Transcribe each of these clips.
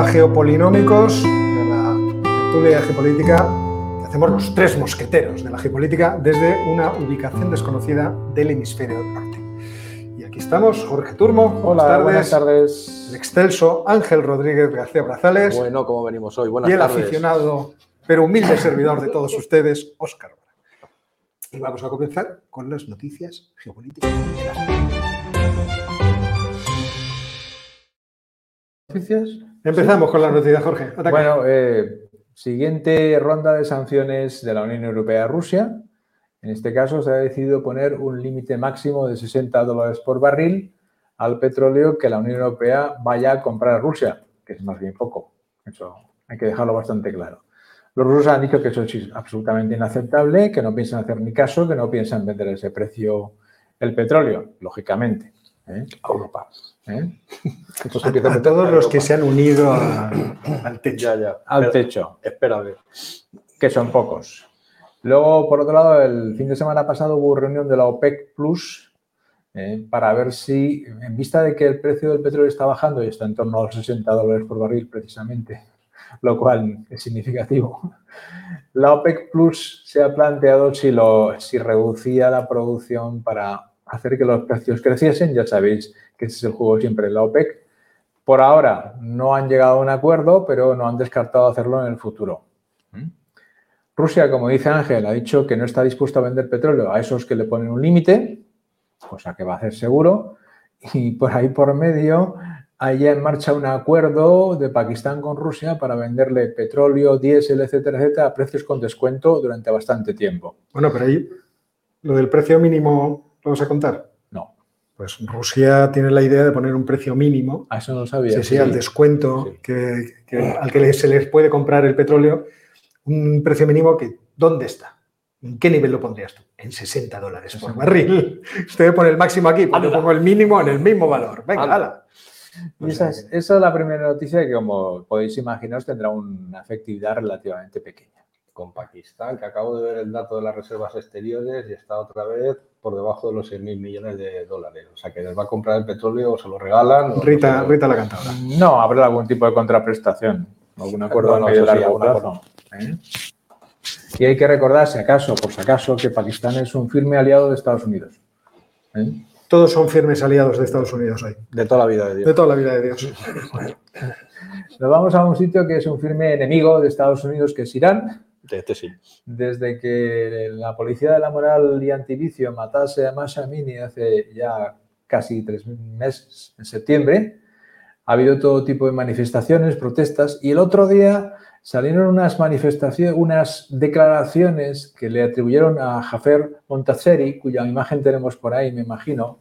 a Geopolinómicos, de la tertulia geopolítica, que hacemos los tres mosqueteros de la geopolítica desde una ubicación desconocida del hemisferio norte. Y aquí estamos, Jorge Turmo. Hola, buenas tardes. El excelso Ángel Rodríguez García Brazales. Bueno, ¿cómo venimos hoy? Buenas y el tardes. aficionado, pero humilde servidor de todos ustedes, Óscar. Y vamos a comenzar con las noticias geopolíticas. ¿Noticias? Empezamos con las noticias, Jorge. Ataca. Bueno, eh, siguiente ronda de sanciones de la Unión Europea a Rusia. En este caso se ha decidido poner un límite máximo de 60 dólares por barril al petróleo que la Unión Europea vaya a comprar a Rusia, que es más bien poco. Eso hay que dejarlo bastante claro. Los rusos han dicho que eso es absolutamente inaceptable, que no piensan hacer ni caso, que no piensan vender ese precio el petróleo, lógicamente. ¿Eh? Europa. ¿Eh? Entonces a, a todos a los que se han unido a- al techo. Ya, ya. Al Espera- techo. Espera a ver. que son pocos. Luego, por otro lado, el fin de semana pasado hubo reunión de la OPEC Plus eh, para ver si, en vista de que el precio del petróleo está bajando y está en torno a los 60 dólares por barril precisamente, lo cual es significativo, la OPEC Plus se ha planteado si, lo, si reducía la producción para hacer que los precios creciesen. Ya sabéis que ese es el juego siempre de la OPEC. Por ahora no han llegado a un acuerdo, pero no han descartado hacerlo en el futuro. ¿Mm? Rusia, como dice Ángel, ha dicho que no está dispuesto a vender petróleo a esos que le ponen un límite, cosa que va a hacer seguro, y por ahí por medio hay en marcha un acuerdo de Pakistán con Rusia para venderle petróleo, diésel, etcétera, etcétera, a precios con descuento durante bastante tiempo. Bueno, pero ahí lo del precio mínimo, ¿lo vas a contar? No, Pues Rusia tiene la idea de poner un precio mínimo, a eso no lo sabía. sí, sí, al descuento Sí. que, que- al que se les puede comprar el petróleo, un precio mínimo que, ¿dónde está? ¿En qué nivel lo pondrías tú? En 60 dólares por barril. Usted pone el máximo aquí, pues yo pongo el mínimo en el mismo valor. Venga, hala. Y esa, es, esa es la primera noticia que, como podéis imaginaros, tendrá una efectividad relativamente pequeña. Con Pakistán, que acabo de ver el dato de las reservas exteriores y está otra vez por debajo de los 6.000 millones de dólares. O sea, que les va a comprar el petróleo o se lo regalan. o Rita. Rita la cantadora. No, habrá algún tipo de contraprestación, algún acuerdo No, no, sí, plazo. ¿eh? Y hay que recordar, si acaso, por si acaso, que Pakistán es un firme aliado de Estados Unidos. ¿eh? Todos son firmes aliados de Estados Unidos hoy. De toda la vida de De Dios. toda la vida de Dios. Nos vamos a un sitio que es un firme enemigo de Estados Unidos, que es Irán. Este. Desde que la policía de la moral y antivicio matase a Masha Amini hace ya casi tres meses, en septiembre, ha habido todo tipo de manifestaciones, protestas, y el otro día salieron unas manifestaciones, unas declaraciones que le atribuyeron a Jafer Montasseri, cuya imagen tenemos por ahí, me imagino,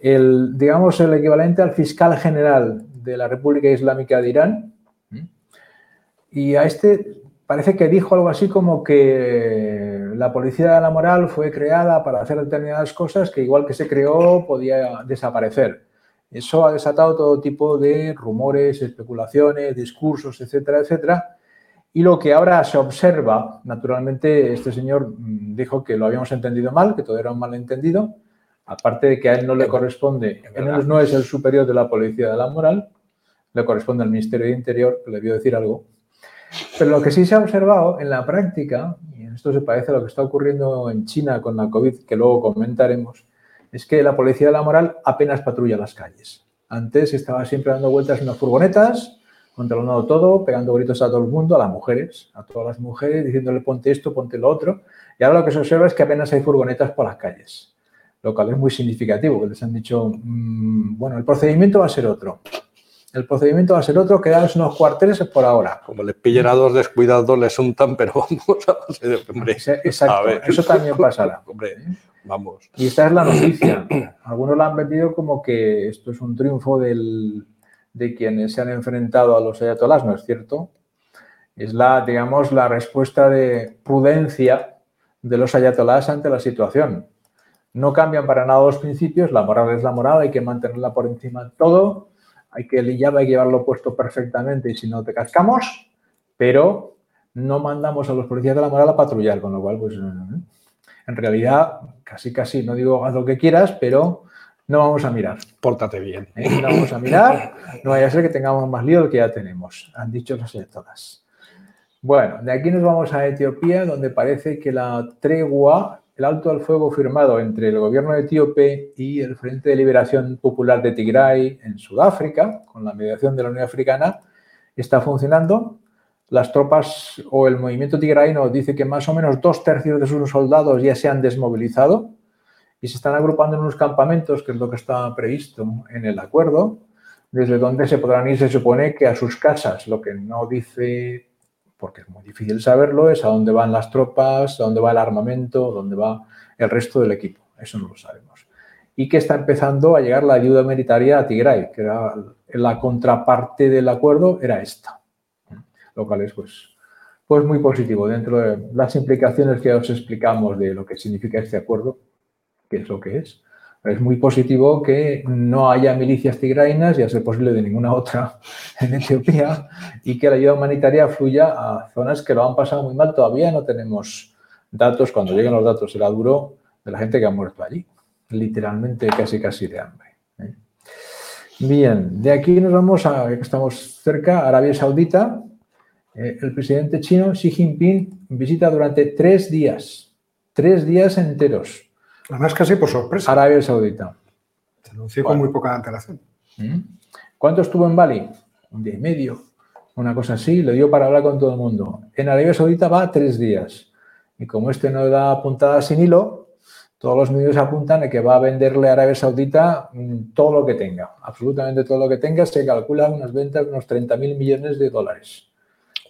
el, digamos, el equivalente al fiscal general de la República Islámica de Irán. Y a este parece que dijo algo así como que la policía de la moral fue creada para hacer determinadas cosas que igual que se creó podía desaparecer. Eso ha desatado todo tipo de rumores, especulaciones, discursos, etcétera, etcétera. Y lo que ahora se observa, naturalmente, este señor mm, dijo que lo habíamos entendido mal, que todo era un malentendido, aparte de que a él no le Es corresponde, es él no es el superior de la policía de la moral, le corresponde al Ministerio de Interior, que le vio decir algo. Pero lo que sí se ha observado en la práctica, y esto se parece a lo que está ocurriendo en China con la COVID, que luego comentaremos, es que la policía de la moral apenas patrulla las calles. Antes estaba siempre dando vueltas en las furgonetas, controlando todo, pegando gritos a todo el mundo, a las mujeres, a todas las mujeres, diciéndole ponte esto, ponte lo otro. Y ahora lo que se observa es que apenas hay furgonetas por las calles, lo cual es muy significativo, que les han dicho, mm, bueno, el procedimiento va a ser otro. El procedimiento va a ser otro, quedaros unos cuarteles por ahora. Como les pillen a dos descuidados, les untan, pero vamos a base de- hombre, Exacto, a ver. eso también pasará. Hombre, vamos. Y esta es la noticia. Algunos la han vendido como que esto es un triunfo del- de quienes se han enfrentado a los ayatolás, ¿no es cierto? Es la, digamos, la respuesta de prudencia de los ayatolás ante la situación. No cambian para nada los principios, la moral es la moral, hay que mantenerla por encima de todo, hay que el hijab hay que llevarlo puesto perfectamente y si no te cascamos, pero no mandamos a los policías de la moral a patrullar, con lo cual, pues, eh, en realidad, casi casi, no digo haz lo que quieras, pero no vamos a mirar. Pórtate bien. ¿eh? No vamos a mirar, no vaya a ser que tengamos más lío del que ya tenemos, han dicho las todas. Bueno, de aquí nos vamos a Etiopía, donde parece que la tregua, el alto al fuego firmado entre el gobierno etíope y el Frente de Liberación Popular de Tigray en Sudáfrica, con la mediación de la Unión Africana, está funcionando. Las tropas o el movimiento tigray nos dice que más o menos dos tercios de sus soldados ya se han desmovilizado y se están agrupando en unos campamentos, que es lo que está previsto en el acuerdo, desde donde se podrán ir, se supone que a sus casas. Lo que no dice, porque es muy difícil saberlo, es a dónde van las tropas, a dónde va el armamento, dónde va el resto del equipo. Eso no lo sabemos. Y que está empezando a llegar la ayuda humanitaria a Tigray, que era la contraparte del acuerdo, era esta. Lo cual es, pues, pues muy positivo dentro de las implicaciones que os explicamos de lo que significa este acuerdo que es lo que es. Es muy positivo que no haya milicias tigrainas, y a ser posible de ninguna otra en Etiopía, y que la ayuda humanitaria fluya a zonas que lo han pasado muy mal. Todavía no tenemos datos, cuando lleguen los datos será duro, de la gente que ha muerto allí, literalmente casi casi de hambre. ¿eh? Bien, de aquí nos vamos a, estamos cerca, Arabia Saudita. Eh, el presidente chino Xi Jinping visita durante tres días, tres días enteros Además, casi por sorpresa. Arabia Saudita. Se anunció con muy poca antelación. ¿Mm? ¿Cuánto estuvo en Bali? Un día y medio. Una cosa así, le dio para hablar con todo el mundo. En Arabia Saudita va tres días. Y como este no da puntada sin hilo, todos los medios apuntan a que va a venderle a Arabia Saudita mm, todo lo que tenga, absolutamente todo lo que tenga. Se calcula unas ventas de unos 30 mil millones de dólares.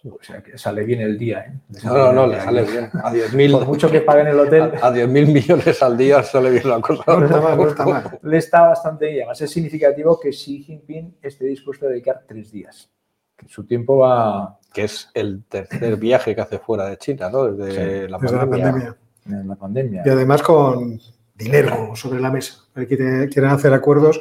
O sea, que sale bien el día, ¿eh? No, no, no, le sale bien. A 10.000. Por mucho que paguen el hotel. A, 10.000 millones al día sale bien la cosa. No está mal, no está mal. Le está bastante bien. Además, es significativo que Xi Jinping esté dispuesto a dedicar tres días. Que su tiempo va. Que es el tercer viaje que hace fuera de China, ¿no? Desde, la, Desde pandemia. la pandemia. En la pandemia. Y además con dinero sobre la mesa. Quieren hacer acuerdos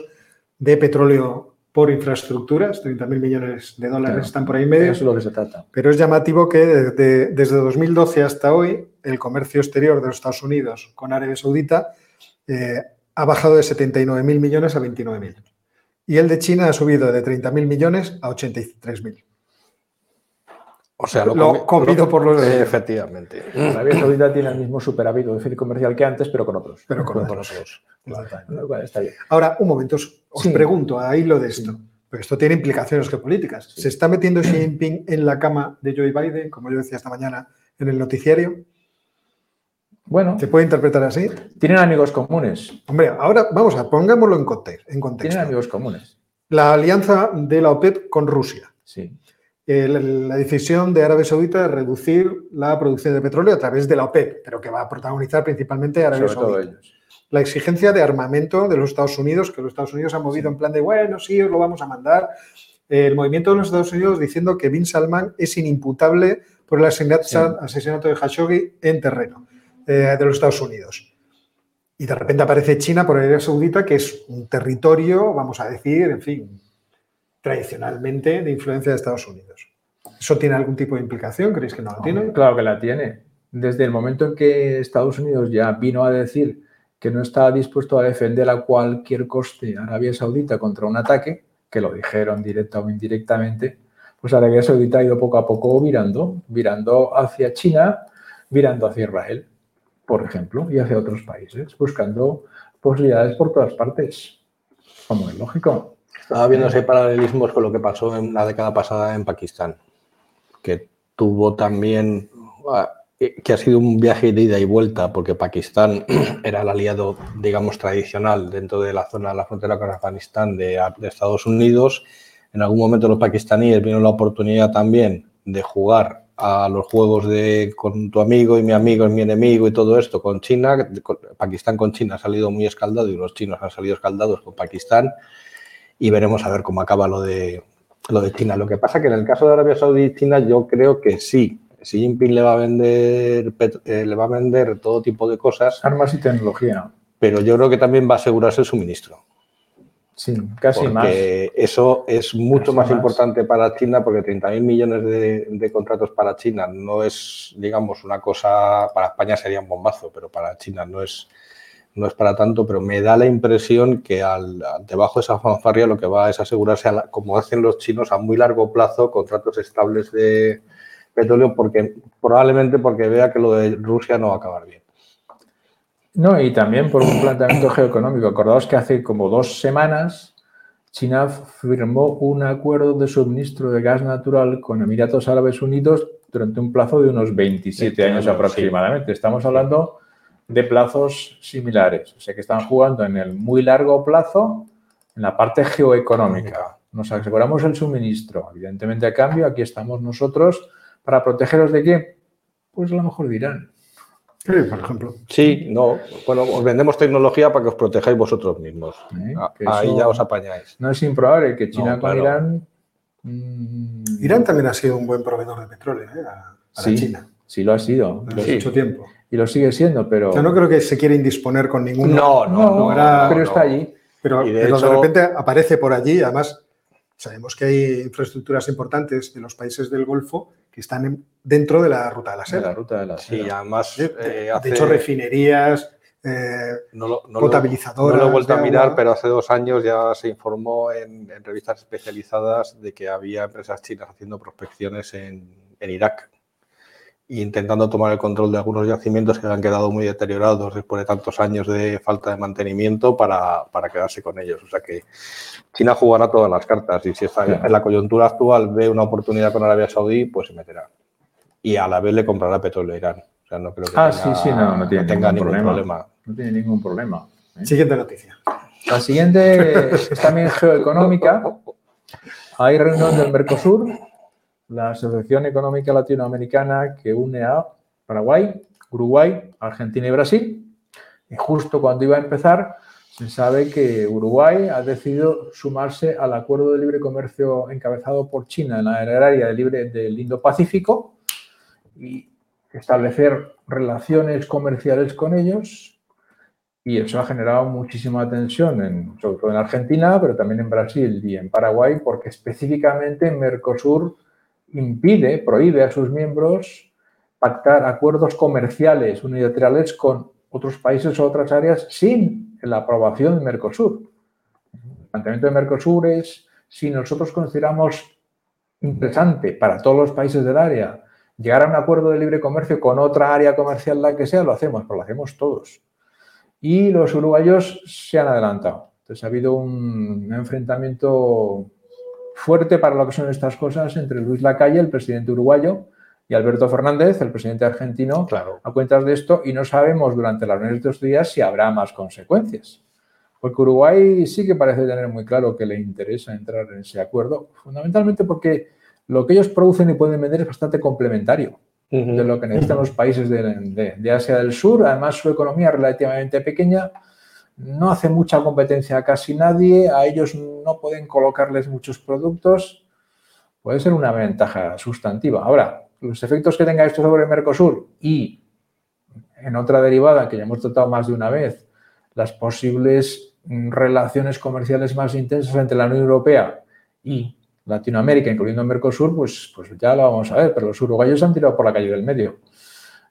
de petróleo por infraestructuras, 30.000 millones de dólares Claro. están por ahí medio. Eso es lo que se trata. Pero es llamativo que desde, desde 2012 hasta hoy el comercio exterior de los Estados Unidos con Arabia Saudita eh, ha bajado de 79.000 millones a 29.000. Y el de China ha subido de 30.000 millones a 83.000. O sea, Lo comi- comido por los de- Efectivamente. Arabia Saudita tiene el mismo superávit o déficit comercial que antes, pero con otros. Pero con Con otros. Lo está bien. Ahora, un momento, os, Sí. pregunto a hilo de esto, porque esto tiene implicaciones geopolíticas. ¿Se está metiendo Xi Jinping en la cama de Joe Biden, como yo decía esta mañana en el noticiario? Bueno, ¿Se puede interpretar así? tienen amigos comunes. Hombre, ahora vamos a pongámoslo en conte- en Tienen contexto. amigos comunes. La alianza de la OPEP con Rusia. Sí. La decisión de Arabia Saudita de reducir la producción de petróleo a través de la OPEP, pero que va a protagonizar principalmente Arabia Sobre todo Saudita. ellos. La exigencia de armamento de los Estados Unidos, que los Estados Unidos han movido en plan de, bueno, sí, os lo vamos a mandar. El movimiento de los Estados Unidos diciendo que Bin Salman es inimputable por el asesinato, Sí. asesinato de Khashoggi en terreno eh, de los Estados Unidos. Y de repente aparece China por Arabia Saudita, que es un territorio, vamos a decir, en fin, tradicionalmente de influencia de Estados Unidos. ¿Eso tiene algún tipo de implicación? ¿Creéis que no lo tiene? Claro que la tiene. Desde el momento en que Estados Unidos ya vino a decir que no está dispuesto a defender a cualquier coste a Arabia Saudita contra un ataque, que lo dijeron directa o indirectamente, pues Arabia Saudita ha ido poco a poco virando, virando hacia China, virando hacia Israel, por ejemplo, y hacia otros países, buscando posibilidades por todas partes, como es lógico. Estaba viendo ese paralelismos con lo que pasó en la década pasada en Pakistán, que tuvo también, ah, que ha sido un viaje de ida y vuelta, porque Pakistán era el aliado, digamos, tradicional dentro de la zona de la frontera con Afganistán de, de Estados Unidos. En algún momento los pakistaníes vieron la oportunidad también de jugar a los juegos de con tu amigo y mi amigo es mi enemigo y todo esto con China. Pakistán con China ha salido muy escaldado y los chinos han salido escaldados con Pakistán y veremos a ver cómo acaba lo de, lo de China. Lo que pasa que en el caso de Arabia Saudí y China yo creo que sí. Xi Jinping le va a vender, eh, le va a vender todo tipo de cosas, Armas y tecnología. pero yo creo que también va a asegurarse el suministro. Sí, casi más. porque eso es mucho más, más. importante para China, porque 30.000 millones de, de contratos para China no es, digamos, una cosa, para España sería un bombazo, pero para China no es, no es para tanto, pero me da la impresión que al, debajo de esa fanfarria lo que va es asegurarse, como hacen los chinos, a muy largo plazo contratos estables de petróleo, porque probablemente porque vea que lo de Rusia no va a acabar bien. No, y también por un planteamiento geoeconómico. Acordaos que hace como dos semanas China firmó un acuerdo de suministro de gas natural con Emiratos Árabes Unidos durante un plazo de unos 27 años aproximadamente. Estamos hablando de plazos similares. O sea que están jugando en el muy largo plazo en la parte geoeconómica. Nos aseguramos el suministro. Evidentemente, a cambio, aquí estamos nosotros para protegeros de qué? Pues a lo mejor dirán. Sí, por ejemplo. Sí, no. Bueno, os vendemos tecnología para que os protejáis vosotros mismos. ¿Eh? Ah, ahí ya os apañáis. No es improbable que China con Irán. Irán también ha sido un buen proveedor de petróleo ¿eh? a, sí, China. Sí, lo ha sido. mucho tiempo. Y lo sigue siendo, pero. Yo no creo que se quiera indisponer con ninguno. No, no, no, pero está allí. Pero, de, de repente aparece por allí, además sabemos que hay infraestructuras importantes de los países del Golfo que están dentro de la ruta de la seda. la ruta de la seda. Sí, además. De, eh, hecho, refinerías, eh, no lo, potabilizadoras. no lo he vuelto a mirar, pero hace dos años ya se informó en, revistas especializadas de que había empresas chinas haciendo prospecciones en, en Irak intentando tomar el control de algunos yacimientos que han quedado muy deteriorados después de tantos años de falta de mantenimiento para, para quedarse con ellos. O sea que China jugará todas las cartas y si está en la coyuntura actual ve una oportunidad con Arabia Saudí, pues se meterá. Y a la vez le comprará petróleo a Irán. O sea, no creo que ah, tenga, sí, sí, no, no tiene tenga ningún, problema. No tiene ningún problema. ¿eh? Siguiente noticia. La siguiente es también geoeconómica. Hay reunión del Mercosur la Asociación Económica Latinoamericana que une a Paraguay, Uruguay, Argentina y Brasil. Y justo cuando iba a empezar, se sabe que Uruguay ha decidido sumarse al acuerdo de libre comercio encabezado por China en la área de libre del Indo-Pacífico y establecer relaciones comerciales con ellos. Y eso ha generado muchísima tensión, en, sobre todo en Argentina, pero también en Brasil y en Paraguay, porque específicamente en Mercosur impide, prohíbe a sus miembros pactar acuerdos comerciales unilaterales con otros países o otras áreas sin la aprobación de Mercosur. El planteamiento de Mercosur es, si nosotros consideramos interesante para todos los países del área llegar a un acuerdo de libre comercio con otra área comercial, la que sea, lo hacemos, pero lo hacemos todos. Y los uruguayos se han adelantado. Entonces ha habido un enfrentamiento fuerte para lo que son estas cosas entre Luis Lacalle, el presidente uruguayo, y Alberto Fernández, el presidente argentino, a cuentas de esto, y no sabemos durante las reuniones de estos días si habrá más consecuencias. Porque Uruguay sí que parece tener muy claro que le interesa entrar en ese acuerdo, fundamentalmente porque lo que ellos producen y pueden vender es bastante complementario de lo que necesitan los países de, de Asia del Sur. Además, su economía es relativamente pequeña no hace mucha competencia a casi nadie, a ellos no pueden colocarles muchos productos, puede ser una ventaja sustantiva. Ahora, los efectos que tenga esto sobre Mercosur y en otra derivada que ya hemos tratado más de una vez, las posibles relaciones comerciales más intensas entre la Unión Europea y Latinoamérica, incluyendo Mercosur, pues, pues ya lo vamos a ver, pero los uruguayos han tirado por la calle del medio.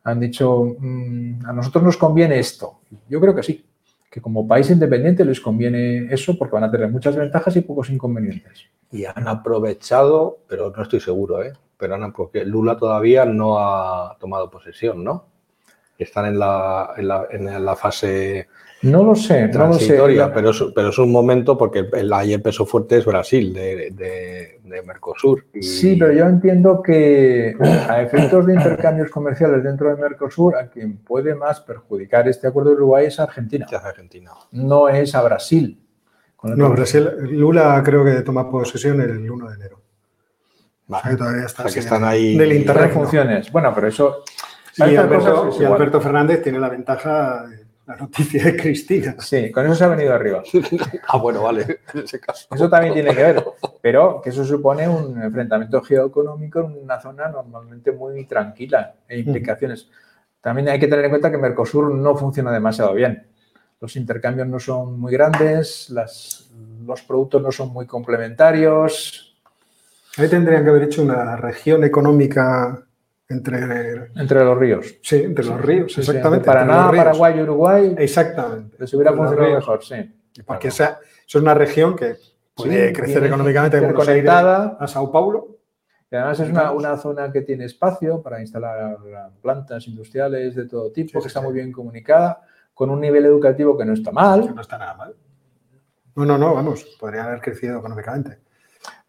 Han dicho, mm, a nosotros nos conviene esto. Yo creo que sí que como país independiente les conviene eso porque van a tener muchas ventajas y pocos inconvenientes. Y han aprovechado, pero no estoy seguro, ¿eh? pero han, porque Lula todavía no ha tomado posesión, ¿no? Están en la, en la, en la fase no lo sé, no lo sé. Pero, es, pero es un momento porque el, el peso fuerte es Brasil, de, de, Mercosur. Sí, pero yo entiendo que a efectos de intercambios comerciales dentro de Mercosur, a quien puede más perjudicar este acuerdo de Uruguay es Argentina. Es Argentina. No es a Brasil. No, Brasil, Lula creo que toma posesión el 1 de enero. Vale. todavía está que están ahí. Del internet funciones. Bueno, pero eso. Y Alberto, y Alberto Fernández tiene la ventaja la noticia de Cristina. Sí, con eso se ha venido arriba. ah, bueno, vale, en ese caso. Eso también tiene que ver, pero que eso supone un enfrentamiento geoeconómico en una zona normalmente muy tranquila e implicaciones. También hay que tener en cuenta que Mercosur no funciona demasiado bien. Los intercambios no son muy grandes, las, los productos no son muy complementarios. Ahí tendrían que haber hecho una región económica entre, Entre los ríos. sí, entre los ríos, Sí, sí, exactamente. Para entre nada, los ríos. Paraguay y Uruguay Exactamente. les hubiera funcionado mejor, sí. Porque esa, eso es una región que puede Sí, crecer económicamente interconectada. a Sao Paulo. Y además es una, una zona que tiene espacio para instalar plantas industriales de todo tipo, Sí, que sí, está sí. muy bien comunicada, con un nivel educativo que no está que mal, no está nada mal. No, no, no, vamos, podría haber crecido económicamente.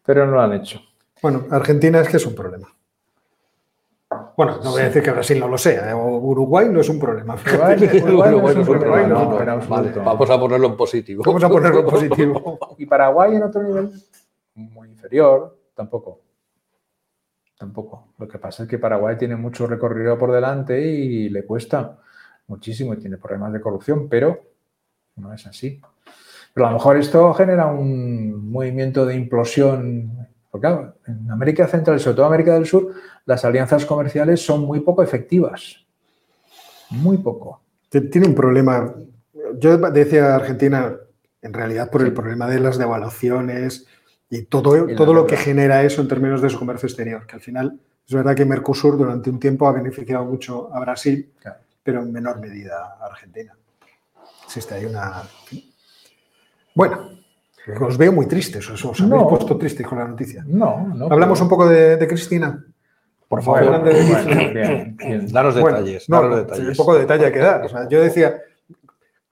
pero no lo han hecho. Bueno, Argentina es que es un problema. Bueno, no voy a decir que Brasil no lo sea, ¿eh? o Uruguay no es un problema. Uruguay- Uruguay no es un problema, Vale, vamos a ponerlo en positivo. Vamos a ponerlo en positivo. Y Paraguay en otro nivel muy inferior, tampoco. Tampoco. Lo que pasa es que Paraguay tiene mucho recorrido por delante y le cuesta muchísimo y tiene problemas de corrupción, pero no es así. Pero a lo mejor esto genera un movimiento de implosión. Porque claro, en América Central y sobre todo América del Sur, las alianzas comerciales son muy poco efectivas. Muy poco. Tiene un problema. Yo decía Argentina, en realidad, por el problema de las devaluaciones y todo, todo lo que genera eso en términos de su comercio exterior. Que al final, es verdad que Mercosur durante un tiempo ha beneficiado mucho a Brasil, Claro. pero en menor medida a Argentina. Existe ahí una. Bueno, os veo muy tristes, os, os habéis No. puesto tristes con la noticia. No, no. Hablamos un poco de, de Cristina. Por favor, de bueno, Kirchner. bien, bien. daros Bueno, detalles. no, detalles. Un poco de detalle hay que dar. O sea, yo decía,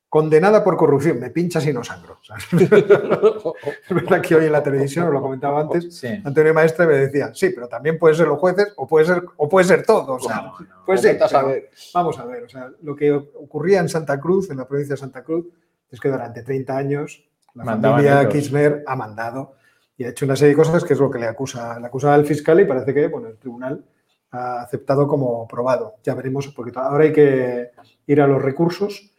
condenada por corrupción, me pinchas y no sangro. O sea, es verdad que hoy en la televisión, os lo comentaba antes, Sí. Antonio Maestre me decía, sí, pero también pueden ser los jueces o puede ser, o puede ser todo. O sea, No, no. sí, Vete a pero saber. vamos a ver. O sea, lo que ocurría en Santa Cruz, en la provincia de Santa Cruz, es que durante 30 años la Mandaban familia ellos. Kirchner ha mandado y ha hecho una serie de cosas que es lo que le acusa, le acusa al fiscal y parece que bueno, el tribunal ha aceptado como probado. Ya veremos, porque ahora hay que ir a los recursos.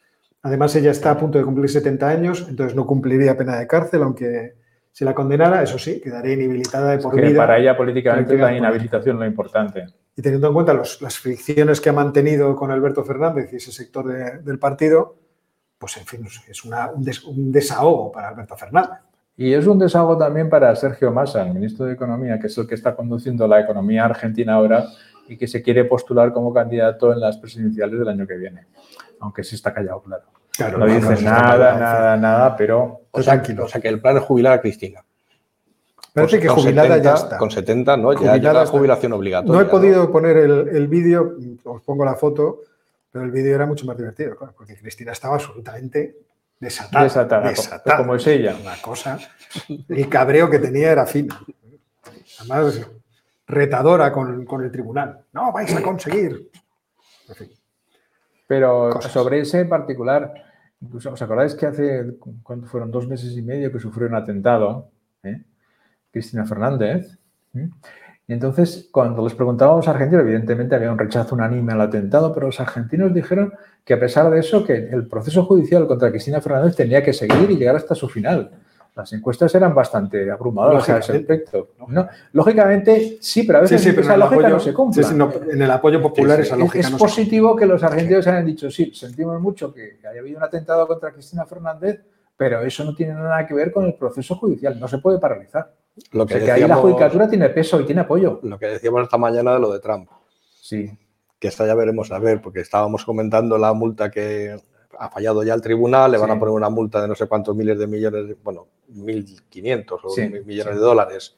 Además, ella está a punto de cumplir 70 años, entonces no cumpliría pena de cárcel, aunque se la condenara, eso sí, quedaría inhabilitada de por que vida. para ella políticamente Política la inhabilitación es lo importante. Y teniendo en cuenta los- las fricciones que ha mantenido con Alberto Fernández y ese sector de- del partido, pues en fin, es una- un, des- un desahogo para Alberto Fernández. Y es un desahogo también para Sergio Massa, el ministro de Economía, que es el que está conduciendo la economía argentina ahora y que se quiere postular como candidato en las presidenciales del año que viene. Aunque sí está callado, claro. Claro, No dice nada, nada, nada, pero O sea, Tranquilo. o sea, que el plan es jubilar a Cristina. Parece Con- que jubilada 70, ya está. Con 70, ¿no? Ya Jubilada llega está. jubilación obligatoria. No he podido poner el, el vídeo, os pongo la foto, pero el vídeo era mucho más divertido, claro, porque Cristina estaba absolutamente desatada. desatada, desatada. como es ella. Una cosa. El cabreo que tenía era fino. Además, retadora con, con el tribunal. No, vais a conseguir. En fin. Pero Cosas. sobre ese en particular, incluso, ¿os acordáis que hace, ¿cuánto fueron? Dos meses y medio que sufrió un atentado? ¿eh? Cristina Fernández. ¿eh? Y entonces, cuando les preguntábamos a argentinos, evidentemente había un rechazo unánime al atentado, pero los argentinos dijeron que a pesar de eso, que el proceso judicial contra Cristina Fernández tenía que seguir y llegar hasta su final. Las encuestas eran bastante abrumadoras a ese aspecto. ¿no? Lógicamente, sí, pero a Sí, veces sí, pero esa lógica apoyo, no se cumple. sí, sí, no, en el apoyo popular Sí, sí. esa Es- lógica es no se positivo que los argentinos hayan dicho, sí, sentimos mucho que haya habido un atentado contra Cristina Fernández, pero eso no tiene nada que ver con el proceso judicial, no se puede paralizar. Lo O que, sea, que ahí la judicatura tiene peso y tiene apoyo. lo que decíamos esta mañana de lo de Trump, Sí, que esta ya veremos a ver, porque estábamos comentando la multa que ha fallado ya el tribunal, le van a poner una multa de no sé cuántos miles de millones, de- bueno, 1.500 o Sí, mil millones sí. de dólares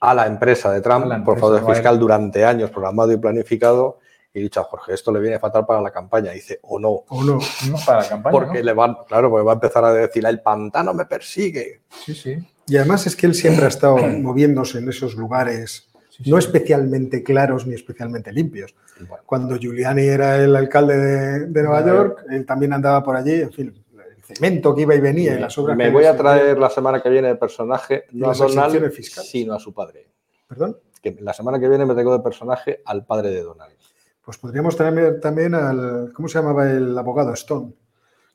a la empresa de Trump A la por empresa, fraude fiscal durante años programado y planificado. Y dicho a Jorge, esto le viene fatal para la campaña. dice, o no, O no. no para la campaña. porque ¿no? le van, claro, porque va a empezar a decir, el pantano me persigue. Sí, sí. Y además es que él siempre ha estado moviéndose en esos lugares sí, sí. no especialmente claros ni especialmente limpios. Bueno, Cuando Giuliani era el alcalde de, de Nueva York, él también andaba por allí, en fin, el cemento que iba y venía y las obras me que voy a traer la semana que viene de personaje, no a Donald, sino a su padre. Perdón. Que la semana que viene me traigo de personaje al padre de Donald. Pues podríamos traer también al, ¿cómo se llamaba el abogado Stone?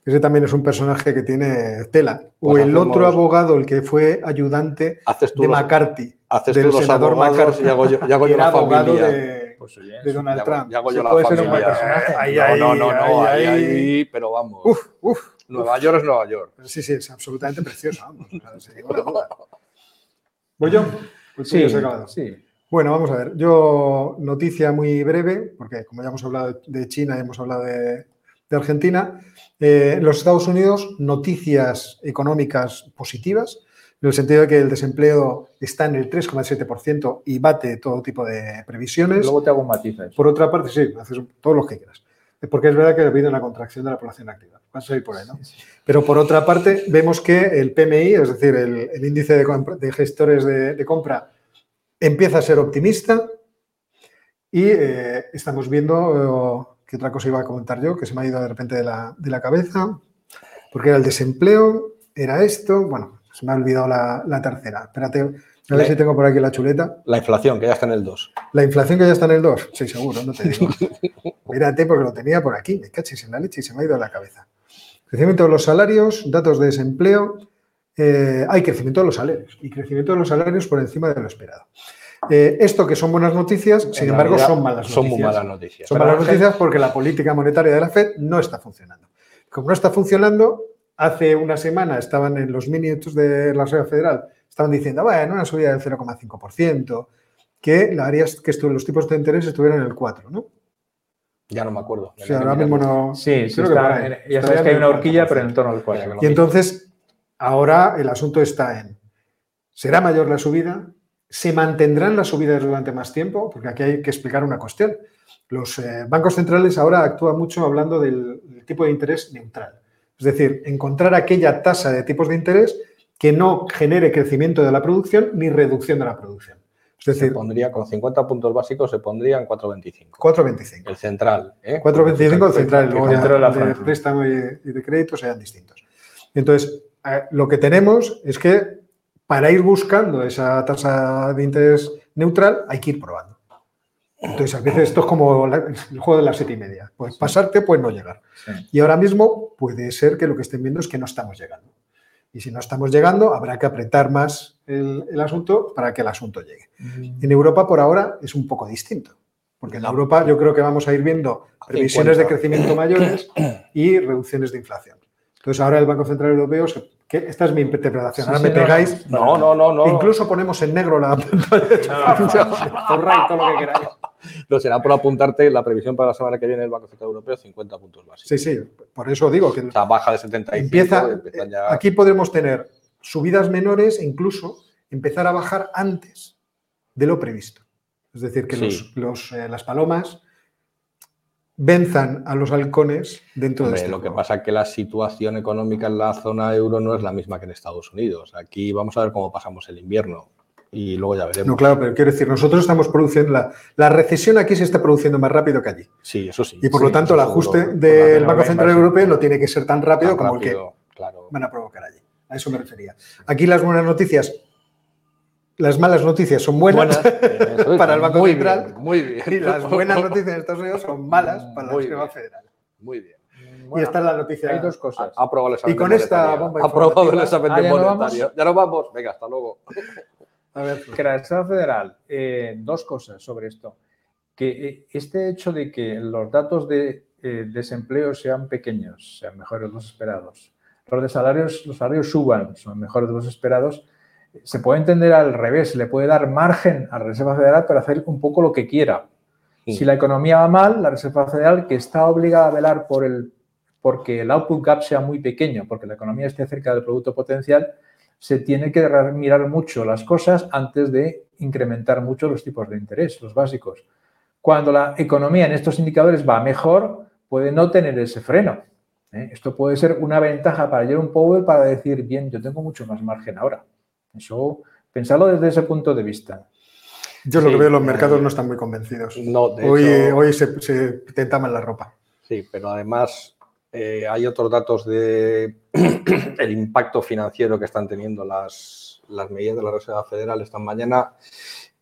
Ese también es un personaje que tiene tela. o Pues el otro abogado, el que fue ayudante Haces tú de los, McCarthy, haces del tú los senador McCarthy, y hago yo, y hago yo era la abogado familia. de, Pues oye, de Donald Trump. y hago yo la puede ser un familia. buen personaje. Ahí, no, ahí, no, no, no, ahí, ahí, ahí. ahí, pero vamos. Uf, uf. Nueva York es Nueva York. Sí, sí, es absolutamente precioso. vamos. ¿Voy yo? Pues sí, ya sí. Bueno, vamos a ver. Yo, noticia muy breve, porque como ya hemos hablado de China y hemos hablado de, Argentina, eh, en los Estados Unidos, noticias económicas positivas, en el sentido de que el desempleo está en el 3,7% y bate todo tipo de previsiones. Luego te hago matices. Por otra parte, sí, haces todos los que quieras. Porque es verdad que ha habido una contracción de la población activa. Vas a ir por ahí, ¿no? Pero por otra parte, vemos que el PMI, es decir, el, índice de, gestores de, compra, empieza a ser optimista y eh, estamos viendo, ¿qué otra cosa iba a comentar yo? Que se me ha ido de repente de la, de la cabeza, porque era el desempleo, era esto, bueno, se me ha olvidado la, tercera. Espérate, a ver si tengo por aquí la chuleta. La inflación, que ya está en el 2. La inflación que ya está en el 2, sí, seguro, no te digo. Mírate, porque lo tenía por aquí, me cachis en la leche y se me ha ido a la cabeza. Crecimiento de los salarios, datos de desempleo. Eh, hay crecimiento de los salarios y crecimiento de los salarios por encima de lo esperado. Eh, esto que son buenas noticias, sin embargo, son malas noticias. Son muy malas noticias. Son malas noticias porque la política monetaria de la Fed no está funcionando. Como no está funcionando, hace una semana estaban en los minutos de la Reserva Federal, estaban diciendo, bueno, una subida del 0,5%, que la haría que los tipos de interés estuvieran en el 4, ¿no? Ya no me acuerdo. Sí, ahora mismo no. Sí, sí ya sabes que hay una horquilla, pero en torno al 4. Y entonces, ahora el asunto está en: ¿será mayor la subida? ¿Se mantendrán las subidas durante más tiempo? Porque aquí hay que explicar una cuestión. Los eh, bancos centrales ahora actúan mucho hablando del tipo de interés neutral. Es decir, encontrar aquella tasa de tipos de interés que no genere crecimiento de la producción ni reducción de la producción. Es decir, se pondría con 50 puntos básicos, se pondría en 4,25. 4,25. El central. ¿eh? 4,25 el central. Luego ya de préstamo y de crédito sean distintos. Entonces, eh, lo que tenemos es que para ir buscando esa tasa de interés neutral hay que ir probando. Entonces, a veces esto es como el juego de las siete y media. Pues pasarte, pues no llegar. Y ahora mismo puede ser que lo que estén viendo es que no estamos llegando. Y si no estamos llegando, habrá que apretar más el, asunto para que el asunto llegue. En Europa, por ahora, es un poco distinto. Porque en Europa yo creo que vamos a ir viendo previsiones de crecimiento mayores y reducciones de inflación. Entonces, ahora el Banco Central Europeo se esta es mi interpretación. Ahora me pegáis. No, no, no, no. Incluso ponemos en negro la todo lo que queráis. No, será por apuntarte la previsión para la semana que viene del Banco Central Europeo, 50 puntos básicos. Sí, sí, por eso digo que. O baja de 75. Empieza, Aquí podremos tener subidas menores e incluso empezar a bajar antes de lo previsto. Es decir, que los, eh, las palomas venzan a los halcones dentro de este Lo que pasa es que la situación económica en la zona euro no es la misma que en Estados Unidos. Aquí vamos a ver cómo pasamos el invierno y luego ya veremos. No, claro, pero quiero decir, nosotros estamos produciendo, la, la recesión aquí se está produciendo más rápido que allí. Sí, eso sí. Y por lo tanto, el ajuste del Banco Central Europeo no tiene que ser tan rápido como el que van a provocar allí. A eso me refería. Aquí las buenas noticias las malas noticias son buenas, para el Banco Central muy bien. y las buenas noticias de Estados Unidos son malas para la Reserva Federal. Muy bien. y esta es la noticia. Hay dos cosas. Ha, aprobado el examen Y con esta bomba aprobado el examen ah, ¿ya monetario. ya nos vamos. Venga, hasta luego. A ver, que la Reserva Federal, eh, dos cosas sobre esto. Que eh, este hecho de que los datos de eh, desempleo sean pequeños, sean mejores de los esperados, los de salarios, los salarios suban, son mejores de los esperados, se puede entender al revés, le puede dar margen a la Reserva Federal para hacer un poco lo que quiera. Si la economía va mal, la Reserva Federal, que está obligada a velar por el, porque el output gap sea muy pequeño, porque la economía esté cerca del producto potencial, se tiene que mirar mucho las cosas antes de incrementar mucho los tipos de interés, los básicos. Cuando la economía en estos indicadores va mejor, puede no tener ese freno. ¿eh? Esto puede ser una ventaja para Jerome Powell para decir, bien, yo tengo mucho más margen ahora. Eso, pensarlo desde ese punto de vista. Yo lo que veo, los mercados no están muy convencidos. hoy, hoy se, se tentaman la ropa. Sí, pero además eh, hay otros datos de el impacto financiero que están teniendo las, las medidas de la Reserva Federal esta mañana.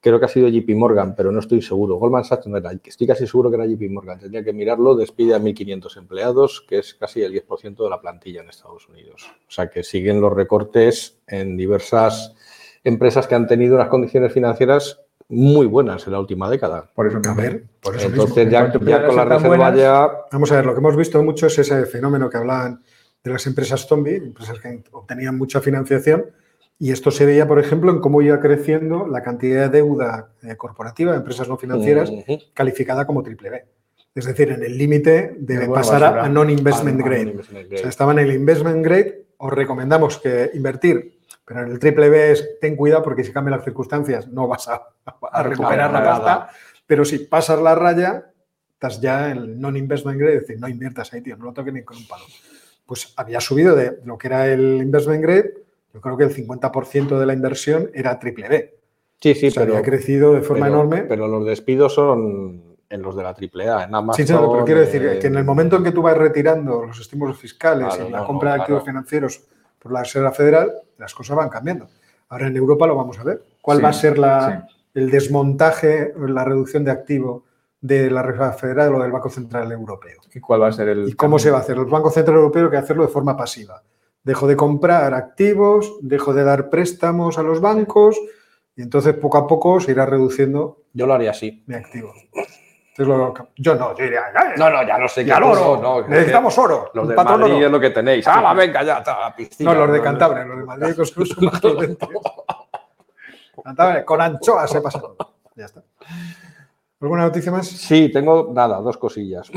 Creo que ha sido JP Morgan, pero no estoy seguro. Goldman Sachs no era. Estoy casi seguro que era JP Morgan. Tendría que mirarlo. Despide a 1.500 empleados, que es casi el 10% de la plantilla en Estados Unidos. O sea que siguen los recortes en diversas empresas que han tenido unas condiciones financieras muy buenas en la última década. Por eso, a ver, por eso Entonces, ya, con la reserva ya. Vamos a ver, lo que hemos visto mucho es ese fenómeno que hablaban de las empresas zombie, empresas que obtenían mucha financiación Y esto se veía, por ejemplo, en cómo iba creciendo la cantidad de deuda eh, corporativa de empresas no financieras Ujú. calificada como triple B. Es decir, en el límite de buena pasar a, a non-investment grade. O grade. sea, estaba en el investment grade, os recomendamos que invertir, pero en el triple B es ten cuidado porque si cambian las circunstancias no vas a, a recuperar la pasta, pero si pasas la raya, estás ya en el non-investment grade, es decir, no inviertas ahí, tío, no lo toques ni con un palo. Pues había subido de lo que era el investment grade, yo creo que el 50% de la inversión era triple B. Sí, sí, O sea, pero, había crecido de forma pero- enorme. Pero los despidos son en los de la AAA, en Amazon. Sí, sí, pero quiero decir eh, que en el momento en que tú vas retirando los estímulos fiscales Claro, y la no, compra no, de activos claro. financieros por la Reserva Federal, las cosas van cambiando. Ahora en Europa lo vamos a ver. ¿Cuál Sí, va a ser la, el desmontaje, la reducción de activo de la Reserva Federal o del Banco Central Europeo? ¿Y cuál va a ser el ¿Y cómo se va a hacer? El Banco Central Europeo que hacerlo de forma pasiva. Dejo de comprar activos, dejo de dar préstamos a los bancos y entonces poco a poco se irá reduciendo Yo lo haría así. mi activo. Lo- yo no, yo diría, "Ay, No, no, ya lo sé. y al tú oro, no, necesitamos oro. Los de Madrid oro. es lo que tenéis. ¡Ah, venga, ya está! la piscina! No, los de Cantabria, los de Madrid más prudentes. Cantabria, con anchoas se pasa. Ya está. ¿Alguna noticia más? Sí, tengo nada, dos cosillas.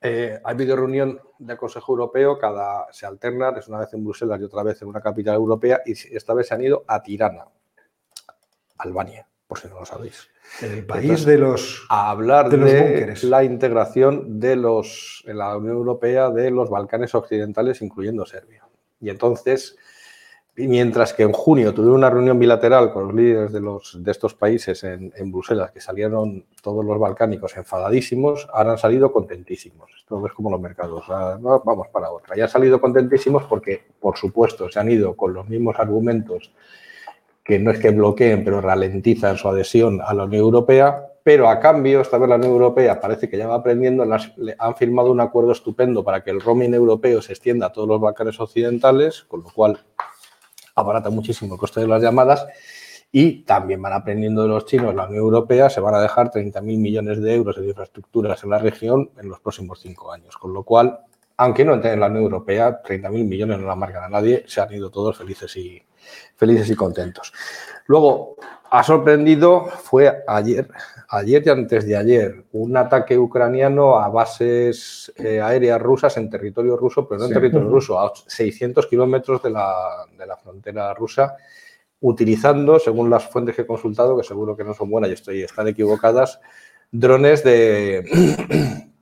Eh, ha habido reunión del Consejo Europeo, cada se alternan, es una vez en Bruselas y otra vez en una capital europea, y esta vez se han ido a Tirana, Albania, por si no lo sabéis. El país de los. a hablar De de, búnkeres. la integración de los en la Unión Europea de los Balcanes occidentales, incluyendo Serbia. Y entonces, mientras que en junio tuve una reunión bilateral con los líderes de, estos países en, Bruselas, que salieron todos los balcánicos enfadadísimos, ahora han salido contentísimos. Esto es como los mercados, no, vamos para otra. Ya han salido contentísimos porque, por supuesto, se han ido con los mismos argumentos que no es que bloqueen, pero ralentizan su adhesión a la Unión Europea, pero a cambio, esta vez la Unión Europea parece que ya va aprendiendo, han firmado un acuerdo estupendo para que el roaming europeo se extienda a todos los Balcanes occidentales, con lo cual abarata muchísimo el coste de las llamadas y también van aprendiendo de los chinos, la Unión Europea se van a dejar 30.000 millones de euros de infraestructuras en la región en los próximos cinco años, con lo cual, aunque no entren en la Unión Europea, 30.000 millones no la marcan a nadie, se han ido todos felices y, felices y contentos. Luego, ha sorprendido, fue ayer, ayer y antes de ayer, un ataque ucraniano a bases eh, aéreas rusas en territorio ruso, pero no Sí. en territorio ruso, a 600 kilómetros de la, de la frontera rusa, utilizando, según las fuentes que he consultado, que seguro que no son buenas y estoy, están equivocadas, drones de...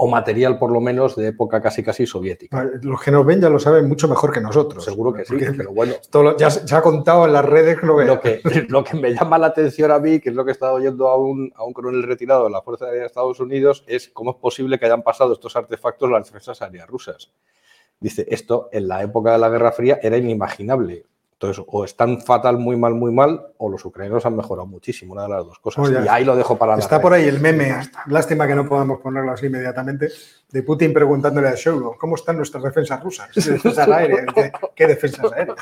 o material por lo menos de época casi casi soviética. Los que nos ven ya lo saben mucho mejor que nosotros. Seguro que sí, pero bueno, ya se ha contado en las redes lo lo que, lo que me llama la atención a mí, que es lo que he estado oyendo a un, a un coronel retirado de la Fuerza Aérea de Estados Unidos, es cómo es posible que hayan pasado estos artefactos a las defensas aéreas rusas. Dice, esto en la época de la Guerra Fría era inimaginable. Entonces, o están fatal, muy mal, muy mal, o los ucranianos han mejorado muchísimo, una de las dos cosas. Ya y ahí lo dejo para la Está por ahí el meme, lástima que no podamos ponerlo así inmediatamente, de Putin preguntándole a Shoigu, ¿cómo están nuestras defensas rusas? Defensas aéreas. ¿Qué defensas aéreas?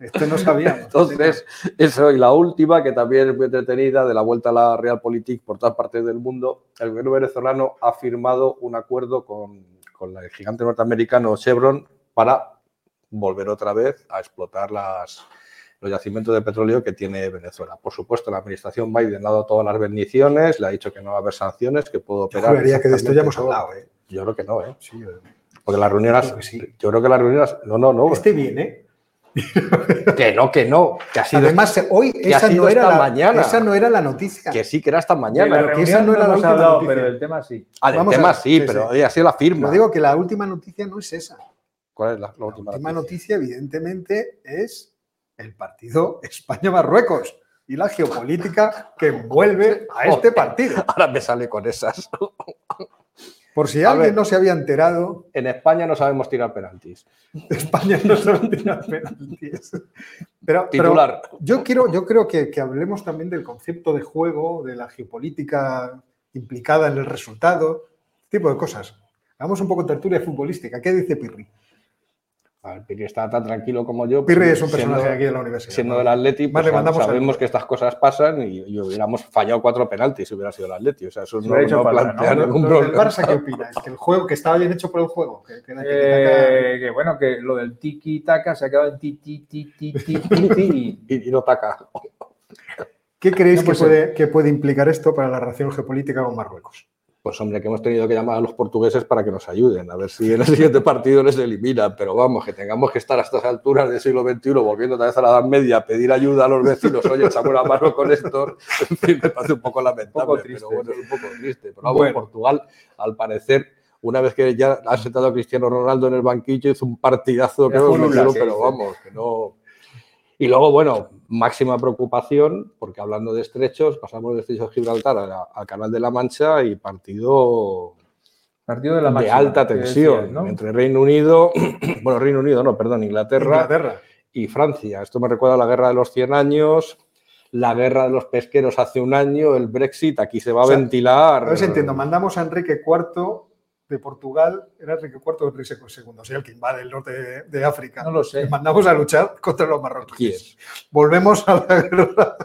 Esto no sabíamos. Entonces, eso y la última, que también es muy entretenida, de la vuelta a la Realpolitik por todas partes del mundo, el gobierno venezolano ha firmado un acuerdo con, con el gigante norteamericano Chevron para volver otra vez a explotar las, los yacimientos de petróleo que tiene Venezuela. Por supuesto, la administración Biden le ha dado todas las bendiciones, le ha dicho que no va a haber sanciones, que puede Yo operar. juraría que de esto ya hemos hablado. ¿eh? Yo creo que no, ¿eh? Sí, eh. Porque las reuniones, Creo que sí. yo creo que las reuniones, no, no, no, Este viene. que no, que no, que ha sido Además, hoy ha esa sido no, era esta la, mañana. esa no era la noticia. Que sí, que era hasta De mañana. pero que esa no era la última hablado, noticia. pero el tema sí. Ah, del Vamos tema ver, sí, sí, pero sí. oye, ha sido la firma. Lo digo que la última noticia no es esa. ¿Cuál es la, la La última, última noticia? noticia, evidentemente, es el partido España-Marruecos y la geopolítica que envuelve a este partido. Ahora me sale con esas. Por si A alguien ver. no se había enterado, En España no sabemos tirar penaltis. España no sabe tirar penaltis. Pero, pero Titular. yo, quiero, yo creo que, que hablemos también del concepto de juego, de la geopolítica implicada en el resultado, este tipo de cosas. Hagamos un poco de tertulia futbolística. ¿Qué dice Pirri? A ver, Pirri está tan tranquilo como yo. Pirri pues, es un siendo- personaje aquí en la universidad. Siendo ¿no? del Atleti, pues, sabemos que estas cosas pasan y, y hubiéramos fallado cuatro penaltis si hubiera sido el Atleti. O sea, eso Se no, no plantea ¿no? ningún problema. Barça, ¿qué opináis? Que el juego, que estaba bien hecho por el juego. Que. Eh, que bueno, que lo del tiki-taka se ha quedado en ti, ti, ti, ti, ti, ti, ti. Y, y no taca. ¿Qué creéis No, que, pues, puede, que puede implicar esto para la relación geopolítica con Marruecos? Pues hombre, que hemos tenido que llamar a los portugueses para que nos ayuden, a ver si en el siguiente partido les eliminan. Pero vamos, que tengamos que estar a estas alturas del siglo XXI volviendo otra vez a la Edad Media a pedir ayuda a los vecinos, oye, echamos la mano con esto, en fin, me parece un poco lamentable, Un poco triste, pero bueno, es un poco triste. Pero vamos, Bueno. Portugal, al parecer, una vez que ya ha sentado a Cristiano Ronaldo en el banquillo, hizo un partidazo sí, pero vamos, que no... Y luego, bueno, máxima preocupación, porque hablando de estrechos, pasamos de estrecho de Gibraltar la- al Canal de la Mancha y partido Partido de la de alta tensión decías, ¿no? entre Reino Unido, bueno, Reino Unido no, perdón, Inglaterra, Inglaterra. y Francia. Esto me recuerda a la guerra de los 100 años, la guerra de los pesqueros hace un año, el Brexit, aquí se va O sea, a ventilar. Si entiendo. Mandamos a Enrique IV de Portugal. Era Enrique IV o Enrique II, o sea, el que invade el norte de, de África. No lo sé. Le mandamos a luchar contra los marroquíes. Volvemos a la guerra.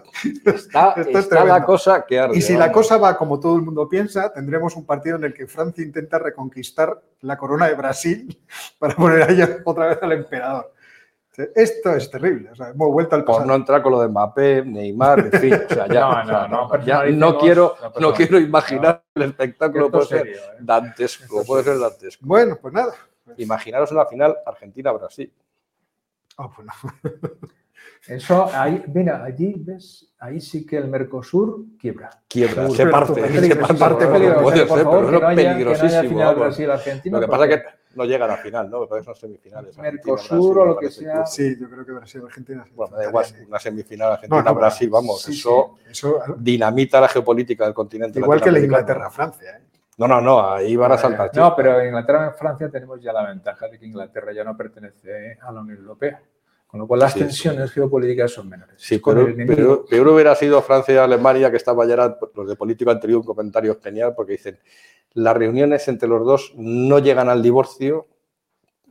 Está, Esto es la cosa que arde. Y si la cosa va como todo el mundo piensa, tendremos un partido en el que Francia intenta reconquistar la corona de Brasil para poner ahí otra vez al emperador. Esto es terrible. O sea, hemos vuelto al Por pasado. no entrar con lo de Mbappé, Neymar, en fin. O sea, ya, No, o sea, no, no, ya no quiero, no no quiero imaginar el espectáculo, puede ser serio, ¿eh? dantesco, puede ser serio. dantesco. Bueno, pues nada. Imaginaros una final Argentina-Brasil. Ah, pues no. Eso, ahí, mira, allí ves, ahí sí que el Mercosur quiebra. Quiebra, Uy, se pero parte, se parte, puede ser, favor, pero que es no haya, que no haya peligrosísimo. final vamos. Brasil-Argentina. Lo que pasa es que no llegan a final, ¿no? Me parece que son semifinales. Mercosur o lo que sea. Sí, yo creo que Brasil Argentina. se Bueno, da igual, ¿eh? una semifinal No, Argentina-Brasil, no, vamos, sí, eso sí, eso, dinamita la geopolítica del continente. igual que la. Inglaterra-Francia. ¿eh? No, no, no, ahí van a saltar. No, pero en Inglaterra en Francia tenemos ya la ventaja de que Inglaterra ya no pertenece a la Unión Europea. Con lo cual las Sí, tensiones geopolíticas son menores. Sí, pero, pero- peor hubiera sido Francia y Alemania, que estaba ya, los de político han tenido un comentario genial, porque dicen, las reuniones entre los dos no llegan al divorcio,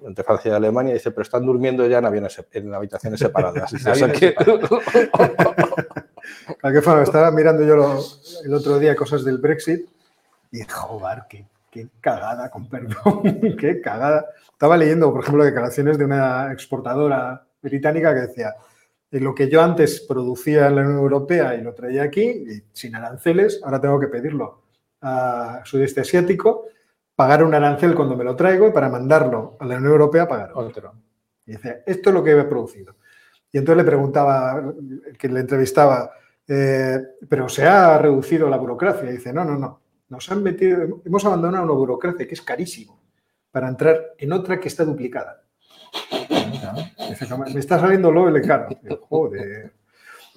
entre Francia y Alemania, dice, pero están durmiendo ya en, aviones, en habitaciones separadas. Dice, o sea Aviones que- ¿A qué fue? Estaba mirando yo lo- el otro día cosas del Brexit y joder, qué, qué cagada, con perdón, qué cagada. Estaba leyendo, por ejemplo, declaraciones de una exportadora británica que decía, "En lo que yo antes producía en la Unión Europea y lo traía aquí, y sin aranceles, ahora tengo que pedirlo a sudeste asiático, pagar un arancel cuando me lo traigo y para mandarlo a la Unión Europea pagar otro". Y dice, esto es lo que he producido. Y entonces le preguntaba, que le entrevistaba, eh, pero se ha reducido la burocracia. Y dice, no, no, no. Nos han metido, hemos abandonado una burocracia que es carísimo para entrar en otra que está duplicada. Dice, "Como me está saliendo lo yo, Joder.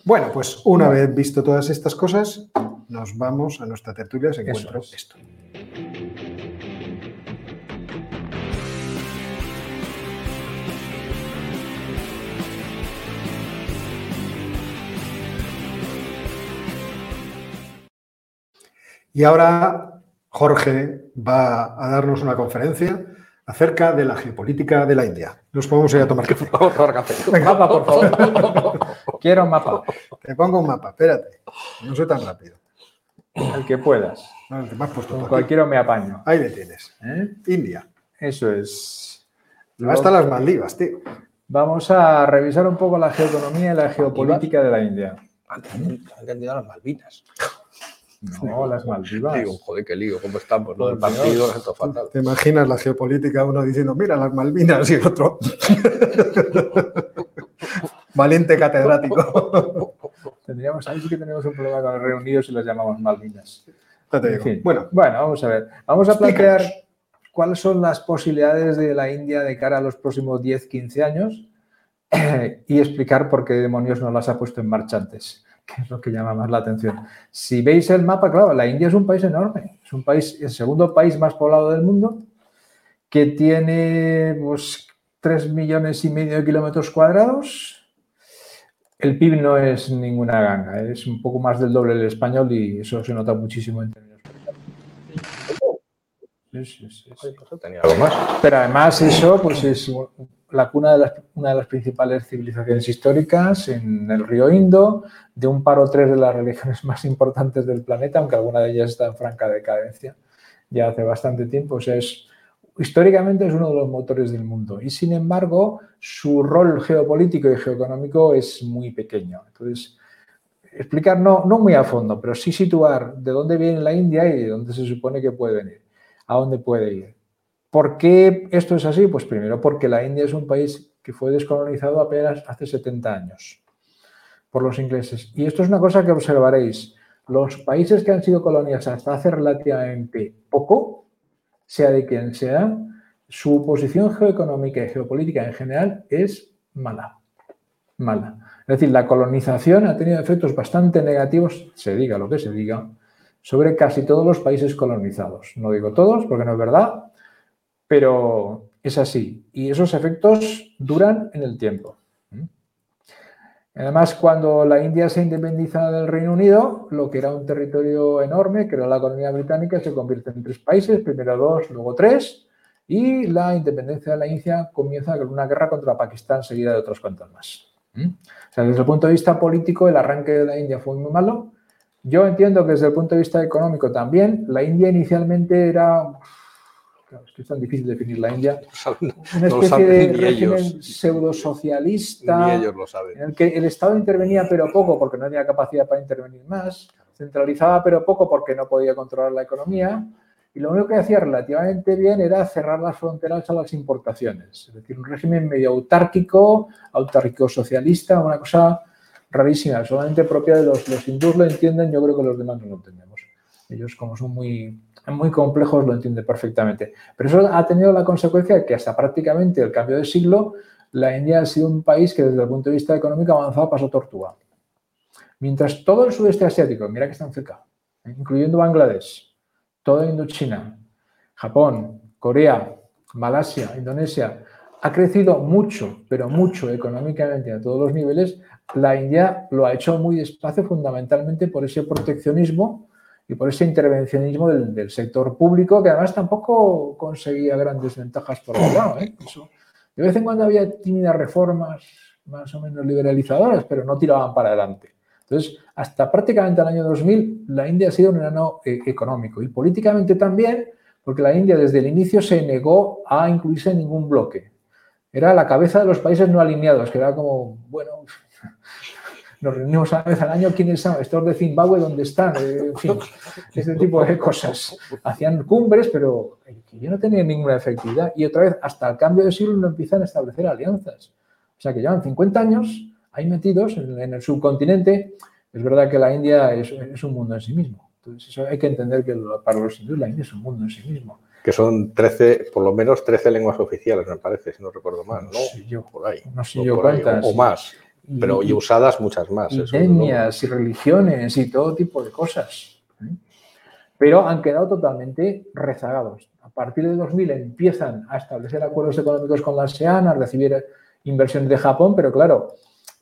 Bueno, pues una vez visto todas estas cosas, nos vamos a nuestra tertulia. Se es. esto. Y ahora Jorge va a darnos una conferencia acerca de la geopolítica de la India. Nos podemos ir a tomar café. A tomar café. Venga. Mapa, por favor. Quiero un mapa. Te pongo un mapa, espérate. No soy tan rápido. El que puedas. No, el que me has puesto Con cualquiera me apaño. Ahí le tienes. ¿eh? India. Eso es. Hasta las Maldivas, tío. Vamos a revisar un poco la geoeconomía y la geopolítica de la India. Han entendido las Malvinas. No, las Maldivas. Digo, joder, qué lío, ¿cómo estamos? Lo del Por partido siento fatal. ¿Te imaginas la geopolítica? Uno diciendo, mira, las Malvinas y el otro. Valiente catedrático. Tendríamos, ahí sí que tenemos un problema con los reunidos y los llamamos Malvinas. Te En digo. fin. Bueno, Bueno, vamos a ver. Vamos a plantear cuáles son las posibilidades de la India de cara a los próximos 10, 15 años y explicar por qué demonios no las ha puesto en marcha antes, que es lo que llama más la atención. Si veis el mapa, claro, la India es un país enorme, es un país, el segundo país más poblado del mundo, que tiene pues, 3 millones y medio de kilómetros cuadrados. El PIB no es ninguna ganga, es un poco más del doble del español y eso se nota muchísimo en términos. Sí. Pero además eso pues es la cuna de las, una de las principales civilizaciones históricas en el río Indo, de un par o tres de las religiones más importantes del planeta, aunque alguna de ellas está en franca decadencia ya hace bastante tiempo. O es, históricamente es uno de los motores del mundo y sin embargo su rol geopolítico y geoeconómico es muy pequeño. Entonces, explicar no, no muy a fondo, pero sí situar de dónde viene la India y de dónde se supone que puede venir, a dónde puede ir. ¿Por qué esto es así? Pues primero porque la India es un país que fue descolonizado apenas hace 70 años por los ingleses. Y esto es una cosa que observaréis. Los países que han sido colonias hasta hace relativamente poco, sea de quien sea, su posición geoeconómica y geopolítica en general es mala. Mala. Es decir, la colonización ha tenido efectos bastante negativos, se diga lo que se diga, sobre casi todos los países colonizados. No digo todos, porque no es verdad, pero es así. Y esos efectos duran en el tiempo. Además, cuando la India se independiza del Reino Unido, lo que era un territorio enorme, que era la colonia británica, se convierte en tres países, primero dos, luego tres, y la independencia de la India comienza con una guerra contra Pakistán seguida de otras cuantas más. O sea, desde el punto de vista político, el arranque de la India fue muy malo. Yo entiendo que desde el punto de vista económico también, la India inicialmente era Claro, es que es tan difícil definir la India. Una especie de régimen pseudo-socialista en el que el Estado intervenía pero poco porque no tenía capacidad para intervenir más, centralizaba pero poco porque no podía controlar la economía y lo único que hacía relativamente bien era cerrar las fronteras a las importaciones. Es decir, un régimen medio autárquico, autárquico-socialista, una cosa rarísima, solamente propia de los, los hindús lo entienden, yo creo que los demás no lo entendemos. Ellos como son muy muy complejos lo entiende perfectamente. Pero eso ha tenido la consecuencia de que hasta prácticamente el cambio de siglo, la India ha sido un país que desde el punto de vista económico avanzado paso tortuga. Mientras todo el sudeste asiático, mira que está cerca, incluyendo Bangladesh, toda Indochina, Japón, Corea, Malasia, Indonesia, ha crecido mucho, pero mucho económicamente a todos los niveles, la India lo ha hecho muy despacio fundamentalmente por ese proteccionismo y por ese intervencionismo del, sector público, que además tampoco conseguía grandes ventajas por otro lado. ¿eh? de vez en cuando había tímidas reformas más o menos liberalizadoras, pero no tiraban para adelante. Entonces, hasta prácticamente el año 2000, la India ha sido un enano eh, económico y políticamente también, porque la India desde el inicio se negó a incluirse en ningún bloque. Era la cabeza de los países no alineados, que era como, bueno, nos reunimos una vez al año, ¿quiénes son? Estos de Zimbabue, ¿dónde están? Eh, en fin, este tipo de cosas. Hacían cumbres, pero yo no tenía ninguna efectividad. Y otra vez, hasta el cambio de siglo no empiezan a establecer alianzas. O sea que llevan 50 años ahí metidos en, el subcontinente. Es verdad que la India es, un mundo en sí mismo. Entonces, eso hay que entender que para los hindúes la India es un mundo en sí mismo. Que son 13, por lo menos 13 lenguas oficiales, me parece, si no recuerdo mal. No, sé yo, por ahí. No sé yo cuántas. o más. Pero y, usadas muchas más. Y etnias y religiones y todo tipo de cosas. ¿eh? Pero han quedado totalmente rezagados. A partir de 2000 empiezan a establecer acuerdos económicos con la ASEAN, a recibir inversiones de Japón, pero claro,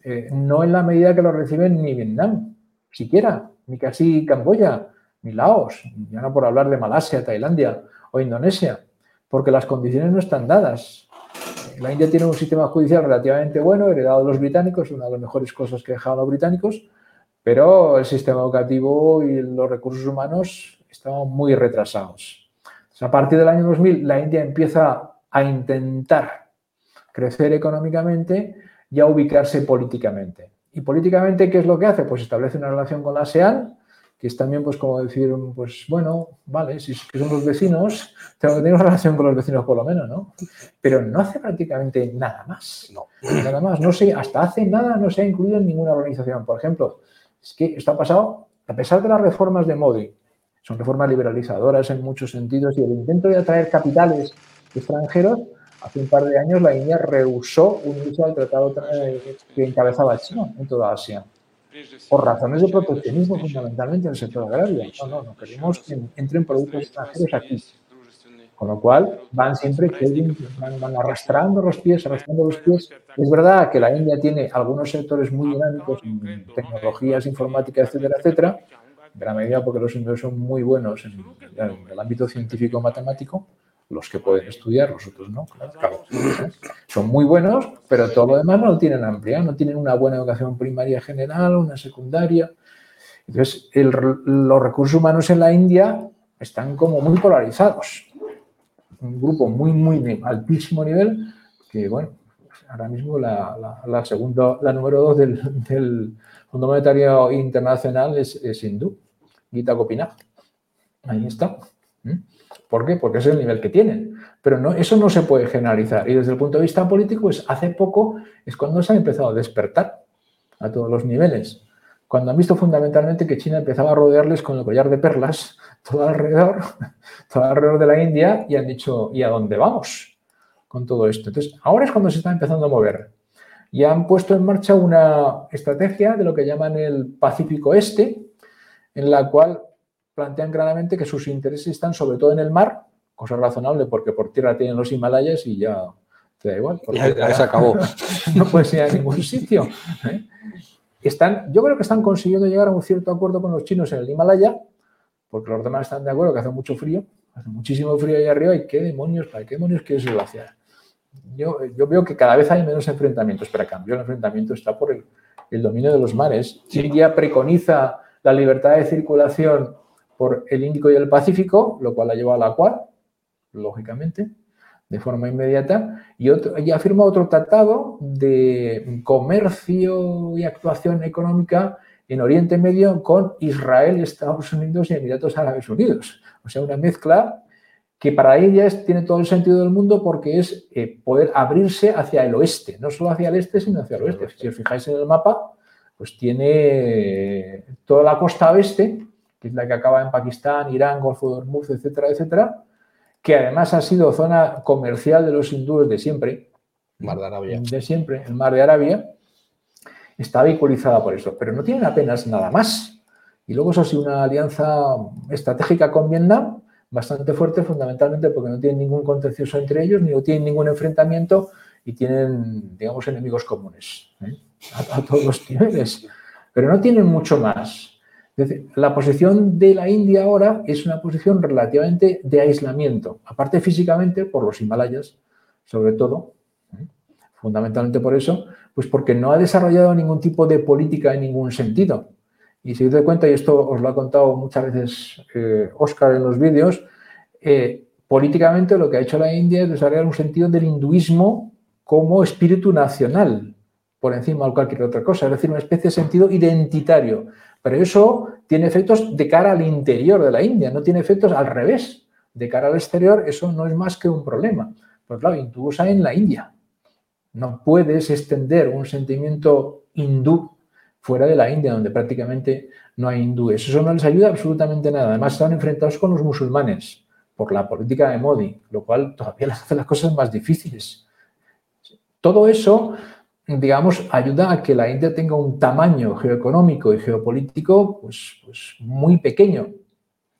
eh, no en la medida que lo reciben ni Vietnam, siquiera, ni casi Camboya, ni Laos, ya no por hablar de Malasia, Tailandia o Indonesia, porque las condiciones no están dadas la India tiene un sistema judicial relativamente bueno, heredado de los británicos, una de las mejores cosas que dejaron los británicos, pero el sistema educativo y los recursos humanos estaban muy retrasados. a partir del año 2000, la India empieza a intentar crecer económicamente y a ubicarse políticamente. ¿Y políticamente qué es lo que hace? Pues establece una relación con la ASEAN, que es también pues como decir, pues bueno, vale, si son los vecinos, tengo que tener una relación con los vecinos por lo menos, ¿no? Pero no hace prácticamente nada más. No. Nada más. No sé, hasta hace nada no se ha incluido en ninguna organización. Por ejemplo, es que esto ha pasado, a pesar de las reformas de Modi, son reformas liberalizadoras en muchos sentidos y el intento de atraer capitales extranjeros, hace un par de años la India rehusó unirse al tratado que encabezaba China en toda Asia por razones de proteccionismo fundamentalmente en el sector agrario. No, no, no queremos que entren productos extranjeros aquí. Con lo cual van siempre, van, arrastrando los pies, arrastrando los pies. Es verdad que la India tiene algunos sectores muy dinámicos en tecnologías, informática, etcétera, etcétera, de la medida porque los indios son muy buenos en, el ámbito científico-matemático, los que pueden estudiar, los otros no. Claro, Son muy buenos, pero todo lo demás no lo tienen amplia, no tienen una buena educación primaria general, una secundaria. Entonces, los recursos humanos en la India están como muy polarizados. Un grupo muy, muy altísimo nivel que, bueno, ahora mismo la, segunda, la número dos del, del, Fondo Monetario Internacional es, es hindú, Gita Gopinath. Ahí está. ¿Mm? ¿Por qué? Porque es el nivel que tienen. Pero no, eso no se puede generalizar. Y desde el punto de vista político, pues hace poco es cuando se ha empezado a despertar a todos los niveles. Cuando han visto fundamentalmente que China empezaba a rodearles con el collar de perlas todo alrededor, todo alrededor de la India y han dicho, ¿y a dónde vamos con todo esto? Entonces, ahora es cuando se está empezando a mover. Y han puesto en marcha una estrategia de lo que llaman el Pacífico Este, en la cual plantean claramente que sus intereses están sobre todo en el mar, cosa razonable porque por tierra tienen los Himalayas y ya te da igual. Ya, se acabó. no puedes ir a ningún sitio. ¿eh? Están, yo creo que están consiguiendo llegar a un cierto acuerdo con los chinos en el Himalaya, porque los demás están de acuerdo que hace mucho frío, hace muchísimo frío ahí arriba y qué demonios, ¿para qué demonios quieres ir hacia? Yo, yo veo que cada vez hay menos enfrentamientos, pero a cambio el enfrentamiento está por el, el dominio de los mares. India preconiza la libertad de circulación por el Índico y el Pacífico, lo cual la lleva a la cual, lógicamente, de forma inmediata, y, otro, y ha firmado otro tratado de comercio y actuación económica en Oriente Medio con Israel, Estados Unidos y Emiratos Árabes Unidos. O sea, una mezcla que para ellas tiene todo el sentido del mundo porque es eh, poder abrirse hacia el oeste, no solo hacia el este, sino hacia el oeste. Si os fijáis en el mapa, pues tiene toda la costa oeste que es la que acaba en Pakistán, Irán, Golfo de Hormuz, etcétera, etcétera, que además ha sido zona comercial de los hindúes de siempre. Mar de Arabia. De siempre, el Mar de Arabia, está vehiculizada por eso, pero no tienen apenas nada más. Y luego eso sí, una alianza estratégica con Vietnam bastante fuerte, fundamentalmente porque no tienen ningún contencioso entre ellos, ni no tienen ningún enfrentamiento y tienen, digamos, enemigos comunes ¿eh? a todos los niveles. Pero no tienen mucho más la posición de la India ahora es una posición relativamente de aislamiento, aparte físicamente por los Himalayas, sobre todo, ¿eh? fundamentalmente por eso, pues porque no ha desarrollado ningún tipo de política en ningún sentido. Y si os doy cuenta, y esto os lo ha contado muchas veces Oscar eh, en los vídeos, eh, políticamente lo que ha hecho la India es desarrollar un sentido del hinduismo como espíritu nacional, por encima de cualquier otra cosa, es decir, una especie de sentido identitario. Pero eso tiene efectos de cara al interior de la India, no tiene efectos al revés. De cara al exterior, eso no es más que un problema. Pues claro, hindúes hay en la India. No puedes extender un sentimiento hindú fuera de la India, donde prácticamente no hay hindúes. Eso no les ayuda absolutamente nada. Además, están enfrentados con los musulmanes por la política de Modi, lo cual todavía les hace las cosas más difíciles. Todo eso digamos, ayuda a que la India tenga un tamaño geoeconómico y geopolítico pues, pues muy pequeño.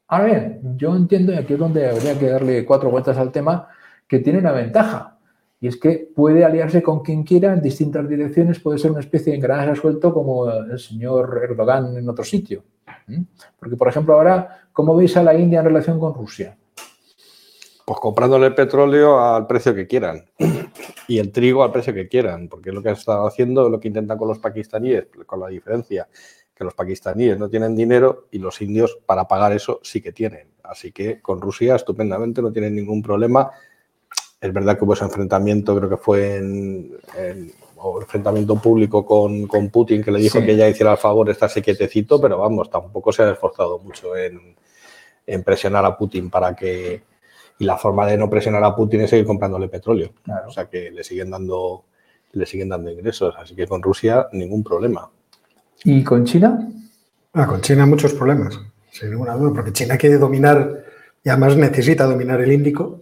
Ahora bien, yo entiendo, y aquí es donde habría que darle cuatro vueltas al tema, que tiene una ventaja, y es que puede aliarse con quien quiera en distintas direcciones, puede ser una especie de engranaje suelto como el señor Erdogan en otro sitio. Porque, por ejemplo, ahora, ¿cómo veis a la India en relación con Rusia? Pues comprándole petróleo al precio que quieran y el trigo al precio que quieran, porque es lo que han estado haciendo, lo que intentan con los pakistaníes, con la diferencia que los pakistaníes no tienen dinero y los indios para pagar eso sí que tienen. Así que con Rusia estupendamente no tienen ningún problema. Es verdad que hubo ese enfrentamiento, creo que fue en, enfrentamiento público con, Putin, que le dijo que ya hiciera el favor de estarse quietecito, pero vamos, tampoco se ha esforzado mucho en presionar a Putin para que y la forma de no presionar a Putin es seguir comprándole petróleo. O sea que le siguen dando le siguen dando ingresos. Así que con Rusia ningún problema. ¿Y con China? Ah, con China muchos problemas, sin ninguna duda, porque China quiere dominar y además necesita dominar el Índico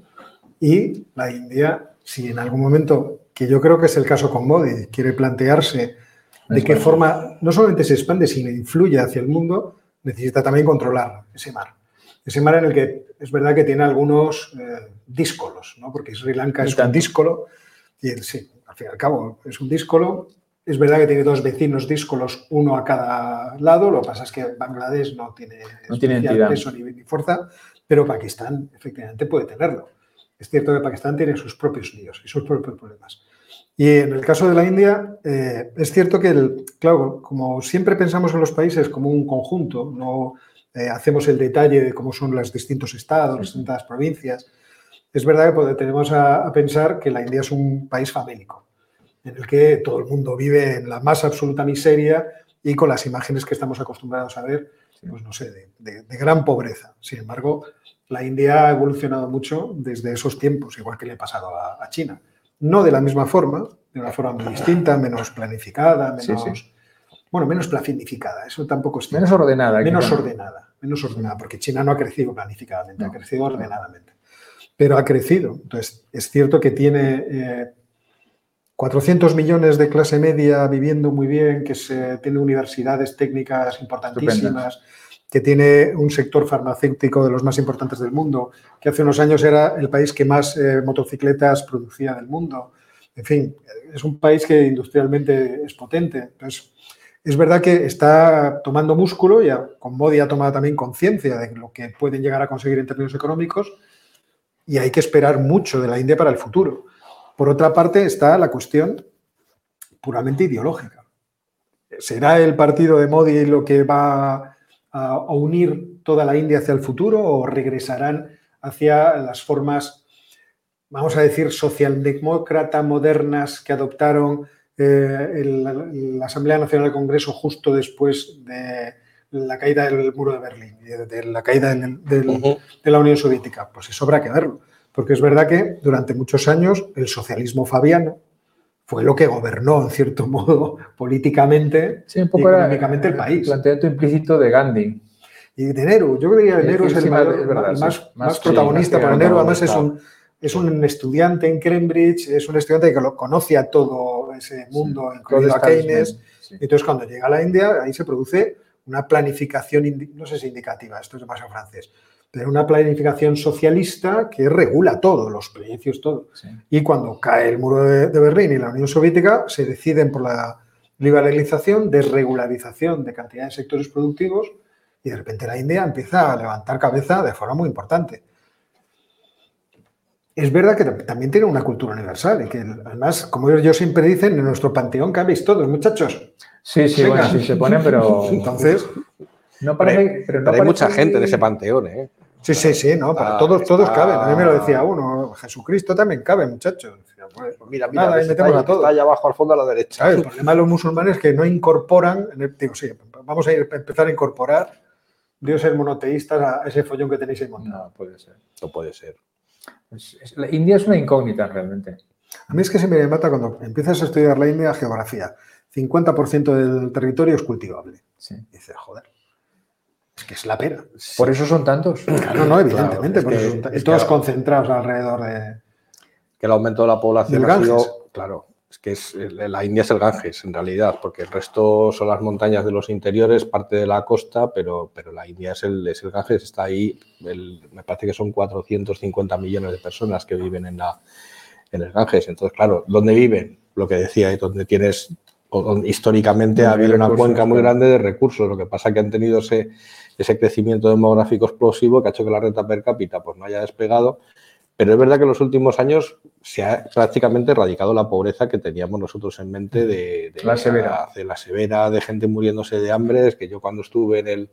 y la India, si en algún momento, que yo creo que es el caso con Modi, quiere plantearse de qué forma no solamente se expande, sino influye hacia el mundo, necesita también controlar ese mar. Ese mar en el que es verdad que tiene algunos eh, díscolos, ¿no? porque Sri Lanka es un díscolo, y sí, al fin y al cabo es un díscolo. Es verdad que tiene dos vecinos díscolos, uno a cada lado, lo que pasa es que Bangladesh no tiene, no tiene peso ni, fuerza, pero Pakistán efectivamente puede tenerlo. Es es cierto que Pakistán tiene sus propios líos y sus propios problemas. Y en el caso de la India, eh, es cierto que, el, claro, como siempre pensamos en los países como un conjunto, no eh, hacemos el detalle de cómo son los distintos estados, las distintas provincias, es verdad que tenemos a, pensar que la India es un país famélico, en el que todo el mundo vive en la más absoluta miseria y con las imágenes que estamos acostumbrados a ver, pues no sé, de, gran pobreza. Sin embargo, la India ha evolucionado mucho desde esos tiempos, igual que le ha pasado a, China. No de la misma forma, de una forma muy distinta, menos planificada, menos... Bueno, menos planificada, eso tampoco es Menos ordenada. Menos ordenada, menos ordenada, porque China no ha crecido planificadamente, ha crecido ordenadamente. Pero ha crecido. Entonces, es cierto que tiene 400 eh, millones de clase media viviendo muy bien, que se, tiene universidades técnicas importantísimas, que tiene un sector farmacéutico de los más importantes del mundo, que hace unos años era el país que más eh, motocicletas producía del mundo. En fin, es un país que industrialmente es potente. Entonces, es verdad que está tomando músculo, y con Modi ha tomado también conciencia de lo que pueden llegar a conseguir en términos económicos, y hay que esperar mucho de la India para el futuro. Por otra parte, está la cuestión puramente ideológica. ¿Será el partido de Modi lo que va a unir toda la India hacia el futuro o regresarán hacia las formas, vamos a decir, socialdemócrata modernas que adoptaron eh, la Asamblea Nacional del Congreso justo después de la caída del muro de Berlín, de, la caída de la Unión Soviética. Pues eso habrá que verlo, porque es verdad que durante muchos años el socialismo fabiano fue lo que gobernó, en cierto modo, políticamente y económicamente el país. El planteamiento implícito de Gandhi. Y de Nehru, yo creo que Nehru es el más, más, protagonista, pero Nehru además es un, es un estudiante en Cambridge, es un estudiante que lo conoce a todo ese mundo, incluido a Keynes. Entonces, cuando llega a la India, ahí se produce una planificación, no sé si indicativa, esto es demasiado francés, pero una planificación socialista que regula todo, los precios, todo. Y cuando cae el muro de, Berlín y la Unión Soviética, se deciden por la liberalización, desregularización de cantidad de sectores productivos y de repente la India empieza a levantar cabeza de forma muy importante es verdad que también tiene una cultura universal y que además, como ellos siempre dicen, en nuestro panteón cabéis todos, muchachos. Sí, sí, bueno, sí se ponen, pero... Entonces... No parece, pero, hay mucha gente en ese panteón, ¿eh? Sí, sí, sí, no, para todos, todos caben. A mí me lo decía uno, Jesucristo también cabe, muchachos. Pues, mira, mira, Nada, metemos está, a todos. Está allá abajo al fondo a la derecha. el problema de los musulmanes es que no incorporan, digo, sí, vamos a, ir, a empezar a incorporar dioses monoteístas a ese follón que tenéis ahí montado. No, puede ser. No puede ser. La India es una incógnita realmente. A mí es que se me mata cuando empiezas a estudiar la India geografía. 50% del territorio es cultivable. Sí. Y dices, joder, es que es la pena. Por eso son tantos. Claro, no, evidentemente. es todos concentrados alrededor de. Que el aumento de la población ha sido. Claro, es que es, la India es el Ganges, en realidad, porque el resto son las montañas de los interiores, parte de la costa, pero, pero la India es el, es el Ganges, está ahí, me parece que son 450 millones de personas que viven en, la, en el Ganges. Entonces, claro, ¿dónde viven? Lo que decía, donde tienes, históricamente ha habido una cuenca muy grande de recursos, lo que pasa es que han tenido ese, ese crecimiento demográfico explosivo que ha hecho que la renta per cápita pues, no haya despegado pero es verdad que en los últimos años se ha prácticamente erradicado la pobreza que teníamos nosotros en mente de, la, severa. de la severa, de gente muriéndose de hambre. Es que yo cuando estuve en el,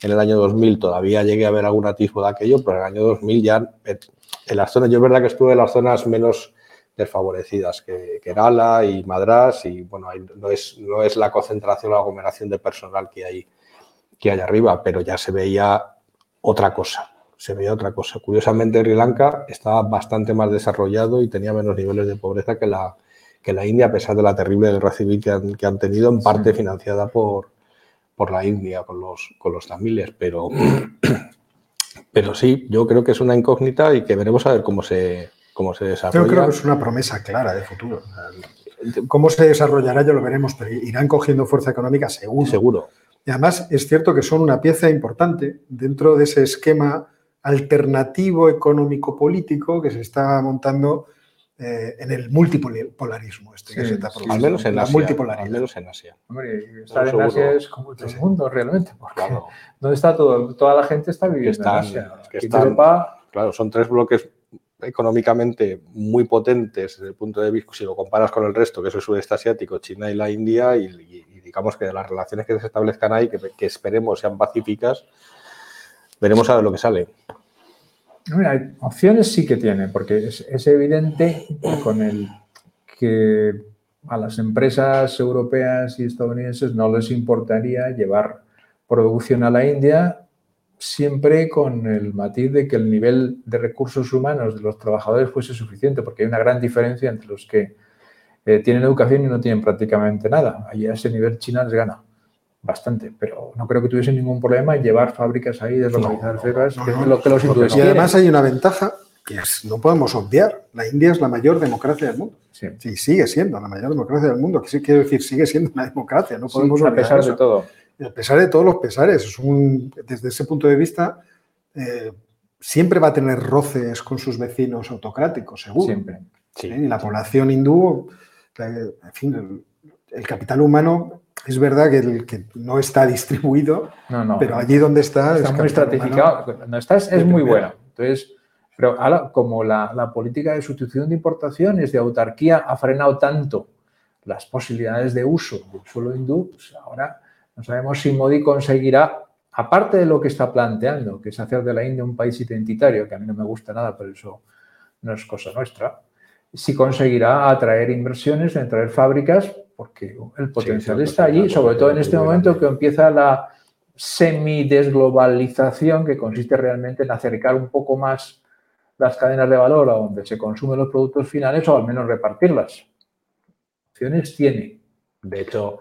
en el año 2000 todavía llegué a ver algún atisbo de aquello, pero en el año 2000 ya en las zonas, yo es verdad que estuve en las zonas menos desfavorecidas que Kerala y Madras y bueno, no es, no es la concentración o la aglomeración de personal que hay, que hay arriba, pero ya se veía otra cosa se veía otra cosa. Curiosamente, Sri Lanka estaba bastante más desarrollado y tenía menos niveles de pobreza que la, que la India, a pesar de la terrible guerra civil que han, que han tenido, en parte financiada por, por la India, con los, con los tamiles. Pero, pero sí, yo creo que es una incógnita y que veremos a ver cómo se, cómo se desarrolla. Yo creo que es una promesa clara de futuro. Cómo se desarrollará ya lo veremos, pero irán cogiendo fuerza económica seguro. Seguro. Y además es cierto que son una pieza importante dentro de ese esquema alternativo económico-político que se está montando eh, en el multipolarismo. Este, al menos en Asia. Al menos en Asia. Hombre, estar en Asia es como el mundo realmente, porque donde está todo, toda la gente está viviendo en Asia. claro, son tres bloques económicamente muy potentes desde el punto de vista, si lo comparas con el resto, que es el sudeste asiático, China y la India, y, digamos que de las relaciones que se establezcan ahí, que, que esperemos sean pacíficas, veremos a ver lo que sale. Mira, opciones sí que tiene, porque es, evidente con el que a las empresas europeas y estadounidenses no les importaría llevar producción a la India siempre con el matiz de que el nivel de recursos humanos de los trabajadores fuese suficiente, porque hay una gran diferencia entre los que eh, tienen educación y no tienen prácticamente nada. Allí a ese nivel China les gana bastante, pero no creo que tuviese ningún problema en llevar fábricas ahí, deslocalizar fibras, que es lo que los Y además hay una ventaja que no podemos obviar. La India es la mayor democracia del mundo. Sí. sigue siendo la mayor democracia del mundo. Quiero decir, sigue siendo una democracia. No podemos A pesar de todo. A pesar de todos los pesares. Es un, desde ese punto de vista, eh, siempre va a tener roces con sus vecinos autocráticos, seguro. Siempre. ¿Eh? Y la población hindú, en fin, el capital humano es verdad que, el, que no está distribuido, pero allí donde está... Está muy estratificado. Estás es muy bueno. Entonces, pero ahora, como la, política de sustitución de importaciones, de autarquía, ha frenado tanto las posibilidades de uso del suelo hindú, pues ahora no sabemos si Modi conseguirá, aparte de lo que está planteando, que es hacer de la India un país identitario, que a mí no me gusta nada, pero eso no es cosa nuestra, si conseguirá atraer inversiones, atraer fábricas porque el potencial está allí, sobre todo en este momento que empieza la semidesglobalización, que consiste realmente en acercar un poco más las cadenas de valor a donde se consumen los productos finales o al menos repartirlas. Opciones tiene. De hecho,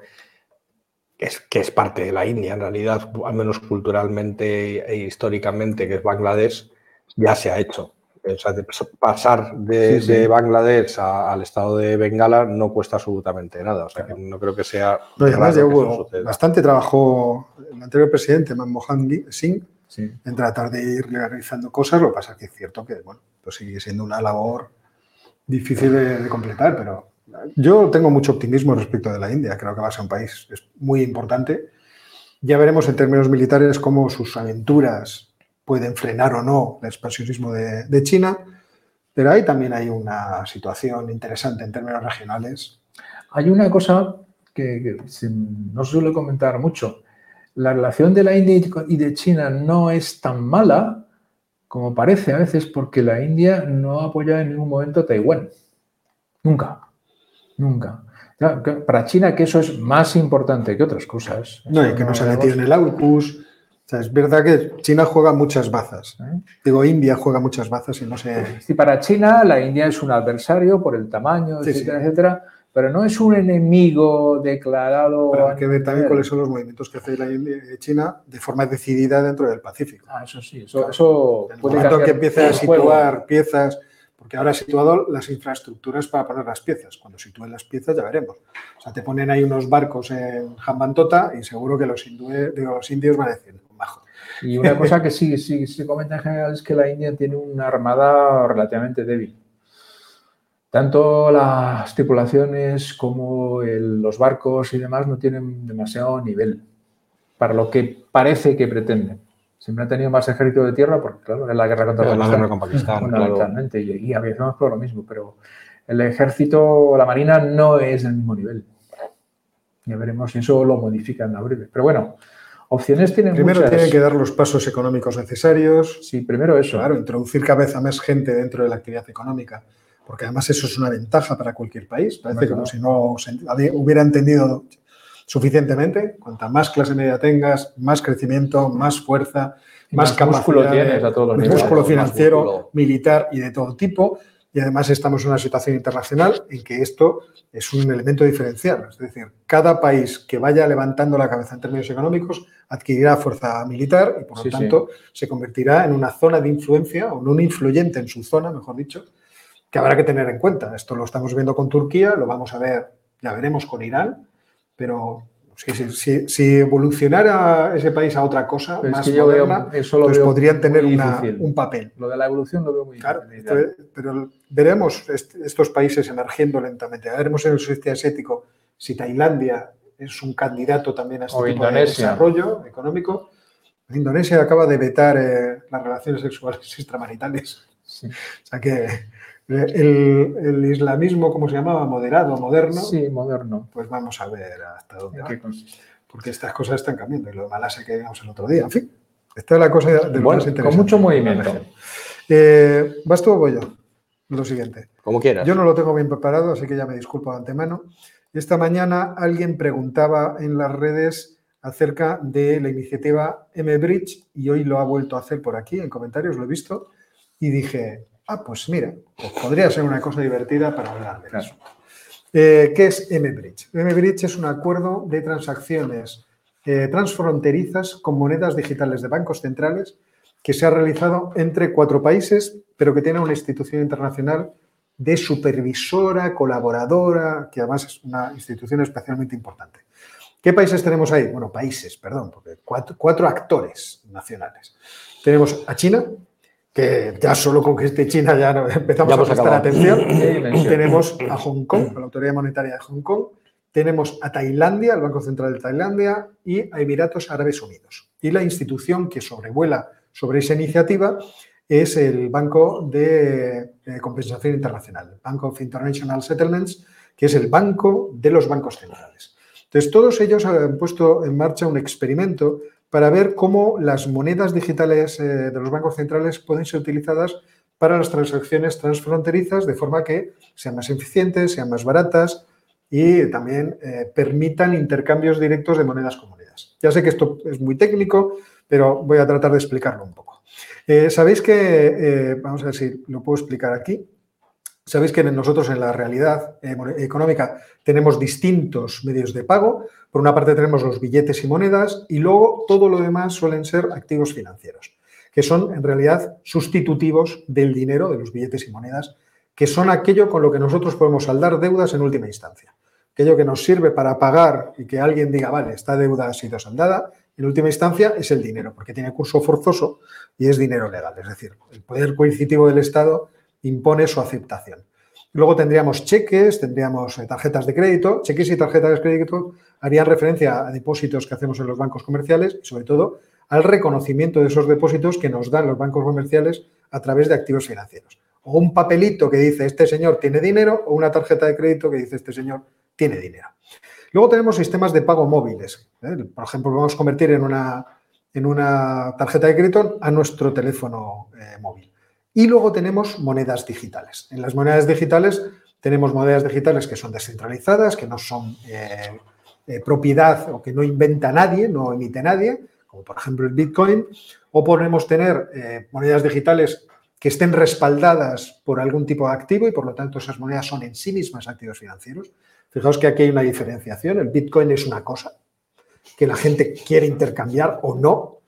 es que es parte de la India, en realidad, al menos culturalmente e históricamente, que es Bangladesh, ya se ha hecho pasar de, Bangladesh al estado de Bengala no cuesta absolutamente nada. O sea, que no creo que sea. además, ya hubo bastante trabajo el anterior presidente, Manmohan Singh, en tratar de ir realizando cosas. Lo que pasa es que es cierto que bueno, pues sigue siendo una labor difícil de, completar, pero yo tengo mucho optimismo respecto de la India. Creo que va a ser un país muy importante. Ya veremos en términos militares cómo sus aventuras pueden frenar o no el expansionismo de, China, pero ahí también hay una situación interesante en términos regionales. Hay una cosa que, no se suele comentar mucho. La relación de la India y de China no es tan mala como parece a veces porque la India no ha apoyado en ningún momento a Taiwán. Nunca. Nunca. Para China que eso es más importante que otras cosas. No, y que no se ha metido en el AUKUS, es verdad que China juega muchas bazas. ¿eh? Digo, India juega muchas bazas y no sé. Sí, para China la India es un adversario por el tamaño, etcétera, etcétera, pero no es un enemigo declarado. Pero hay que ver también cuáles son los movimientos que hace la India, China de forma decidida dentro del Pacífico. Ah, eso sí, eso, En el momento que empiece a situar piezas, porque ahora ha situado las infraestructuras para poner las piezas. Cuando sitúen las piezas ya veremos. O sea, te ponen ahí unos barcos en Jambantota y seguro que los, los indios van a decir, y una cosa que sí, sí se comenta en general es que la India tiene una armada relativamente débil. Tanto las tripulaciones como los barcos y demás no tienen demasiado nivel para lo que parece que pretenden. Siempre han tenido más ejército de tierra porque, claro, es la guerra contra Pakistán. La guerra con Pakistán, claro. Y, y a veces por lo mismo, pero el ejército, la marina no es del mismo nivel. Ya veremos si eso lo modifican a breve. Pero bueno, Opciones tienen Primero tienen que dar los pasos económicos necesarios. Sí, primero eso. Claro, introducir cada vez a más gente dentro de la actividad económica, porque además eso es una ventaja para cualquier país. Parece como si no hubiera entendido suficientemente. Cuanta más clase media tengas, más crecimiento, más fuerza, más, más músculo tienes a todos los Músculo financiero, militar y de todo tipo. Y además estamos en una situación internacional en que esto es un elemento diferencial. Es decir, cada país que vaya levantando la cabeza en términos económicos adquirirá fuerza militar y, por lo tanto, se convertirá en una zona de influencia o en un influyente en su zona, mejor dicho, que habrá que tener en cuenta. Esto lo estamos viendo con Turquía, lo vamos a ver, ya veremos con Irán, pero si, evolucionara ese país a otra cosa más moderna, pues podrían tener un papel. Lo de la evolución lo veo muy claro, pero veremos estos países emergiendo lentamente. Veremos en el sudeste asiático si Tailandia es un candidato también a este tipo de desarrollo económico. Indonesia acaba de vetar eh, las relaciones sexuales extramaritales. O sea que el, el, islamismo, como se llamaba? Moderado, moderno. Sí, moderno. Pues vamos a ver hasta dónde. Porque estas cosas están cambiando. Y lo de Malasia que vimos el otro día. En fin, esta es la cosa de lo Bueno, más interesante. con mucho movimiento. Eh, ¿Vas tú o voy yo? Lo siguiente. Como quieras. Yo no lo tengo bien preparado, así que ya me disculpo de antemano. Esta mañana alguien preguntaba en las redes acerca de la iniciativa MBridge y hoy lo ha vuelto a hacer por aquí en comentarios, lo he visto, y dije, ah, pues mira, pues podría ser una cosa divertida para hablar de eso. Eh, ¿Qué es MBridge? MBridge es un acuerdo de transacciones eh, transfronterizas con monedas digitales de bancos centrales que se ha realizado entre cuatro países, pero que tiene una institución internacional de supervisora, colaboradora, que además es una institución especialmente importante. ¿Qué países tenemos ahí? Bueno, países, perdón, porque cuatro, cuatro actores nacionales. Tenemos a China, que ya solo con que esté China ya empezamos Ya a prestar acabado. atención. Tenemos a Hong Kong, a la Autoridad Monetaria de Hong Kong. Tenemos a Tailandia, el Banco Central de Tailandia, y a Emiratos Árabes Unidos. Y la institución que sobrevuela sobre esa iniciativa es el Banco de eh, Compensación Internacional, Bank of International Settlements, que es el banco de los bancos centrales. Entonces, todos ellos han puesto en marcha un experimento para ver cómo las monedas digitales eh, de los bancos centrales pueden ser utilizadas para las transacciones transfronterizas de forma que sean más eficientes, sean más baratas y también eh, permitan intercambios directos de monedas con. Ya sé que esto es muy técnico, pero voy a tratar de explicarlo un poco. Eh, Sabéis que, vamos a ver si lo puedo explicar aquí, sabéis que nosotros en la realidad eh, económica tenemos distintos medios de pago. Por una parte tenemos los billetes y monedas y luego todo lo demás suelen ser activos financieros, que son en realidad sustitutivos del dinero, de los billetes y monedas, que son aquello con lo que nosotros podemos saldar deudas en última instancia. Aquello que nos sirve para pagar y que alguien diga, vale, esta deuda ha sido saldada, en última instancia es el dinero, porque tiene curso forzoso y es dinero legal. Es decir, el poder coercitivo del Estado impone su aceptación. Luego tendríamos cheques, tendríamos eh, tarjetas de crédito. Cheques y tarjetas de crédito harían referencia a depósitos que hacemos en los bancos comerciales y sobre todo al reconocimiento de esos depósitos que nos dan los bancos comerciales a través de activos financieros. O un papelito que dice este señor tiene dinero o una tarjeta de crédito que dice este señor tiene dinero. Luego tenemos sistemas de pago móviles. ¿eh? Por ejemplo, vamos a convertir en una, en una tarjeta de crédito a nuestro teléfono eh, móvil. Y luego tenemos monedas digitales. En las monedas digitales tenemos monedas digitales que son descentralizadas, que no son eh, eh, propiedad o que no inventa nadie, no emite nadie, como por ejemplo el Bitcoin, o podemos tener eh, monedas digitales que estén respaldadas por algún tipo de activo y por lo tanto esas monedas son en sí mismas activos financieros. Fijaos que aquí hay una diferenciación. El Bitcoin es una cosa que la gente quiere intercambiar o no,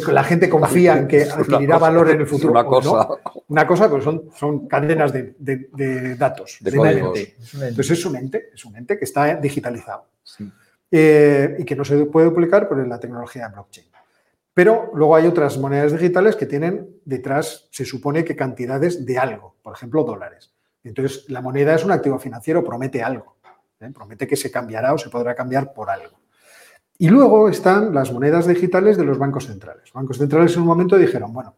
que la gente confía en que adquirirá cosa, valor en el futuro una no. cosa. Una cosa, pues son, son cadenas de, de- de datos, De ente. Entonces es un ente, es un ente que está digitalizado Sí. eh, y que no se puede duplicar por la tecnología de blockchain. Pero luego hay otras monedas digitales que tienen detrás, se supone que cantidades de algo, por ejemplo, dólares. Entonces, la moneda es un activo financiero, promete algo, ¿eh? promete que se cambiará o se podrá cambiar por algo. Y luego están las monedas digitales de los bancos centrales. Los bancos centrales en un momento dijeron, bueno,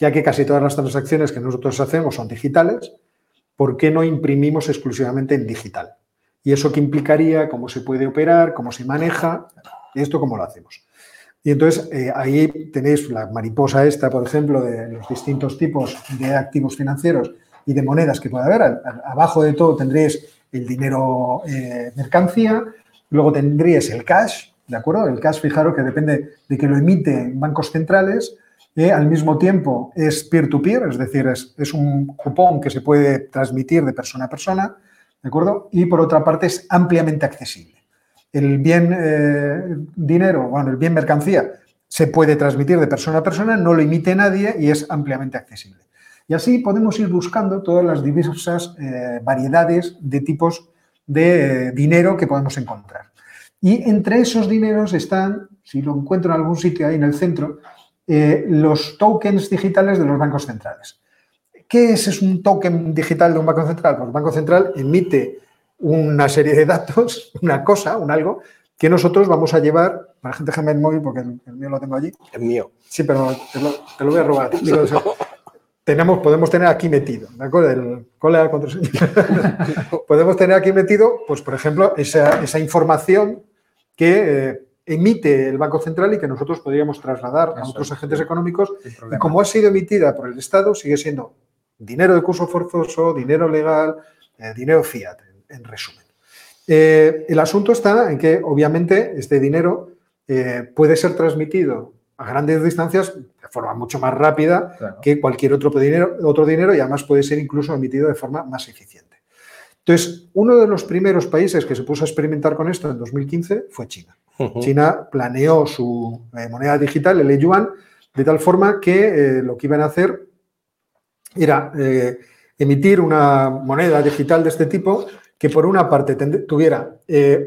ya que casi todas las transacciones que nosotros hacemos son digitales, ¿por qué no imprimimos exclusivamente en digital? ¿Y eso qué implicaría? ¿Cómo se puede operar? ¿Cómo se maneja? ¿Y esto cómo lo hacemos? Y entonces eh, ahí tenéis la mariposa esta, por ejemplo, de los distintos tipos de activos financieros y de monedas que puede haber. Abajo de todo tendréis el dinero eh, mercancía, luego tendríais el cash, ¿de acuerdo? El cash, fijaros que depende de que lo emiten bancos centrales, eh, al mismo tiempo es peer-to-peer, es decir, es, un cupón que se puede transmitir de persona a persona, ¿de acuerdo? Y por otra parte es ampliamente accesible. El bien eh, dinero, bueno, el bien mercancía se puede transmitir de persona a persona, no lo emite nadie y es ampliamente accesible. Y así podemos ir buscando todas las diversas eh, variedades de tipos de eh, dinero que podemos encontrar. Y entre esos dineros están, si lo encuentro en algún sitio ahí en el centro, eh, los tokens digitales de los bancos centrales. ¿Qué es, es un token digital de un banco central? Pues el banco central emite una serie de datos, una cosa, un algo, que nosotros vamos a llevar, para gente déjame el móvil porque el, el mío lo tengo allí. Es mío. Sí, pero te lo, te lo voy a robar. Digo, o sea, tenemos, podemos tener aquí metido, ¿de acuerdo? El, ¿Cuál podemos tener aquí metido, pues, por ejemplo, esa, información que eh, emite el Banco Central y que nosotros podríamos trasladar a otros agentes económicos. Y como ha sido emitida por el Estado, sigue siendo dinero de curso forzoso, dinero legal, eh, dinero fiat, en, resumen. Eh, el asunto está en que, obviamente, este dinero puede ser transmitido a grandes distancias de forma mucho más rápida que cualquier otro dinero, otro dinero y además puede ser incluso emitido de forma más eficiente. Entonces, uno de los primeros países que se puso a experimentar con esto en 2015 fue China. China planeó su eh, moneda digital, el yuan, de tal forma que eh, lo que iban a hacer era eh, emitir una moneda digital de este tipo que por una parte tuviera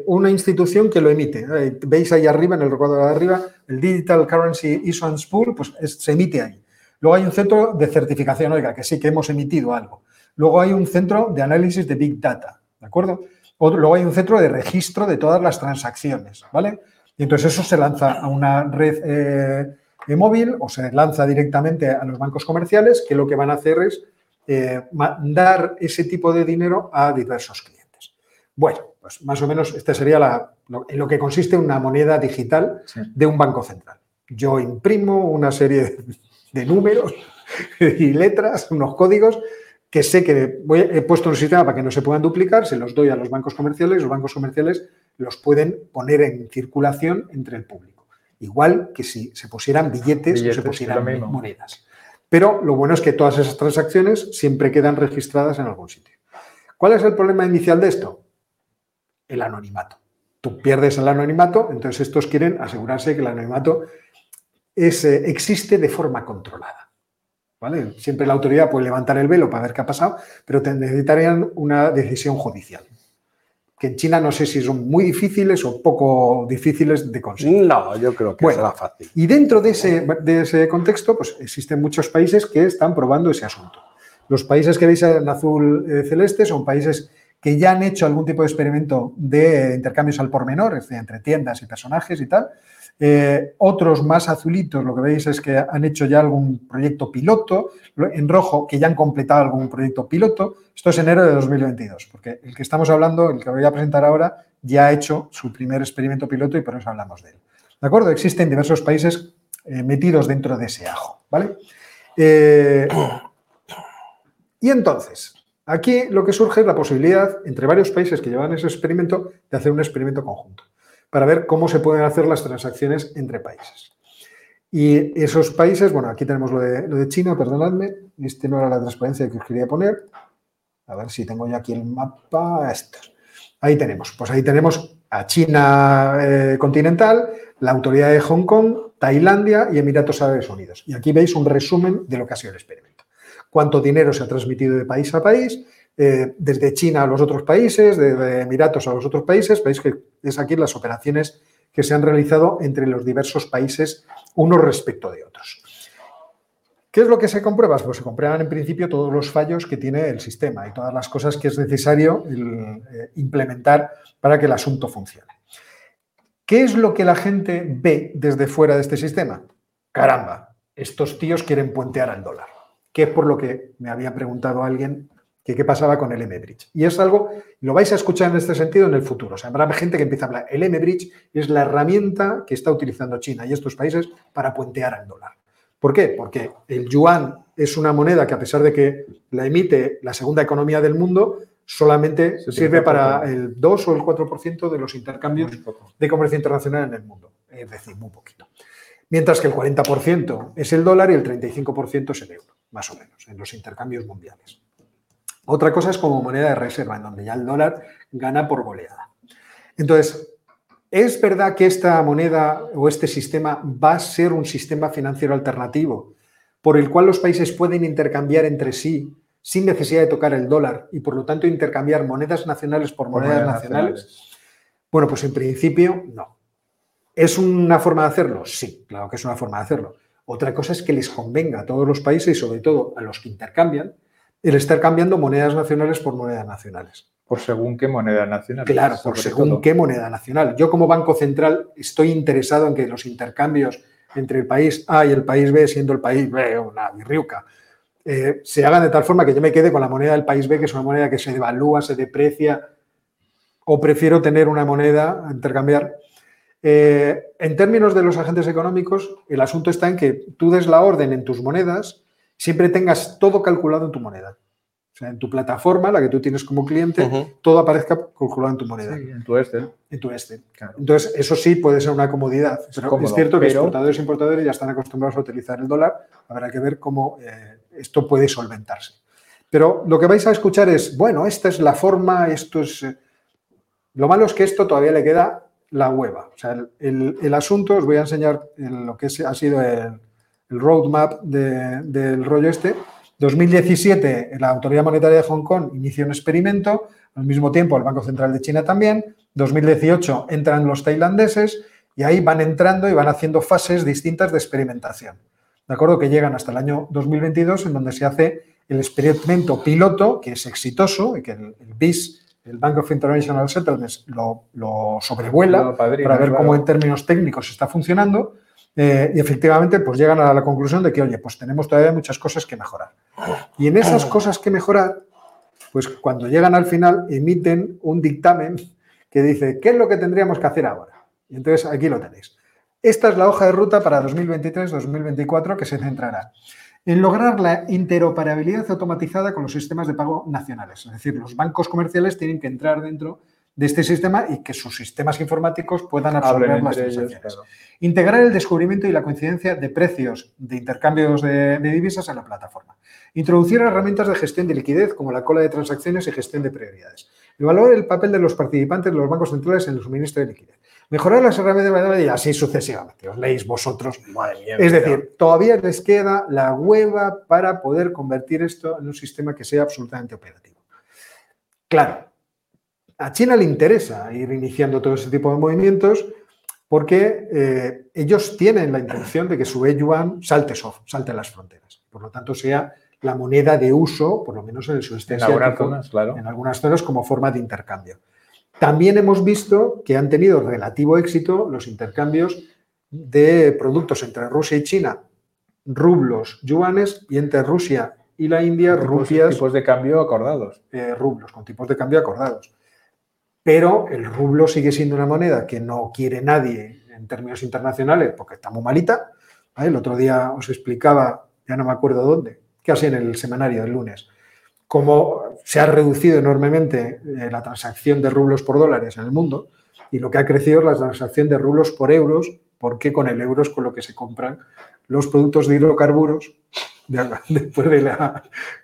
una institución que lo emite. Veis ahí arriba, en el recuadro de arriba, el Digital Currency Issuance Pool, pues se emite ahí. Luego hay un centro de certificación, oiga, que sí que hemos emitido algo. Luego hay un centro de análisis de Big Data, ¿de acuerdo? luego hay un centro de registro de todas las transacciones, ¿vale? Y entonces eso se lanza a una red eh, móvil o se lanza directamente a los bancos comerciales que lo que van a hacer es eh, mandar ese tipo de dinero a diversos clientes. Bueno, pues más o menos este sería la, en lo que consiste una moneda digital de un banco central. Yo imprimo una serie de números y letras, unos códigos que sé que he puesto un sistema para que no se puedan duplicar, se los doy a los bancos comerciales, los bancos comerciales los pueden poner en circulación entre el público. Igual que si se pusieran billetes, o se pusieran monedas. Pero lo bueno es que todas esas transacciones siempre quedan registradas en algún sitio. ¿Cuál es el problema inicial de esto? El anonimato. Tú pierdes el anonimato, entonces estos quieren asegurarse que el anonimato es, eh, existe de forma controlada. Siempre la autoridad puede levantar el velo para ver qué ha pasado, pero necesitarían una decisión judicial. Que en China no sé si son muy difíciles o poco difíciles de conseguir. No, yo creo que será fácil. Y dentro de ese, de ese contexto, pues existen muchos países que están probando ese asunto. Los países que veis en azul eh, celeste son países que ya han hecho algún tipo de experimento de intercambios al por menor, es decir, entre tiendas y personajes y tal, eh, otros más azulitos, lo que veis es que han hecho ya algún proyecto piloto, en rojo que ya han completado algún proyecto piloto. Esto es enero de 2022, porque el que estamos hablando, el que voy a presentar ahora, ya ha hecho su primer experimento piloto y por eso hablamos de él. ¿De acuerdo? Existen diversos países eh, metidos dentro de ese ajo, ¿vale? Eh, y entonces, aquí lo que surge es la posibilidad, entre varios países que llevan ese experimento, de hacer un experimento conjunto para ver cómo se pueden hacer las transacciones entre países. Y esos países, bueno, aquí tenemos lo de, China, perdonadme, este no era la transparencia que os quería poner. A ver si tengo yo aquí el mapa. Ahí tenemos, pues ahí tenemos a China eh, continental, la autoridad de Hong Kong, Tailandia y Emiratos Árabes Unidos. Y aquí veis un resumen de lo que ha sido el experimento. Cuánto dinero se ha transmitido de país a país, eh, desde China a los otros países, desde Emiratos a los otros países. Veis que es aquí las operaciones que se han realizado entre los diversos países unos respecto de otros. ¿Qué es lo que se comprueba? Pues se comprueban en principio todos los fallos que tiene el sistema y todas las cosas que es necesario eh, implementar para que el asunto funcione. ¿Qué es lo que la gente ve desde fuera de este sistema? Caramba, estos tíos quieren puentear al dólar, que es por lo que me había preguntado alguien que qué pasaba con el M-Bridge. Y es algo, lo vais a escuchar en este sentido en el futuro. O sea, habrá gente que empieza a hablar. El M-Bridge es la herramienta que está utilizando China y estos países para puentear al dólar. ¿Por qué? Porque el yuan es una moneda que a pesar de que la emite la segunda economía del mundo, solamente sirve para el 2 o el 4% de los intercambios de comercio internacional en el mundo. Es decir, muy poquito. Mientras que el 40% es el dólar y el 35% es el euro, más o menos, en los intercambios mundiales. Otra cosa es como moneda de reserva, en donde ya el dólar gana por goleada. Entonces, ¿es verdad que esta moneda o este sistema va a ser un sistema financiero alternativo por el cual los países pueden intercambiar entre sí sin necesidad de tocar el dólar y por lo tanto intercambiar monedas nacionales por monedas, nacionales? Bueno, pues en principio no. ¿Es una forma de hacerlo? Sí, claro que es una forma de hacerlo. Otra cosa es que les convenga a todos los países y sobre todo a los que intercambian el estar cambiando monedas nacionales por monedas nacionales. Por según qué moneda nacional. Claro, por según qué moneda nacional. Yo como Banco Central estoy interesado en que los intercambios entre el país A y el país B, siendo el país B una birriuca, eh, se hagan de tal forma que yo me quede con la moneda del país B, que es una moneda que se devalúa, se deprecia, o prefiero tener una moneda a intercambiar. Eh, en términos de los agentes económicos, el asunto está en que tú des la orden en tus monedas, siempre tengas todo calculado en tu moneda. O sea, en tu plataforma, la que tú tienes como cliente, todo aparezca calculado en tu moneda. Sí, en tu Excel. En tu este. Claro. Entonces, eso sí puede ser una comodidad. Es Pero cómodo, es cierto que pero- exportadores e importadores ya están acostumbrados a utilizar el dólar. Habrá que ver cómo eh, esto puede solventarse. Pero lo que vais a escuchar es, bueno, esta es la forma, esto es... eh, Lo malo es que esto todavía le queda la hueva. O sea, el, el- el asunto, os voy a enseñar el- lo que es- ha sido el, el roadmap de- del rollo este. 2017, la Autoridad Monetaria de Hong Kong inicia un experimento, al mismo tiempo el Banco Central de China también. 2018 entran los tailandeses y ahí van entrando y van haciendo fases distintas de experimentación. De acuerdo que llegan hasta el año 2022 en donde se hace el experimento piloto, que es exitoso y que el, el BIS, el Bank of International Settlements, lo, lo sobrevuela Lo padrina, para ver claro. cómo en términos técnicos está funcionando. Eh, y efectivamente, pues llegan a la conclusión de que, oye, pues tenemos todavía muchas cosas que mejorar. Y en esas cosas que mejorar, pues cuando llegan al final, emiten un dictamen que dice, ¿qué es lo que tendríamos que hacer ahora? Y entonces aquí lo tenéis. Esta es la hoja de ruta para 2023-2024 que se centrará en lograr la interoperabilidad automatizada con los sistemas de pago nacionales. Es decir, los bancos comerciales tienen que entrar dentro de este sistema y que sus sistemas informáticos puedan absorber las transacciones. claro. Integrar el descubrimiento y la coincidencia de precios de intercambios de, de divisas en la plataforma. Introducir herramientas de gestión de liquidez como la cola de transacciones y gestión de prioridades. Evaluar el papel de los participantes de los bancos centrales en el suministro de liquidez. Mejorar las herramientas y así sucesivamente. Os leéis vosotros. Madre mía, Es decir, todavía les queda la hueva para poder convertir esto en un sistema que sea absolutamente operativo. Claro, a China le interesa ir iniciando todo ese tipo de movimientos porque eh, ellos tienen la intención de que su yuan salte soft, salte las fronteras. Por lo tanto, sea la moneda de uso, por lo menos en el sudeste En algunas zonas, claro. en algunas zonas como forma de intercambio. También hemos visto que han tenido relativo éxito los intercambios de productos entre Rusia y China, rublos, yuanes, y entre Rusia y la India, rupias, tipos de cambio acordados. eh, rublos, con tipos de cambio acordados. Pero el rublo sigue siendo una moneda que no quiere nadie en términos internacionales porque está muy malita. El otro día os explicaba, ya no me acuerdo dónde, casi en el semanario del lunes, cómo se ha reducido enormemente eh, la transacción de rublos por dólares en el mundo y lo que ha crecido es la transacción de rublos por euros, porque con el euro es con lo que se compran los productos de hidrocarburos. de- Después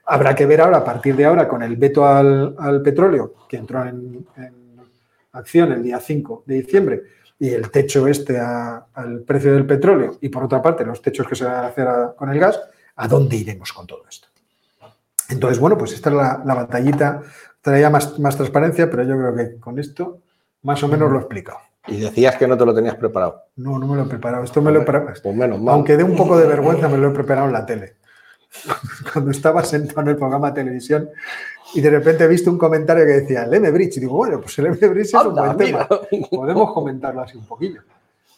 habrá que ver ahora, a partir de ahora, con el veto al, petróleo, que entró en, en acción el día 5 de diciembre, y el techo este a- al precio del petróleo, y por otra parte los techos que se van a hacer a- con el gas, ¿a dónde iremos con todo esto? Entonces, bueno, pues esta es la, la batallita. Traía más, más transparencia, pero yo creo que con esto más o menos lo he explicado. Y decías que no te lo tenías preparado. No, no me lo he preparado. Esto me lo he preparado. Pues menos mal. Aunque dé un poco de vergüenza, me lo he preparado en la tele. Cuando estaba sentado en el programa de televisión y de repente he visto un comentario que decía el M-Bridge. Y digo, bueno, pues el M-Bridge es un buen tema. Podemos comentarlo así un poquillo.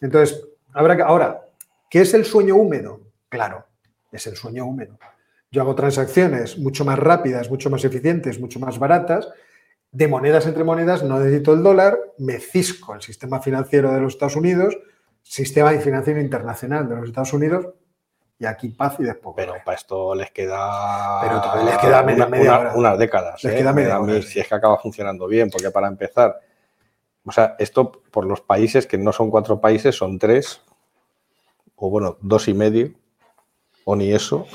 Entonces, habrá que. Ahora, ¿qué es el sueño húmedo? Claro, es el sueño húmedo. Yo hago transacciones mucho más rápidas, mucho más eficientes, mucho más baratas. De monedas entre monedas, no necesito el dólar, me cisco el sistema financiero de los Estados Unidos, sistema financiero internacional de los Estados Unidos, y aquí paz y después. Pero para esto les queda. Pero todavía les queda media- una- media una- hora. unas décadas. Les ¿eh? queda media hora, Si es que acaba funcionando bien, porque para empezar, o sea, esto por los países que no son cuatro países, son tres, o bueno, dos y medio, o ni eso.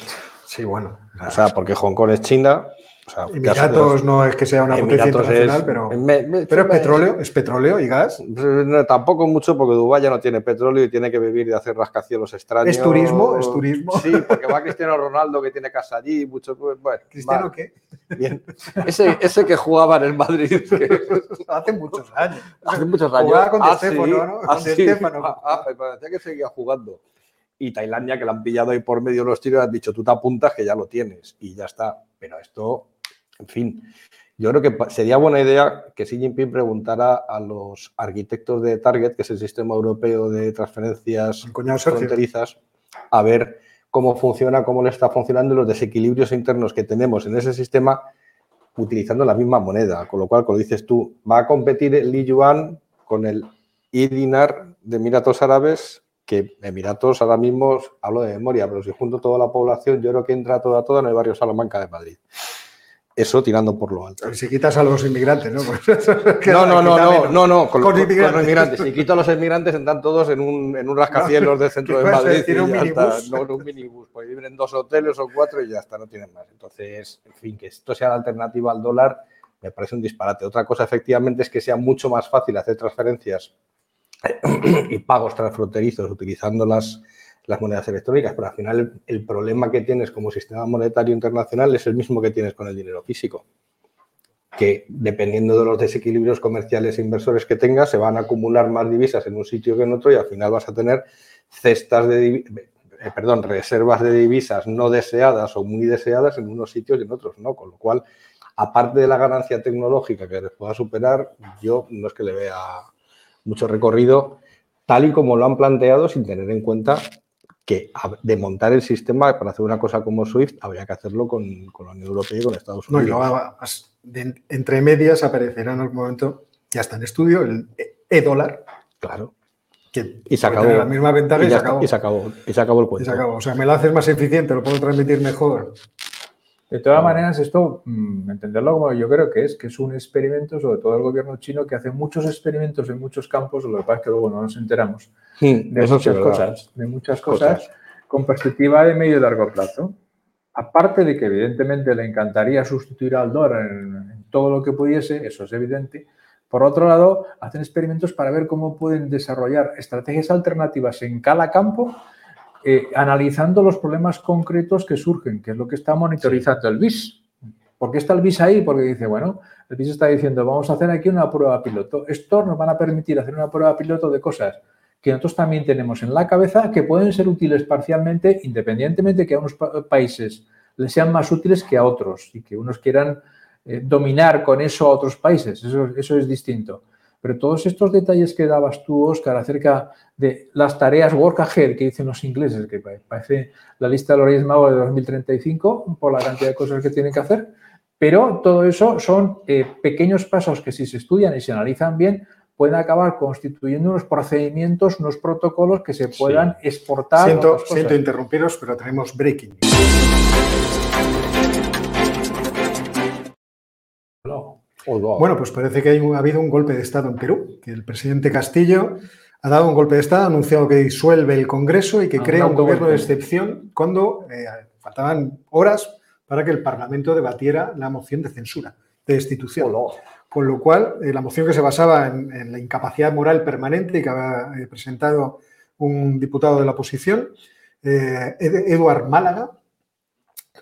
Sí, bueno. O sea, porque Hong Kong es China. O sea, Emiratos no es que sea una potencia internacional, es- pero, me- me- pero es petróleo, es petróleo y gas. No, tampoco mucho porque Dubái ya no tiene petróleo y tiene que vivir de hacer rascacielos extraños. ¿Es turismo? ¿Es turismo? Sí, porque va Cristiano Ronaldo que tiene casa allí, mucho pues, bueno, ¿Cristiano qué? bien. Ese, ese que jugaba en el Madrid que Hace muchos años. hace muchos años. Jugaba con Di Ah, ¿no? ah, Con Di sí. Stéfano. Ah, ah, me parecía que seguía jugando. Y Tailandia, que le han pillado ahí por medio los tiros, han dicho, tú te apuntas que ya lo tienes y ya está. Pero esto, en fin, yo creo que sería buena idea que Xi Jinping preguntara a los arquitectos de Target, que es el sistema europeo de transferencias fronterizas, a ver cómo funciona, cómo le está funcionando y los desequilibrios internos que tenemos en ese sistema utilizando la misma moneda. Con lo cual, como dices tú, va a competir el Li Yuan con el I-Dinar de Emiratos Árabes, que Emiratos ahora mismo, hablo de memoria, pero si junto toda la población, yo creo que entra toda, toda en el barrio Salamanca de Madrid. Eso tirando por lo alto. Si quitas a los inmigrantes, ¿no? no, no, no, no, no, no, con, los inmigrantes. Si quito a los inmigrantes, entran todos en un, en un rascacielos del centro de Madrid. y un minibús. No, en un minibús, pues viven en dos hoteles o cuatro y ya está, no tienen más. Entonces, en fin, que esto sea la alternativa al dólar me parece un disparate. Otra cosa, efectivamente, es que sea mucho más fácil hacer transferencias y pagos transfronterizos utilizando las, las monedas electrónicas, pero al final el, problema que tienes como sistema monetario internacional es el mismo que tienes con el dinero físico, que dependiendo de los desequilibrios comerciales e inversores que tengas, se van a acumular más divisas en un sitio que en otro y al final vas a tener cestas de, eh, perdón, reservas de divisas no deseadas o muy deseadas en unos sitios y en otros, ¿no? Con lo cual, aparte de la ganancia tecnológica que les pueda superar, yo no es que le vea mucho recorrido, tal y como lo han planteado sin tener en cuenta que de montar el sistema para hacer una cosa como SWIFT habría que hacerlo con, la Unión Europea y con Estados Unidos. No, y entre medias aparecerá en algún momento, ya está en estudio, el e-dólar. Claro. Que y se acabó. La misma ventaja y, se, acabó. y, se acabó. Y se acabó el cuento. Y se acabó. O sea, me lo haces más eficiente, lo puedo transmitir mejor. De todas maneras, esto, mm, entenderlo como yo creo que es, que es un experimento, sobre todo el gobierno chino, que hace muchos experimentos en muchos campos, lo que pasa es que luego no nos enteramos de, muchas cosas, de muchas cosas, con perspectiva de medio y largo plazo. Aparte de que evidentemente le encantaría sustituir al dólar en, todo lo que pudiese, eso es evidente, por otro lado, hacen experimentos para ver cómo pueden desarrollar estrategias alternativas en cada campo, eh, analizando los problemas concretos que surgen, que es lo que está monitorizando el BIS. ¿Por qué está el BIS ahí? Porque dice, bueno, el BIS está diciendo, vamos a hacer aquí una prueba piloto. Esto nos van a permitir hacer una prueba piloto de cosas que nosotros también tenemos en la cabeza que pueden ser útiles parcialmente, independientemente de que a unos países les sean más útiles que a otros y que unos quieran eh, dominar con eso a otros países. Eso, eso es distinto. Pero todos estos detalles que dabas tú, Oscar, acerca de las tareas work ahead que dicen los ingleses, que parece la lista de los Reyes Magos de 2035 por la cantidad de cosas que tienen que hacer, pero todo eso son eh, pequeños pasos que si se estudian y se analizan bien, pueden acabar constituyendo unos procedimientos, unos protocolos que se puedan exportar. Siento, siento interrumpiros, pero tenemos breaking. Bueno, pues parece que ha habido un golpe de Estado en Perú, que el presidente Castillo ha dado un golpe de Estado, ha anunciado que disuelve el Congreso y que crea un gobierno de excepción cuando eh, faltaban horas para que el Parlamento debatiera la moción de censura, de destitución. Con lo cual, eh, la moción que se basaba en, la incapacidad moral permanente que había eh, presentado un diputado de la oposición, Eduard Málaga,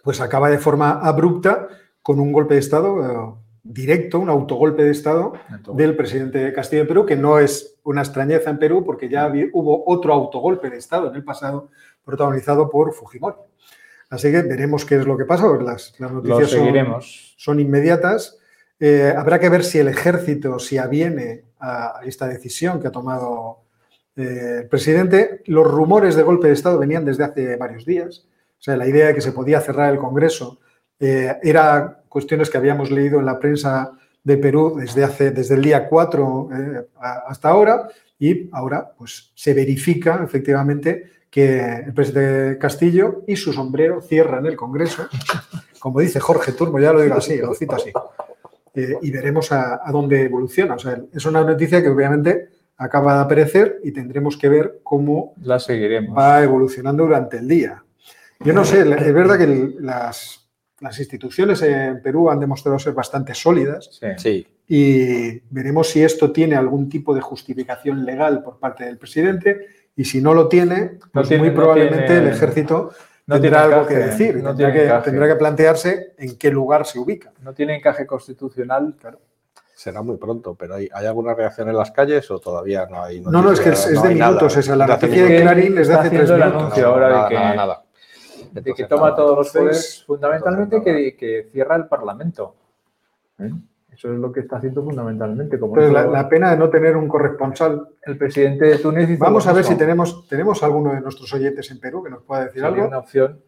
pues acaba de forma abrupta con un golpe de Estado directo, un autogolpe de Estado del presidente de Castilla y Perú, que no es una extrañeza en Perú porque ya hubo otro autogolpe de Estado en el pasado protagonizado por Fujimori. Así que veremos qué es lo que pasa, las, las noticias son, son, inmediatas. Eh, habrá que ver si el ejército se aviene a esta decisión que ha tomado eh, el presidente. Los rumores de golpe de Estado venían desde hace varios días. O sea, la idea de que se podía cerrar el Congreso eh, era cuestiones que habíamos leído en la prensa de Perú desde, hace, desde el día 4 hasta ahora y ahora pues, se verifica efectivamente que el presidente Castillo y su sombrero cierran el Congreso, como dice Jorge Turmo, ya lo digo así, lo cito así. Eh, y veremos a, dónde evoluciona. O sea, es una noticia que obviamente acaba de aparecer y tendremos que ver cómo la seguiremos. va evolucionando durante el día. Yo no sé, es verdad que las, las instituciones en Perú han demostrado ser bastante sólidas sí. y veremos si esto tiene algún tipo de justificación legal por parte del presidente y si no lo tiene, pues muy probablemente el ejército no tendrá algo que decir. No tendrá, que, tendrá, que, plantearse en qué lugar se ubica. No tiene encaje constitucional, claro. Será muy pronto, pero ¿hay, alguna reacción en las calles o todavía no hay? No, no, es que es, de minutos esa. La noticia de Clarín es de hace tres minutos. ahora de que, nada, De que toma todos los poderes, fundamentalmente que, que, cierra el Parlamento. ¿eh? Eso es lo que está haciendo fundamentalmente. Como Entonces, la, pena de no tener un corresponsal. el presidente de Túnez hizo Vamos a ver si tenemos, tenemos alguno de nuestros oyentes en Perú que nos pueda decir algo. una opción.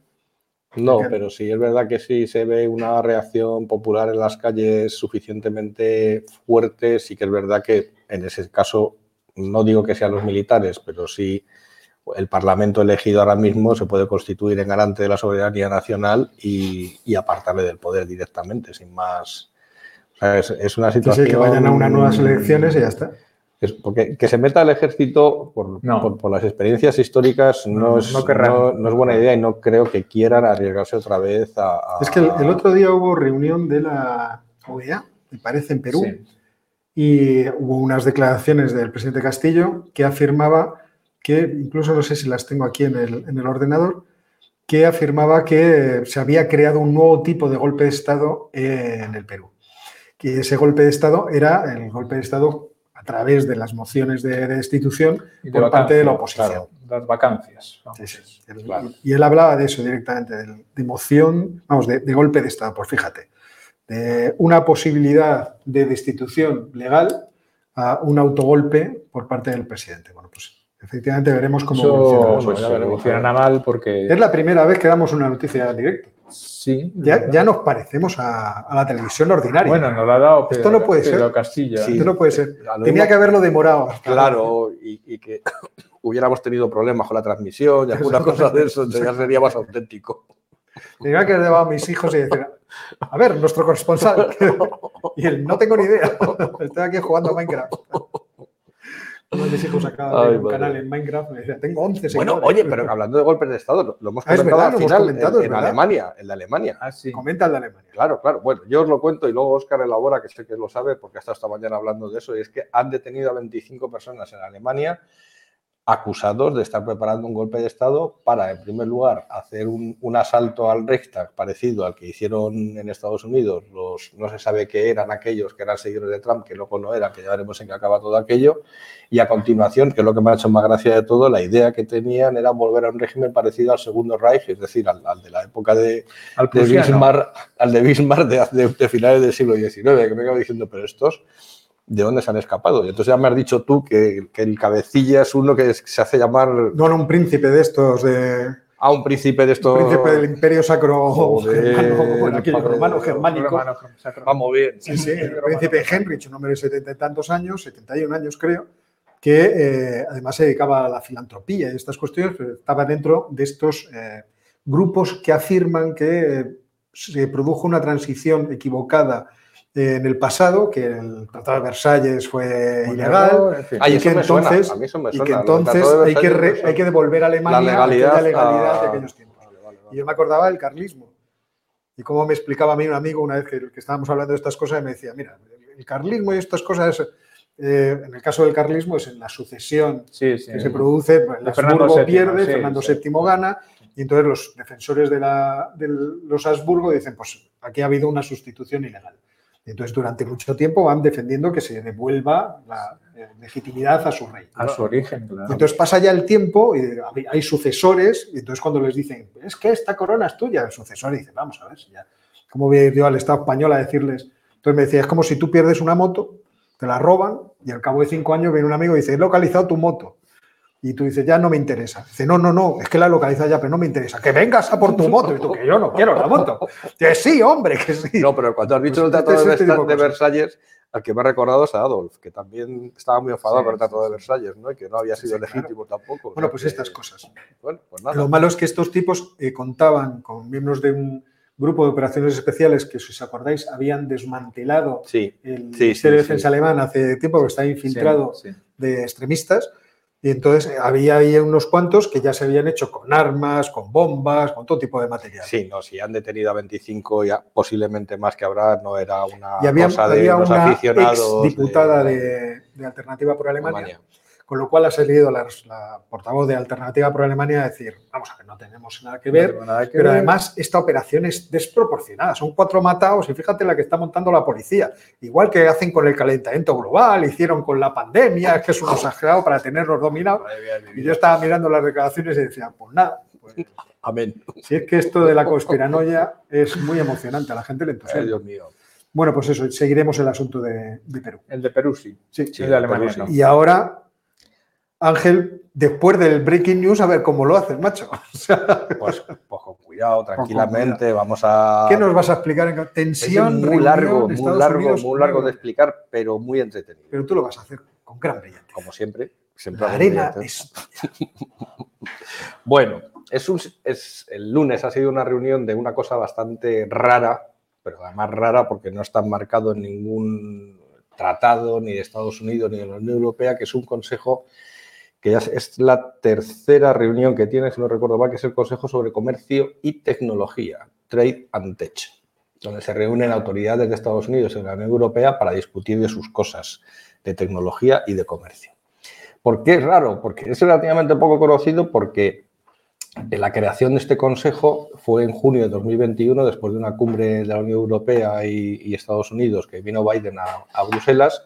No, pero sí es verdad que sí se ve una reacción popular en las calles suficientemente fuerte. Sí que es verdad que en ese caso, no digo que sean los militares, pero sí el Parlamento elegido ahora mismo se puede constituir en garante de la soberanía nacional y, y apartarle del poder directamente, sin más. O sea, es, es una situación. sí, que vayan a unas nuevas elecciones y ya está. Es porque que se meta el ejército por, No. por- por las experiencias históricas no, es, no- no es buena idea y no creo que quieran arriesgarse otra vez a. a- Es que el, el otro día hubo reunión de la OEA, me parece, en Perú, Sí. y hubo unas declaraciones del presidente Castillo que afirmaba que, incluso no sé si las tengo aquí en el, en el ordenador, que afirmaba que se había creado un nuevo tipo de golpe de Estado en el Perú. Que ese golpe de Estado era el golpe de Estado a través de las mociones de, de destitución Y por parte de la oposición. claro, las vacancias. Sí, sí. Claro. Y él hablaba de eso directamente, de, de moción, vamos, de, de golpe de Estado. Pues fíjate, de una posibilidad de destitución legal a un autogolpe por parte del presidente. Bueno, pues efectivamente veremos cómo Eso evoluciona. pues. Funcionará mal porque. Es la primera vez que damos una noticia en directo. Sí. Ya, ya nos parecemos a, a la televisión ordinaria. Bueno, nos lo ha dado Esto Pedro, no puede Pedro ser. Castilla. Sí. Esto no puede ser. Tenía que haberlo demorado. hasta- Claro, y, y que hubiéramos tenido problemas con la transmisión y alguna cosa de eso, entonces ya sería más auténtico. Tenía que haber llevado a mis hijos y decir, a ver, nuestro corresponsal. y él, no tengo ni idea. Estoy aquí jugando a Minecraft. Uno de mis hijos acaba de un madre. canal en Minecraft. Me decía, tengo 11 Bueno, seguidores". oye, pero hablando de golpes de Estado, lo, lo hemos Ah, comentado verdad, al lo final comentado, en, en. Alemania, en la Alemania. Ah, sí. Comenta el de Alemania. Claro, claro. Bueno, yo os lo cuento y luego Oscar elabora, que sé que lo sabe porque ha estado esta mañana hablando de eso, y es que han detenido a 25 personas en Alemania acusados de estar preparando un golpe de Estado para, en primer lugar, hacer un, un asalto al Reichstag parecido al que hicieron en Estados Unidos los, no se sabe qué eran aquellos que eran seguidores de Trump, que luego no eran, que ya veremos en qué acaba todo aquello, y a continuación, que es lo que me ha hecho más gracia de todo, la idea que tenían era volver a un régimen parecido al Segundo Reich, es decir, al, al de la época de, Al de. Bismarck, al de Bismarck de, de- de finales del siglo XIX, que me acabo diciendo, pero estos, ¿de dónde se han escapado? Y entonces ya me has dicho tú que, que el cabecilla es uno que se hace llamar No, no, un príncipe de estos, de, a un príncipe de estos. príncipe del imperio sacro Joder, germano, bueno, aquello padre. romano germánico. Romano, sacro. Vamos bien. Sí, sí, el príncipe Heinrich, un hombre de setenta y tantos años, 71 años creo, que eh, además se dedicaba a la filantropía y estas cuestiones, pero estaba dentro de estos eh, grupos que afirman que eh, se produjo una transición equivocada en el pasado, que el Tratado de Versalles fue ilegal en fin. Ay, y que suena, entonces, y que hay, que re- hay devolver a Alemania La legalidad aquella legalidad de aquellos tiempos. Vale, vale, Y yo me acordaba del carlismo. Y como me explicaba a mí un amigo una vez que, que estábamos hablando de estas cosas, me decía, mira, el carlismo y estas cosas, eh, en el caso del carlismo es en la sucesión Sí, sí. que se produce, pues, De Habsburgo Fernando VII, pierde, sí, Fernando sí. VII gana, y entonces los defensores de, la- de los Habsburgo dicen, pues aquí ha habido una sustitución ilegal. Entonces durante mucho tiempo van defendiendo que se devuelva la eh, legitimidad a su rey. A su origen, claro. Entonces pasa ya el tiempo y hay- hay sucesores, y entonces cuando les dicen, es que esta corona es tuya, el sucesor dice, vamos a ver, si ya, ¿cómo voy a ir yo al Estado español a decirles? Entonces me decía, es como si tú pierdes una moto, te la roban, y al cabo de cinco años viene un amigo y dice, he localizado tu moto. Y tú dices, ya no me interesa. Dice, no, no, no, es que la he localizado ya, pero no me interesa. Que vengas a por tu moto. Y tú, que yo no quiero la moto. Que sí, hombre, que sí. No, pero cuando has dicho Pues el Tratado este de, este de. Versalles, al que me ha recordado es a Adolf, que también estaba muy enfadado Sí, con el Tratado sí, de Versalles, ¿no? Y que no había sido Sí, claro. legítimo tampoco. Bueno, pues que- estas cosas. Bueno, pues nada. Lo malo es que estos tipos eh, contaban con miembros de un grupo de operaciones especiales que, si os acordáis, habían desmantelado Sí, el Ministerio de. Defensa alemán hace tiempo, que está infiltrado de extremistas. Y entonces eh, había ahí unos cuantos que ya se habían hecho con armas, con bombas, con todo tipo de material. sí, no, si han detenido a 25 y a- posiblemente más que habrá, no era una y había, cosa de había una aficionados. ex diputada de- de, de Alternativa por Alemania, Alemania. Con lo cual ha salido la, la portavoz de Alternativa por Alemania a decir, vamos a ver, no tenemos nada que ver, tengo nada que Pero ver. además esta operación es desproporcionada. Son cuatro matados y fíjate la que está montando la policía. Igual que hacen con el calentamiento global, hicieron con la pandemia, es que es un exagerado para tenerlos dominados. Y yo estaba mirando las declaraciones y decía, pues nada, pues, Amén. si es que esto de la conspiranoia es muy emocionante, a la gente le Ay, entusiasma. Dios mío. Bueno, pues eso, seguiremos el asunto de, de Perú. El de Perú sí. Sí. el de Alemania no. Y ahora, Ángel, después del breaking news, a ver cómo lo haces, macho. O sea, Pues, pues con cuidado, tranquilamente, vamos a... ¿Qué nos vas a explicar? En Es tensión, muy reunión, largo, muy Estados largo, Unidos, muy largo de negro. explicar, pero muy entretenido. Pero tú lo vas a hacer con gran brillantez. Como siempre. siempre La muy arena es... Bueno, es un- es, el lunes ha sido una reunión de una cosa bastante rara, pero además rara porque no está marcado en ningún tratado ni de Estados Unidos ni de la Unión Europea, que es un consejo que ya es- la tercera reunión que tiene, si no recuerdo mal, que es el Consejo sobre Comercio y Tecnología, Trade and Tech, donde se reúnen autoridades de Estados Unidos y de la Unión Europea para discutir de sus cosas de tecnología y de comercio. ¿Por qué es raro? Porque es relativamente poco conocido porque la creación de este consejo fue en junio de 2021, después de una cumbre de la Unión Europea y, y Estados Unidos, que vino Biden a, a Bruselas,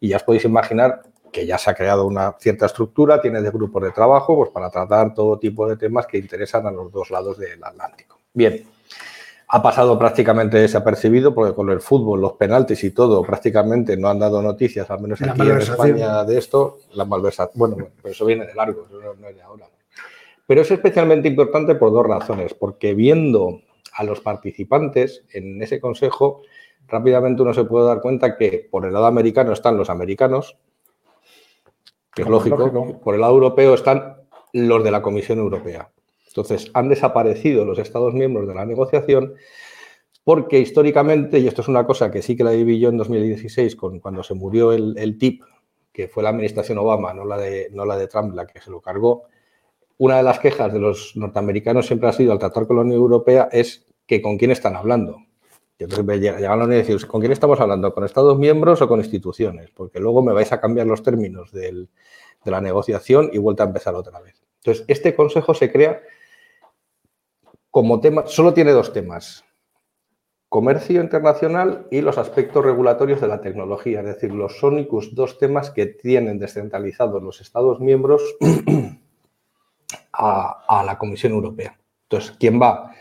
y ya os podéis imaginar que ya se ha creado una cierta estructura, tiene de grupos de trabajo pues, para tratar todo tipo de temas que interesan a los dos lados del Atlántico. Bien, ha pasado prácticamente desapercibido porque con el fútbol, los penaltis y todo, prácticamente no han dado noticias, al menos La aquí en. España, de esto. La malversación. Bueno, pero eso viene de largo, eso no es de ahora. Pero es especialmente importante por dos razones, porque viendo a los participantes en ese consejo, rápidamente uno se puede dar cuenta que por el lado americano están los americanos, que es lógico. por el lado europeo están los de la Comisión Europea. Entonces, han desaparecido los Estados miembros de la negociación porque históricamente, y esto es una cosa que sí que la viví yo en 2016, con, cuando se murió el, el TIP, que fue la administración Obama, no la, de, no la de Trump, la que se lo cargó, una de las quejas de los norteamericanos siempre ha sido al tratar con la Unión Europea es que con quién están hablando. Y entonces me llega- llegan a la Unión y decimos, ¿con quién estamos hablando? ¿Con Estados miembros o con instituciones? Porque luego me vais a cambiar los términos de la negociación y vuelta a empezar otra vez. Entonces, este consejo se crea como tema, solo tiene dos temas, comercio internacional y los aspectos regulatorios de la tecnología, es decir, los únicos dos temas que tienen descentralizados los Estados miembros a la Comisión Europea. Entonces, ¿quién va?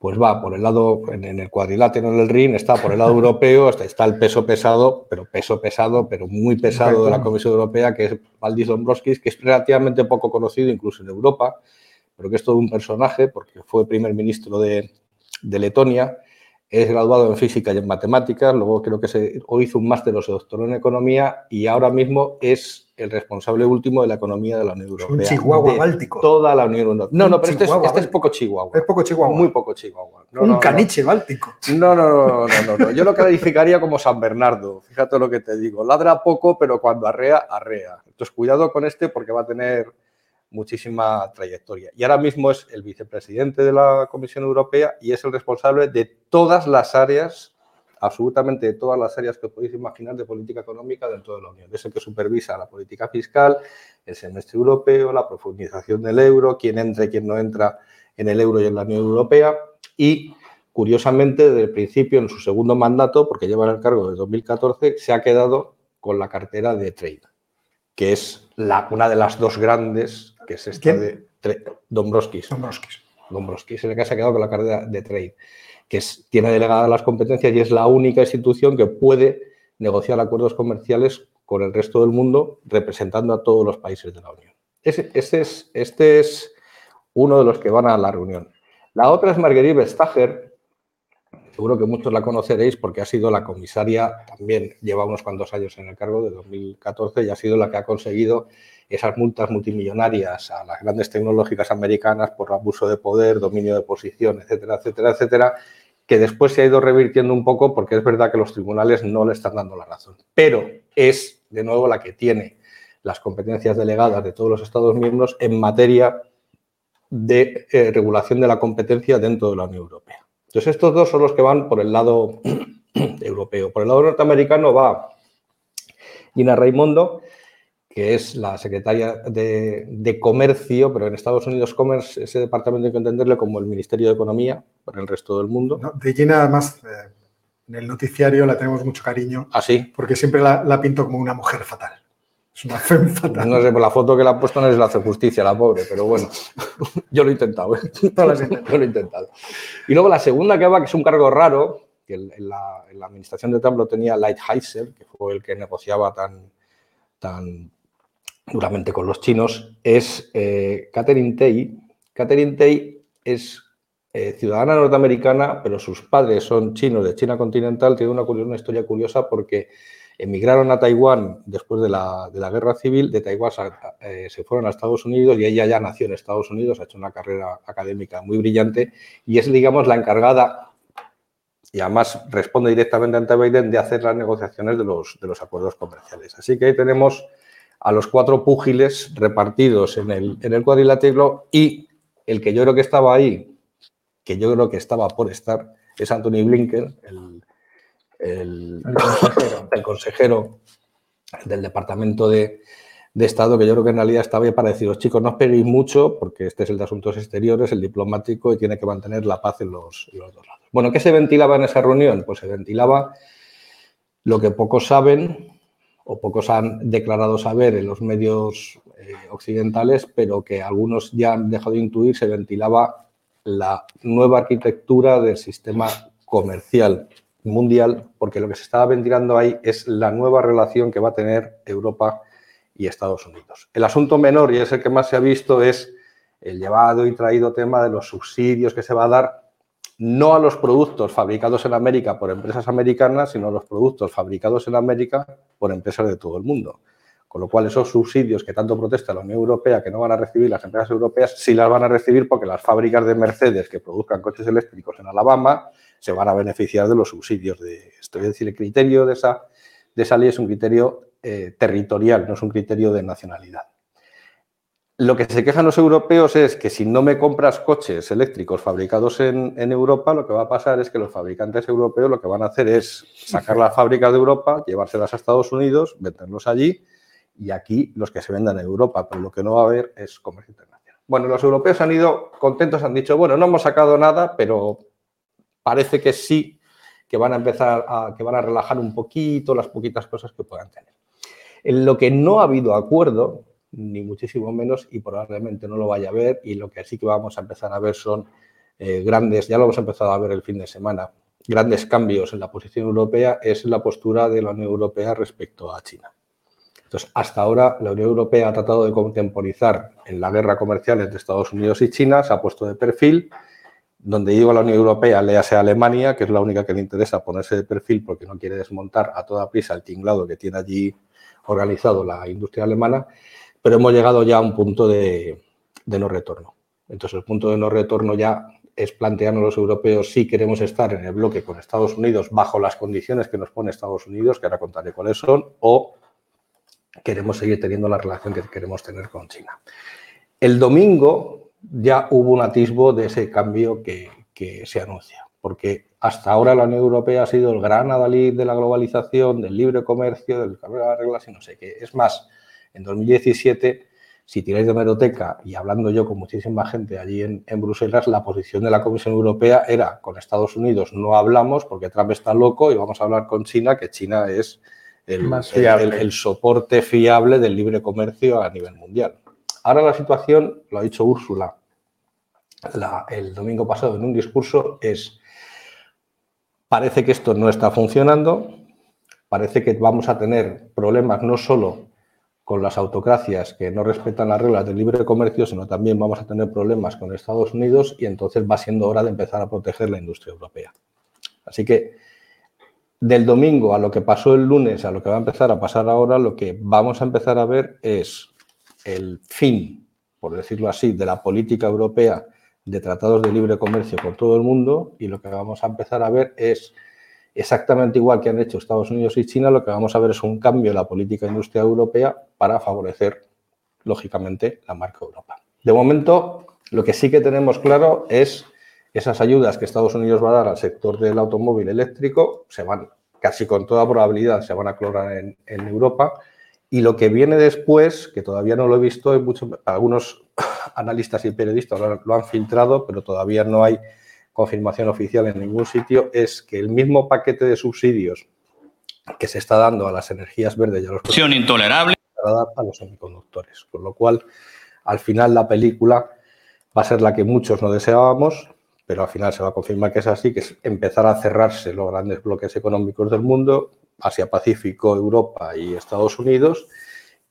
Pues va por el lado, en, en el cuadrilátero del RIN, está por el lado europeo, está, está el peso pesado, pero peso pesado, pero muy pesado de la Comisión Europea, que es Valdis Dombrovskis, que es relativamente poco conocido incluso en Europa, pero que es todo un personaje, porque fue primer ministro de, de Letonia, es graduado en física y en matemáticas, luego creo que se, o hizo un máster o se doctoró en economía y ahora mismo es el responsable último de la economía de la Unión Europea. un chihuahua de báltico. Toda la Unión Europea. No, no, pero este es, este es báltico. poco chihuahua. Es poco chihuahua. Muy poco chihuahua. No, un no, caniche báltico. No, no, no, no, no, no. Yo lo calificaría como San Bernardo. Fíjate lo que te digo. Ladra poco, pero cuando arrea, arrea. Entonces, cuidado con este porque va a tener muchísima trayectoria. Y ahora mismo es el vicepresidente de la Comisión Europea y es el responsable de todas las áreas, absolutamente de todas las áreas que podéis imaginar de política económica dentro de la Unión. Es el que supervisa la política fiscal, el semestre europeo, la profundización del euro, quién entra y quién no entra en el euro y en la Unión Europea. Y curiosamente, desde el principio, en su segundo mandato, porque lleva el cargo desde 2014, se ha quedado con la cartera de trade, que es una de las dos grandes, que es esta ¿Quién? de Tre- Dombrovskis. Dombrovskis. Dombrovskis es el que se ha quedado con la cartera de trade, que es, tiene delegadas las competencias y es la única institución que puede negociar acuerdos comerciales con el resto del mundo, representando a todos los países de la Unión. Ese, ese es, este es uno de los que van a la reunión. La otra es Marguerite Vestager, seguro que muchos la conoceréis porque ha sido la comisaria, también lleva unos cuantos años en el cargo, de 2014, y ha sido la que ha conseguido esas multas multimillonarias a las grandes tecnológicas americanas por abuso de poder, dominio de posición, etcétera, etcétera, etcétera, que después se ha ido revirtiendo un poco porque es verdad que los tribunales no le están dando la razón. Pero es, de nuevo, la que tiene las competencias delegadas de todos los Estados miembros en materia de eh, regulación de la competencia dentro de la Unión Europea. Entonces, estos dos son los que van por el lado europeo. Por el lado norteamericano va Gina Raimondo, que es la secretaria de, de, Comercio, pero en Estados Unidos Commerce, ese departamento hay que entenderle como el Ministerio de Economía para el resto del mundo. No, de Gina, además, eh, en el noticiario la tenemos mucho cariño. ¿Así? Porque siempre la, la, pinto como una mujer fatal. Es una femme fatal. No sé, por la foto que le ha puesto no se le hace justicia la pobre, pero bueno, yo lo he intentado. ¿eh? yo lo he intentado. Y luego la segunda que va, que es un cargo raro, que en la, administración de Trump lo tenía Lighthizer, que fue el que negociaba tan, tan duramente con los chinos, es eh, Catherine Tay. Catherine Tay es eh, ciudadana norteamericana, pero sus padres son chinos de China continental. Tiene una, una historia curiosa porque emigraron a Taiwán después de la, guerra civil, de Taiwán eh, se fueron a Estados Unidos y ella ya nació en Estados Unidos, ha hecho una carrera académica muy brillante y es, digamos, la encargada, y además responde directamente ante Biden, de hacer las negociaciones de los, de los acuerdos comerciales. Así que ahí tenemos a los cuatro púgiles repartidos en el, en el cuadrilátero y el que yo creo que estaba ahí, que yo creo que estaba por estar, es Anthony Blinken, el el, consejero. del Departamento de, Estado, que yo creo que en realidad estaba ahí para deciros, chicos, no os peguéis mucho, porque este es el de Asuntos Exteriores, el diplomático, y tiene que mantener la paz en los, dos lados. Bueno, ¿qué se ventilaba en esa reunión? Pues se ventilaba lo que pocos saben o pocos han declarado saber en los medios eh, occidentales, pero que algunos ya han dejado de intuir, se ventilaba la nueva arquitectura del sistema comercial mundial, porque lo que se estaba ventilando ahí es la nueva relación que va a tener Europa y Estados Unidos. El asunto menor, y es el que más se ha visto, es el llevado y traído tema de los subsidios que se va a dar no a los productos fabricados en América por empresas americanas, sino a los productos fabricados en América por empresas de todo el mundo. Con lo cual, esos subsidios que tanto protesta la Unión Europea que no van a recibir las empresas europeas, sí las van a recibir porque las fábricas de Mercedes que produzcan coches eléctricos en Alabama se van a beneficiar de los subsidios de esto. Es decir, el criterio de esa, de ley es un criterio eh, territorial, no es un criterio de nacionalidad. Lo que se quejan los europeos es que si no me compras coches eléctricos fabricados en, Europa, lo que va a pasar es que los fabricantes europeos lo que van a hacer es sacar las fábricas de Europa, llevárselas a Estados Unidos, venderlos allí y aquí los que se vendan en Europa, pero lo que no va a haber es comercio internacional. Bueno, los europeos han ido contentos, han dicho, bueno, no hemos sacado nada, pero parece que sí que van a empezar a, que van a relajar un poquito las poquitas cosas que puedan tener. En lo que no ha habido acuerdo, ni muchísimo menos, y probablemente no lo vaya a ver, y lo que sí que vamos a empezar a ver son eh, grandes, ya lo hemos empezado a ver el fin de semana, grandes cambios en la posición europea, es la postura de la Unión Europea respecto a China. Entonces, hasta ahora la Unión Europea ha tratado de contemporizar en la guerra comercial entre Estados Unidos y China, se ha puesto de perfil, donde digo la Unión Europea, léase Alemania, que es la única que le interesa ponerse de perfil porque no quiere desmontar a toda prisa el tinglado que tiene allí organizado la industria alemana, pero hemos llegado ya a un punto de, no retorno. Entonces, el punto de no retorno ya es plantearnos los europeos si queremos estar en el bloque con Estados Unidos bajo las condiciones que nos pone Estados Unidos, que ahora contaré cuáles son, o queremos seguir teniendo la relación que queremos tener con China. El domingo ya hubo un atisbo de ese cambio que, se anuncia, porque hasta ahora la Unión Europea ha sido el gran adalid de la globalización, del libre comercio, del cambio de las reglas y no sé qué. Es más, en 2017, si tiráis de meroteca y hablando yo con muchísima gente allí en, Bruselas, la posición de la Comisión Europea era con Estados Unidos no hablamos porque Trump está loco y vamos a hablar con China, que China es el, el soporte fiable del libre comercio a nivel mundial. Ahora la situación, lo ha dicho Úrsula el domingo pasado en un discurso, es, parece que esto no está funcionando, parece que vamos a tener problemas no solo con las autocracias que no respetan las reglas del libre comercio, sino también vamos a tener problemas con Estados Unidos y entonces va siendo hora de empezar a proteger la industria europea. Así que del domingo a lo que pasó el lunes, a lo que va a empezar a pasar ahora, lo que vamos a empezar a ver es el fin, por decirlo así, de la política europea de tratados de libre comercio con todo el mundo y lo que vamos a empezar a ver es exactamente igual que han hecho Estados Unidos y China, lo que vamos a ver es un cambio en la política industrial europea para favorecer, lógicamente, la marca Europa. De momento, lo que sí que tenemos claro es esas ayudas que Estados Unidos va a dar al sector del automóvil eléctrico, se van, casi con toda probabilidad, se van a clorar en, en Europa y lo que viene después, que todavía no lo he visto, hay muchos, algunos analistas y periodistas lo, han filtrado, pero todavía no hay confirmación oficial en ningún sitio, es que el mismo paquete de subsidios que se está dando a las energías verdes y a los intolerable a los semiconductores. Con lo cual, al final la película va a ser la que muchos no deseábamos, pero al final se va a confirmar que es así, que es empezar a cerrarse los grandes bloques económicos del mundo, Asia-Pacífico, Europa y Estados Unidos,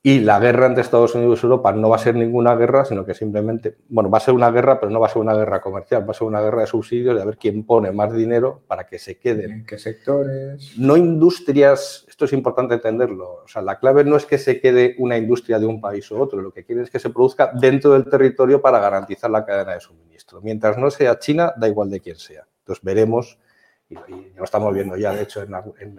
y la guerra entre Estados Unidos y Europa no va a ser ninguna guerra, sino que simplemente, bueno, va a ser una guerra, pero no va a ser una guerra comercial, va a ser una guerra de subsidios, de a ver quién pone más dinero para que se queden. ¿En qué sectores? No industrias, esto es importante entenderlo, o sea, la clave no es que se quede una industria de un país u otro, lo que quiere es que se produzca dentro del territorio para garantizar la cadena de suministro. Mientras no sea China, da igual de quién sea. Entonces veremos y, lo estamos viendo ya, de hecho,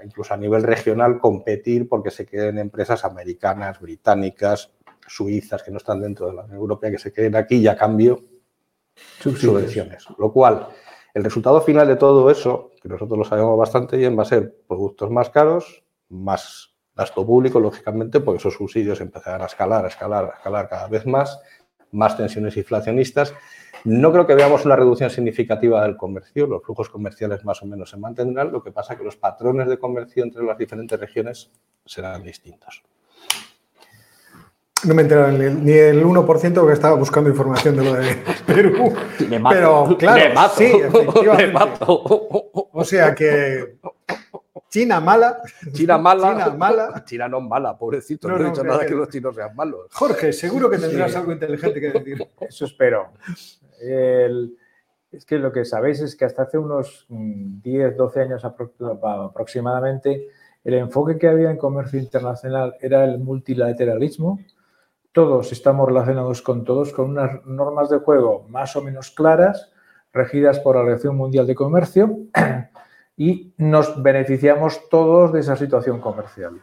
incluso a nivel regional, competir porque se queden empresas americanas, británicas, suizas que no están dentro de la Unión Europea, que se queden aquí y a cambio subvenciones. Lo cual, el resultado final de todo eso, que nosotros lo sabemos bastante bien, va a ser productos más caros, más gasto público, lógicamente, porque esos subsidios empezarán a escalar, a escalar, a escalar cada vez más, más tensiones inflacionistas no creo que veamos una reducción significativa del comercio, los flujos comerciales más o menos se mantendrán, lo que pasa es que los patrones de comercio entre las diferentes regiones serán distintos. No me entero ni el 1% que estaba buscando información de lo de Perú. Pero claro, sí, efectivamente. O sea que China mala. China mala. China mala. China no mala, pobrecito. No, he dicho nada que, los chinos sean malos. Jorge, seguro que tendrás algo inteligente que decir. Eso espero es que lo que sabéis es que hasta hace unos 10, mm, 12 años aproximadamente, el enfoque que había en comercio internacional era el multilateralismo. Todos estamos relacionados con todos, con unas normas de juego más o menos claras, regidas por la Organización Mundial de Comercio, y nos beneficiamos todos de esa situación comercial.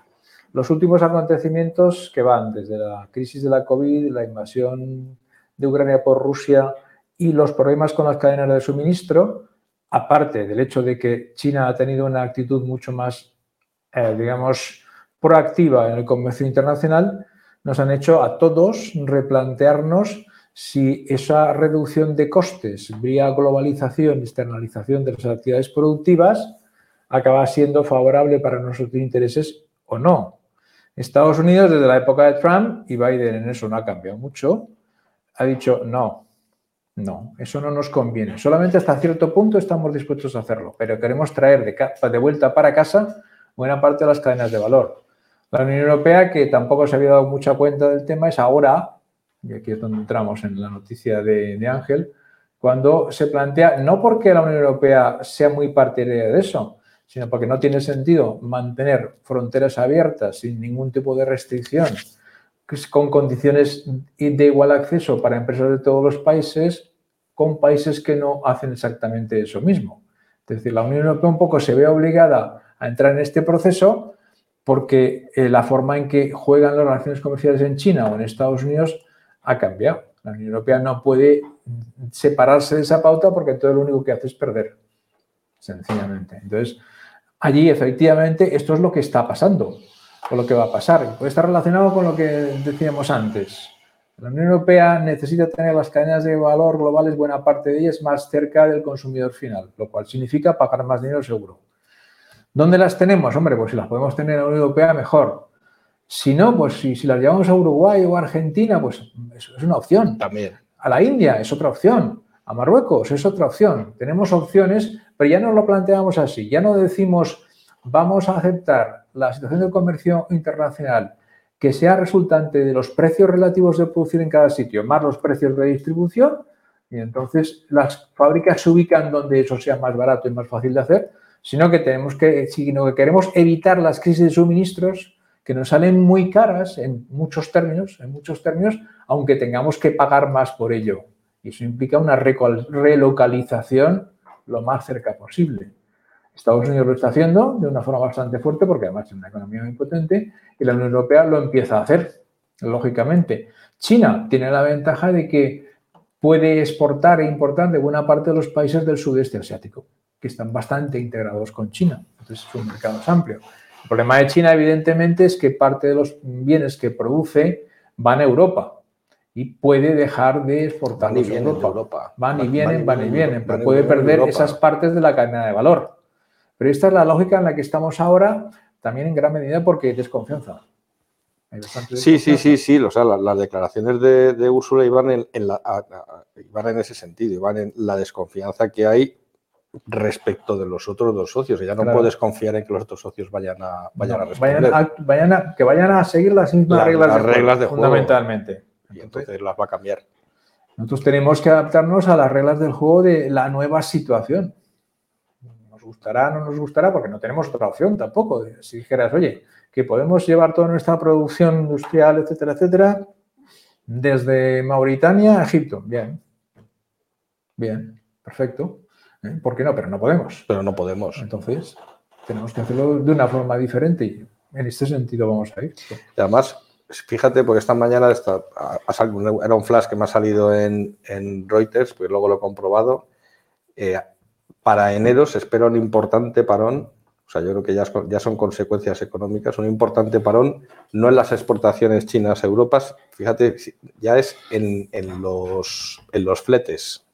Los últimos acontecimientos que van desde la crisis de la COVID, la invasión de Ucrania por Rusia, y los problemas con las cadenas de suministro, aparte del hecho de que China ha tenido una actitud mucho más, eh, digamos, proactiva en el comercio internacional, nos han hecho a todos replantearnos si esa reducción de costes vía globalización externalización de las actividades productivas acaba siendo favorable para nuestros intereses o no. Estados Unidos, desde la época de Trump, y Biden en eso no ha cambiado mucho, ha dicho no, no, eso no nos conviene. Solamente hasta cierto punto estamos dispuestos a hacerlo, pero queremos traer de, vuelta para casa buena parte de las cadenas de valor. La Unión Europea, que tampoco se había dado mucha cuenta del tema, es ahora, y aquí es donde entramos en la noticia de, Ángel, cuando se plantea, no porque la Unión Europea sea muy partidaria de eso, sino porque no tiene sentido mantener fronteras abiertas sin ningún tipo de restricción, con condiciones de igual acceso para empresas de todos los países, con países que no hacen exactamente eso mismo. Es decir, la Unión Europea un poco se ve obligada a entrar en este proceso porque eh, la forma en que juegan las relaciones comerciales en China o en Estados Unidos ha cambiado. La Unión Europea no puede separarse de esa pauta porque todo lo único que hace es perder, sencillamente. Entonces, allí efectivamente esto es lo que está pasando o lo que va a pasar. puede estar relacionado con lo que decíamos antes. La Unión Europea necesita tener las cadenas de valor globales, buena parte de ellas, más cerca del consumidor final, lo cual significa pagar más dinero seguro. ¿Dónde las tenemos? Hombre, pues si las podemos tener en la Unión Europea, mejor. Si no, pues si, si las llevamos a Uruguay o a Argentina, pues es una opción. También. A la India es otra opción. A Marruecos es otra opción. Tenemos opciones, pero ya no lo planteamos así. Ya no decimos, vamos a aceptar la situación del comercio internacional que sea resultante de los precios relativos de producción en cada sitio, más los precios de distribución, y entonces las fábricas se ubican donde eso sea más barato y más fácil de hacer, sino que tenemos que, sino que queremos evitar las crisis de suministros que nos salen muy caras en muchos términos, en muchos términos, aunque tengamos que pagar más por ello. Y eso implica una relocalización lo más cerca posible. Estados Unidos lo está haciendo de una forma bastante fuerte porque además es una economía muy potente y la Unión Europea lo empieza a hacer, lógicamente. China tiene la ventaja de que puede exportar e importar de buena parte de los países del sudeste asiático, que están bastante integrados con China. Entonces, su mercado es amplio. El problema de China, evidentemente, es que parte de los bienes que produce van a Europa y puede dejar de exportar a Europa. Van y vienen, van y vienen, pero puede perder esas partes de la cadena de valor. Pero esta es la lógica en la que estamos ahora, también en gran medida porque hay desconfianza. Sí, sí, sí, sí. O sea, las, declaraciones de, de, Úrsula iban en, la, iban en ese sentido, iban en la desconfianza que hay respecto de los otros dos socios. Ya no puedes confiar en que los otros socios vayan a, vayan a responder. Vayan que vayan a seguir las mismas reglas, las de, reglas de juego, fundamentalmente. Y entonces las va a cambiar. Nosotros tenemos que adaptarnos a las reglas del juego de la nueva situación. Nos gustará, no nos gustará, porque no tenemos otra opción tampoco. Si dijeras, oye, que podemos llevar toda nuestra producción industrial, etcétera, etcétera, desde Mauritania a Egipto. Bien. Bien, perfecto. ¿Eh? ¿Por qué no? Pero no podemos. Pero no podemos. Entonces, tenemos que hacerlo de una forma diferente y en este sentido vamos a ir. Y además, fíjate, porque esta mañana está, era un flash que me ha salido en, Reuters, pues luego lo he comprobado. Eh, para enero se espera un importante parón, o sea, yo creo que ya, ya son consecuencias económicas, un importante parón, no en las exportaciones chinas a Europa, fíjate, ya es en, los, en los fletes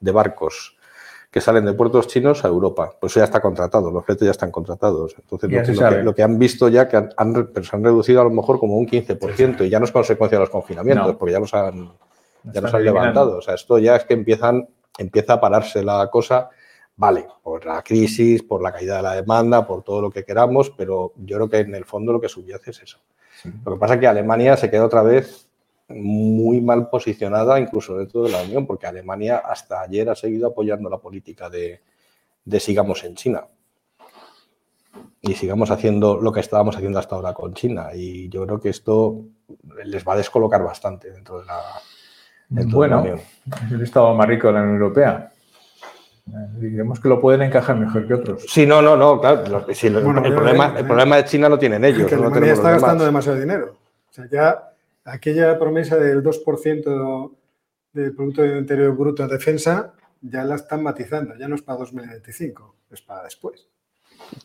de barcos que salen de puertos chinos a Europa. Pues eso ya está contratado, los fletes ya están contratados. Entonces, lo, que, han visto ya que han, se han reducido a lo mejor como un 15% y ya no es consecuencia de los confinamientos, porque ya los han, ya han levantado. O sea, esto ya es que empiezan, empieza a pararse la cosa. Vale, por la crisis, por la caída de la demanda, por todo lo que queramos, pero yo creo que en el fondo lo que subyace es eso. Lo que pasa es que Alemania se queda otra vez muy mal posicionada incluso dentro de la Unión, porque Alemania hasta ayer ha seguido apoyando la política de, sigamos en China. Y sigamos haciendo lo que estábamos haciendo hasta ahora con China. Y yo creo que esto les va a descolocar bastante dentro de la, bueno, Unión. el Estado más rico de la Unión Europea. Digamos que lo pueden encajar mejor que otros. Sí, no, no, no, claro. el, problema, el problema de China no tienen ellos. que Alemania está gastando demasiado dinero. O sea, ya aquella promesa del 2% del Producto Interior Bruto de defensa ya la están matizando, ya no es para 2025, es para después.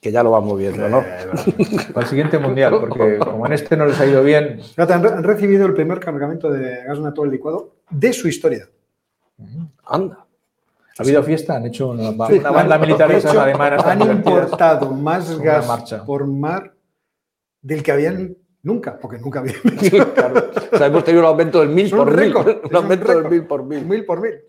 Que ya lo vamos viendo, ¿no? Eh, para el siguiente mundial, porque como en este no les ha ido bien. Han recibido el primer cargamento de gas natural licuado de su historia. Anda. ¿Ha habido fiesta? Han hecho una, banda militar alemana. Han importado más gas por mar del que habían Nunca, porque nunca había. claro. O sea, hemos tenido un aumento del mil por mil. Un aumento del mil por mil. Mil por mil.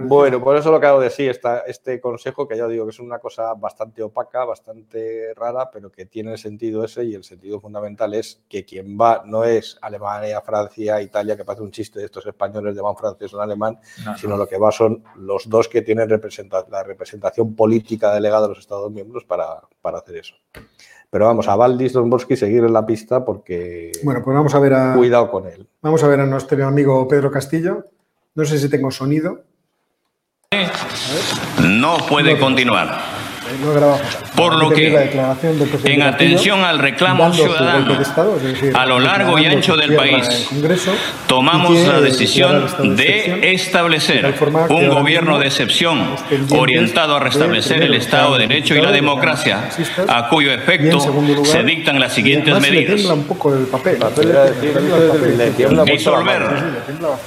Bueno, por eso lo que hago de sí, este consejo, que ya digo que es una cosa bastante opaca, bastante rara, pero que tiene el sentido ese y el sentido fundamental es que quien va no es Alemania, Francia, Italia, que parece un chiste de estos españoles de van francés o alemán, sino lo que va son los dos que tienen la representación política delegada de los Estados miembros para, para hacer eso. Pero vamos, a Valdis Domborski seguir en la pista porque. Bueno, pues vamos a ver a. Cuidado con él. Vamos a ver a nuestro amigo Pedro Castillo. No sé si tengo sonido. No puede continuar. Por lo que, en atención al reclamo ciudadano a lo largo y ancho del país, tomamos la decisión de establecer un gobierno de excepción orientado a restablecer el Estado de Derecho y la democracia, a cuyo efecto se dictan las siguientes medidas. Disolver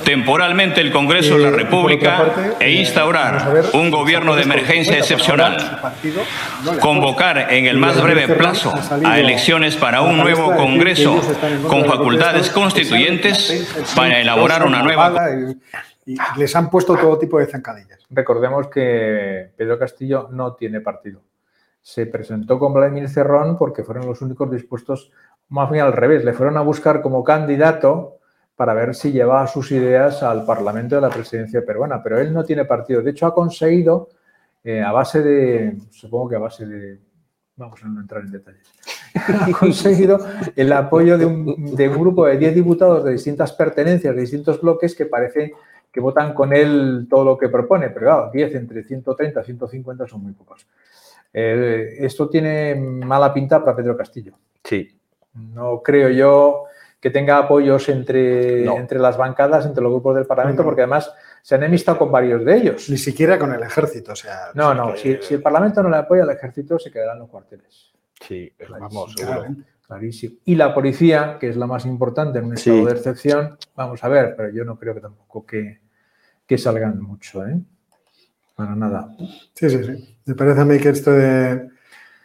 temporalmente el Congreso de la República e instaurar un gobierno de emergencia excepcional convocar en el más breve plazo a elecciones para un nuevo Congreso con facultades constituyentes para elaborar una nueva... Y les han puesto todo tipo de zancadillas. Recordemos que Pedro Castillo no tiene partido. Se presentó con Vladimir Cerrón porque fueron los únicos dispuestos, más bien al revés, le fueron a buscar como candidato para ver si llevaba sus ideas al Parlamento de la presidencia peruana, pero él no tiene partido. De hecho, ha conseguido eh, a base de, supongo que a base de, vamos a no entrar en detalles, ha conseguido el apoyo de un, grupo de 10 diputados de distintas pertenencias, de distintos bloques que parece que votan con él todo lo que propone, pero claro, 10 entre 130 y 150 son muy pocos. Eh, esto tiene mala pinta para Pedro Castillo. Sí. No creo yo que tenga apoyos entre, entre las bancadas, entre los grupos del Parlamento, porque además se han enemistado con varios de ellos. Ni siquiera con el ejército. O sea, no, no, si, el Parlamento no le apoya al ejército, se quedarán los cuarteles. Sí, vamos, Clarísimo. Y la policía, que es la más importante en un estado de excepción, vamos a ver, pero yo no creo que tampoco que, que salgan mucho, ¿eh? Para nada. Sí, sí, sí. Me parece a mí que esto de,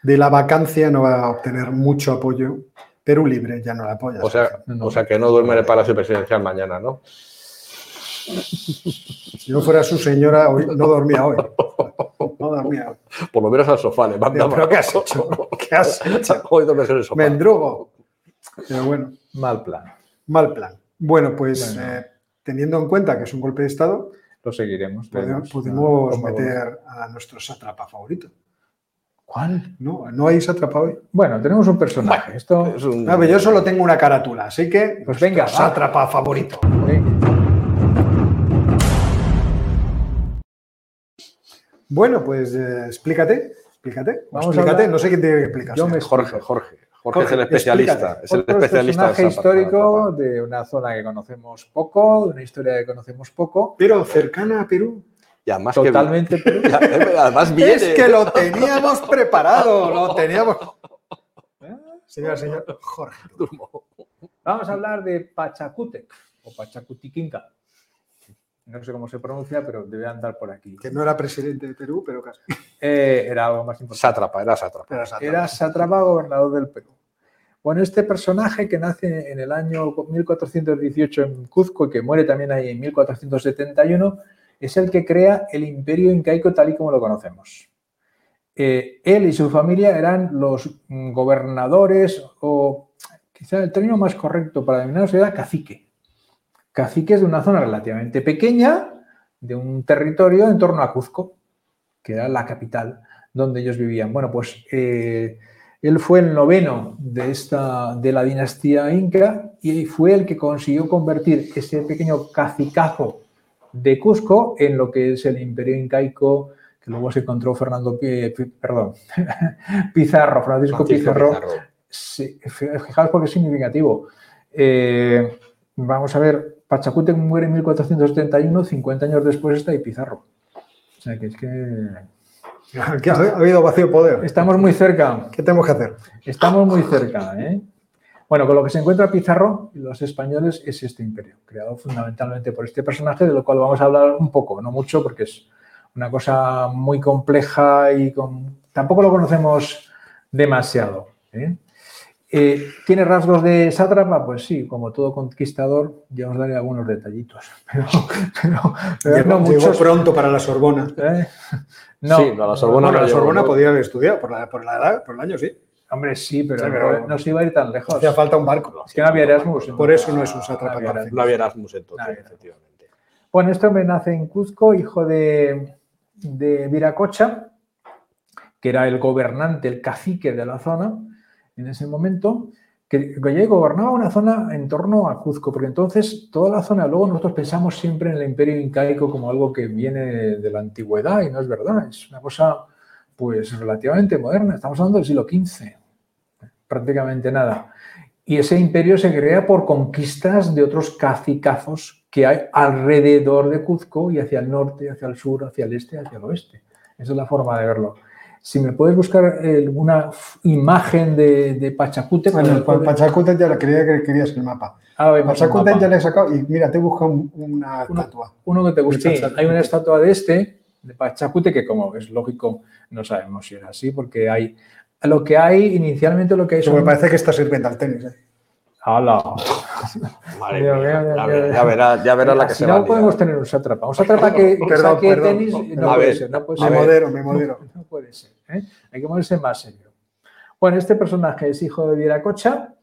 de la vacancia no va a obtener mucho apoyo Perú libre, ya no la apoyas. O sea, o sea que no duerme en el Palacio Presidencial mañana, ¿no? Si no fuera su señora, hoy, no dormía hoy. No dormía hoy. Por lo menos al sofá le manda ¿Pero qué has hecho? ¿Qué has hecho? Hoy duermes en el sofá. Me endrugo. Pero bueno. Mal plan. Mal plan. Bueno, pues eh, teniendo en cuenta que es un golpe de Estado, lo seguiremos. Podemos, meter a nuestro sátrapa favorito. ¿Cuál? No, no hay sátrapa hoy. Bueno, tenemos un personaje. Esto es un... yo solo tengo una carátula, así que pues venga, sátrapa favorito. Bueno, pues eh, explícate, explícate. Vamos explícate, no sé quién tiene que explicar. Yo me Jorge, Jorge. Jorge, es el especialista. Es el especialista personaje histórico de una zona que conocemos poco, de una historia que conocemos poco. Pero cercana a Perú. Y además Totalmente Perú. además viene. Es que lo teníamos preparado, lo teníamos. Señora, señor Jorge. Vamos a hablar de Pachacútec o Pachacutiquinca no sé cómo se pronuncia, pero debe andar por aquí. Que no era presidente de Perú, pero casi. Eh, era algo más importante. Sátrapa, era sátrapa. Era sátrapa. gobernador del Perú. Bueno, este personaje que nace en el año 1418 en Cuzco y que muere también ahí en 1471, es el que crea el imperio incaico tal y como lo conocemos. Eh, él y su familia eran los gobernadores o quizá el término más correcto para denominarlos era cacique caciques de una zona relativamente pequeña, de un territorio en torno a Cuzco, que era la capital donde ellos vivían. Bueno, pues eh, él fue el noveno de, esta, de la dinastía inca y fue el que consiguió convertir ese pequeño cacicazo de Cusco en lo que es el imperio incaico que luego se encontró Fernando, perdón, Pizarro, Francisco, Pizarro. fijaos porque es significativo. Eh, vamos a ver, Pachacútec muere en 1471, 50 años después está ahí Pizarro. O sea que es que... ha habido vacío poder. Estamos muy cerca. ¿Qué tenemos que hacer? Estamos muy cerca. ¿eh? Bueno, con lo que se encuentra Pizarro y los españoles es este imperio, creado fundamentalmente por este personaje, de lo cual vamos a hablar un poco, no mucho, porque es una cosa muy compleja y con... tampoco lo conocemos demasiado. ¿eh? Eh, ¿Tiene rasgos de sátrapa? Pues sí, como todo conquistador, ya os daré algunos detallitos. Pero, no mucho pronto para la Sorbona. ¿Eh? No, sí, la Sorbona, la Sorbona podía haber estudiado, por la, por la, edad, por el año, sí. Hombre, sí, pero, no, se iba a ir tan lejos. Hacía falta un barco. Es que no había Erasmus. Por eso no es un sátrapa. No había, Erasmus entonces, efectivamente. Bueno, esto me nace en Cuzco, hijo de, de Viracocha, que era el gobernante, el cacique de la zona en ese momento, que ya gobernaba una zona en torno a Cuzco, porque entonces toda la zona, luego nosotros pensamos siempre en el imperio incaico como algo que viene de la antigüedad y no es verdad, es una cosa pues relativamente moderna, estamos hablando del siglo XV, prácticamente nada. Y ese imperio se crea por conquistas de otros cacicazos que hay alrededor de Cuzco y hacia el norte, hacia el sur, hacia el este, hacia el oeste. Esa es la forma de verlo. Si me puedes buscar eh, una imagen de, de Pachacútec. Bueno, Pachacútec ya la quería que querías el mapa. Ah, Pachacútec ya le he sacado y mira, te he buscado una estatua. Uno que te guste. hay una estatua de este, de Pachacútec, que como es lógico, no sabemos si es así, porque hay. Lo que hay, inicialmente lo que hay. Son... Me parece que está sirviendo al tenis. ¿eh? ¡Hala! Madre mía, ya, verás, ya verás la que se va. No podemos tener un sátrapa. Un sátrapa que, saque tenis no, puede ser. No puede me modero, me modero. No, puede ser. ¿eh? Hay que ponerse más serio. Bueno, este personaje es hijo de Viracocha,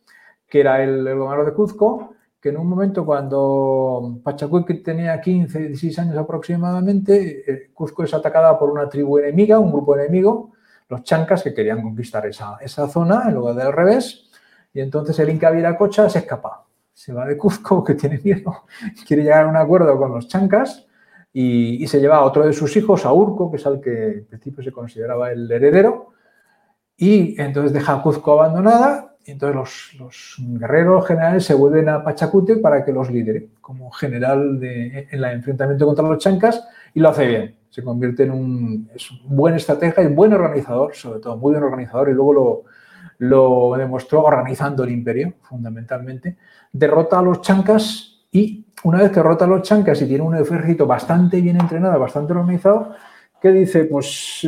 que era el, gobernador de Cuzco, que en un momento cuando Pachacuic tenía 15, 16 años aproximadamente, eh, Cuzco es atacada por una tribu enemiga, un grupo enemigo, los chancas que querían conquistar esa, esa zona en lugar del revés y entonces el Inca Viracocha se escapa. Se va de Cuzco, que tiene miedo, quiere llegar a un acuerdo con los chancas y, se lleva a otro de sus hijos, a Urco, que es el que en principio se consideraba el heredero, y entonces deja a Cuzco abandonada y entonces los, los, guerreros generales se vuelven a Pachacute para que los lidere como general de, en el enfrentamiento contra los chancas y lo hace bien. Se convierte en un, es un buen estratega y un buen organizador, sobre todo muy buen organizador y luego lo, lo demostró organizando el imperio, fundamentalmente. Derrota a los chancas y una vez que derrota a los chancas y tiene un ejército bastante bien entrenado, bastante organizado, que dice, pues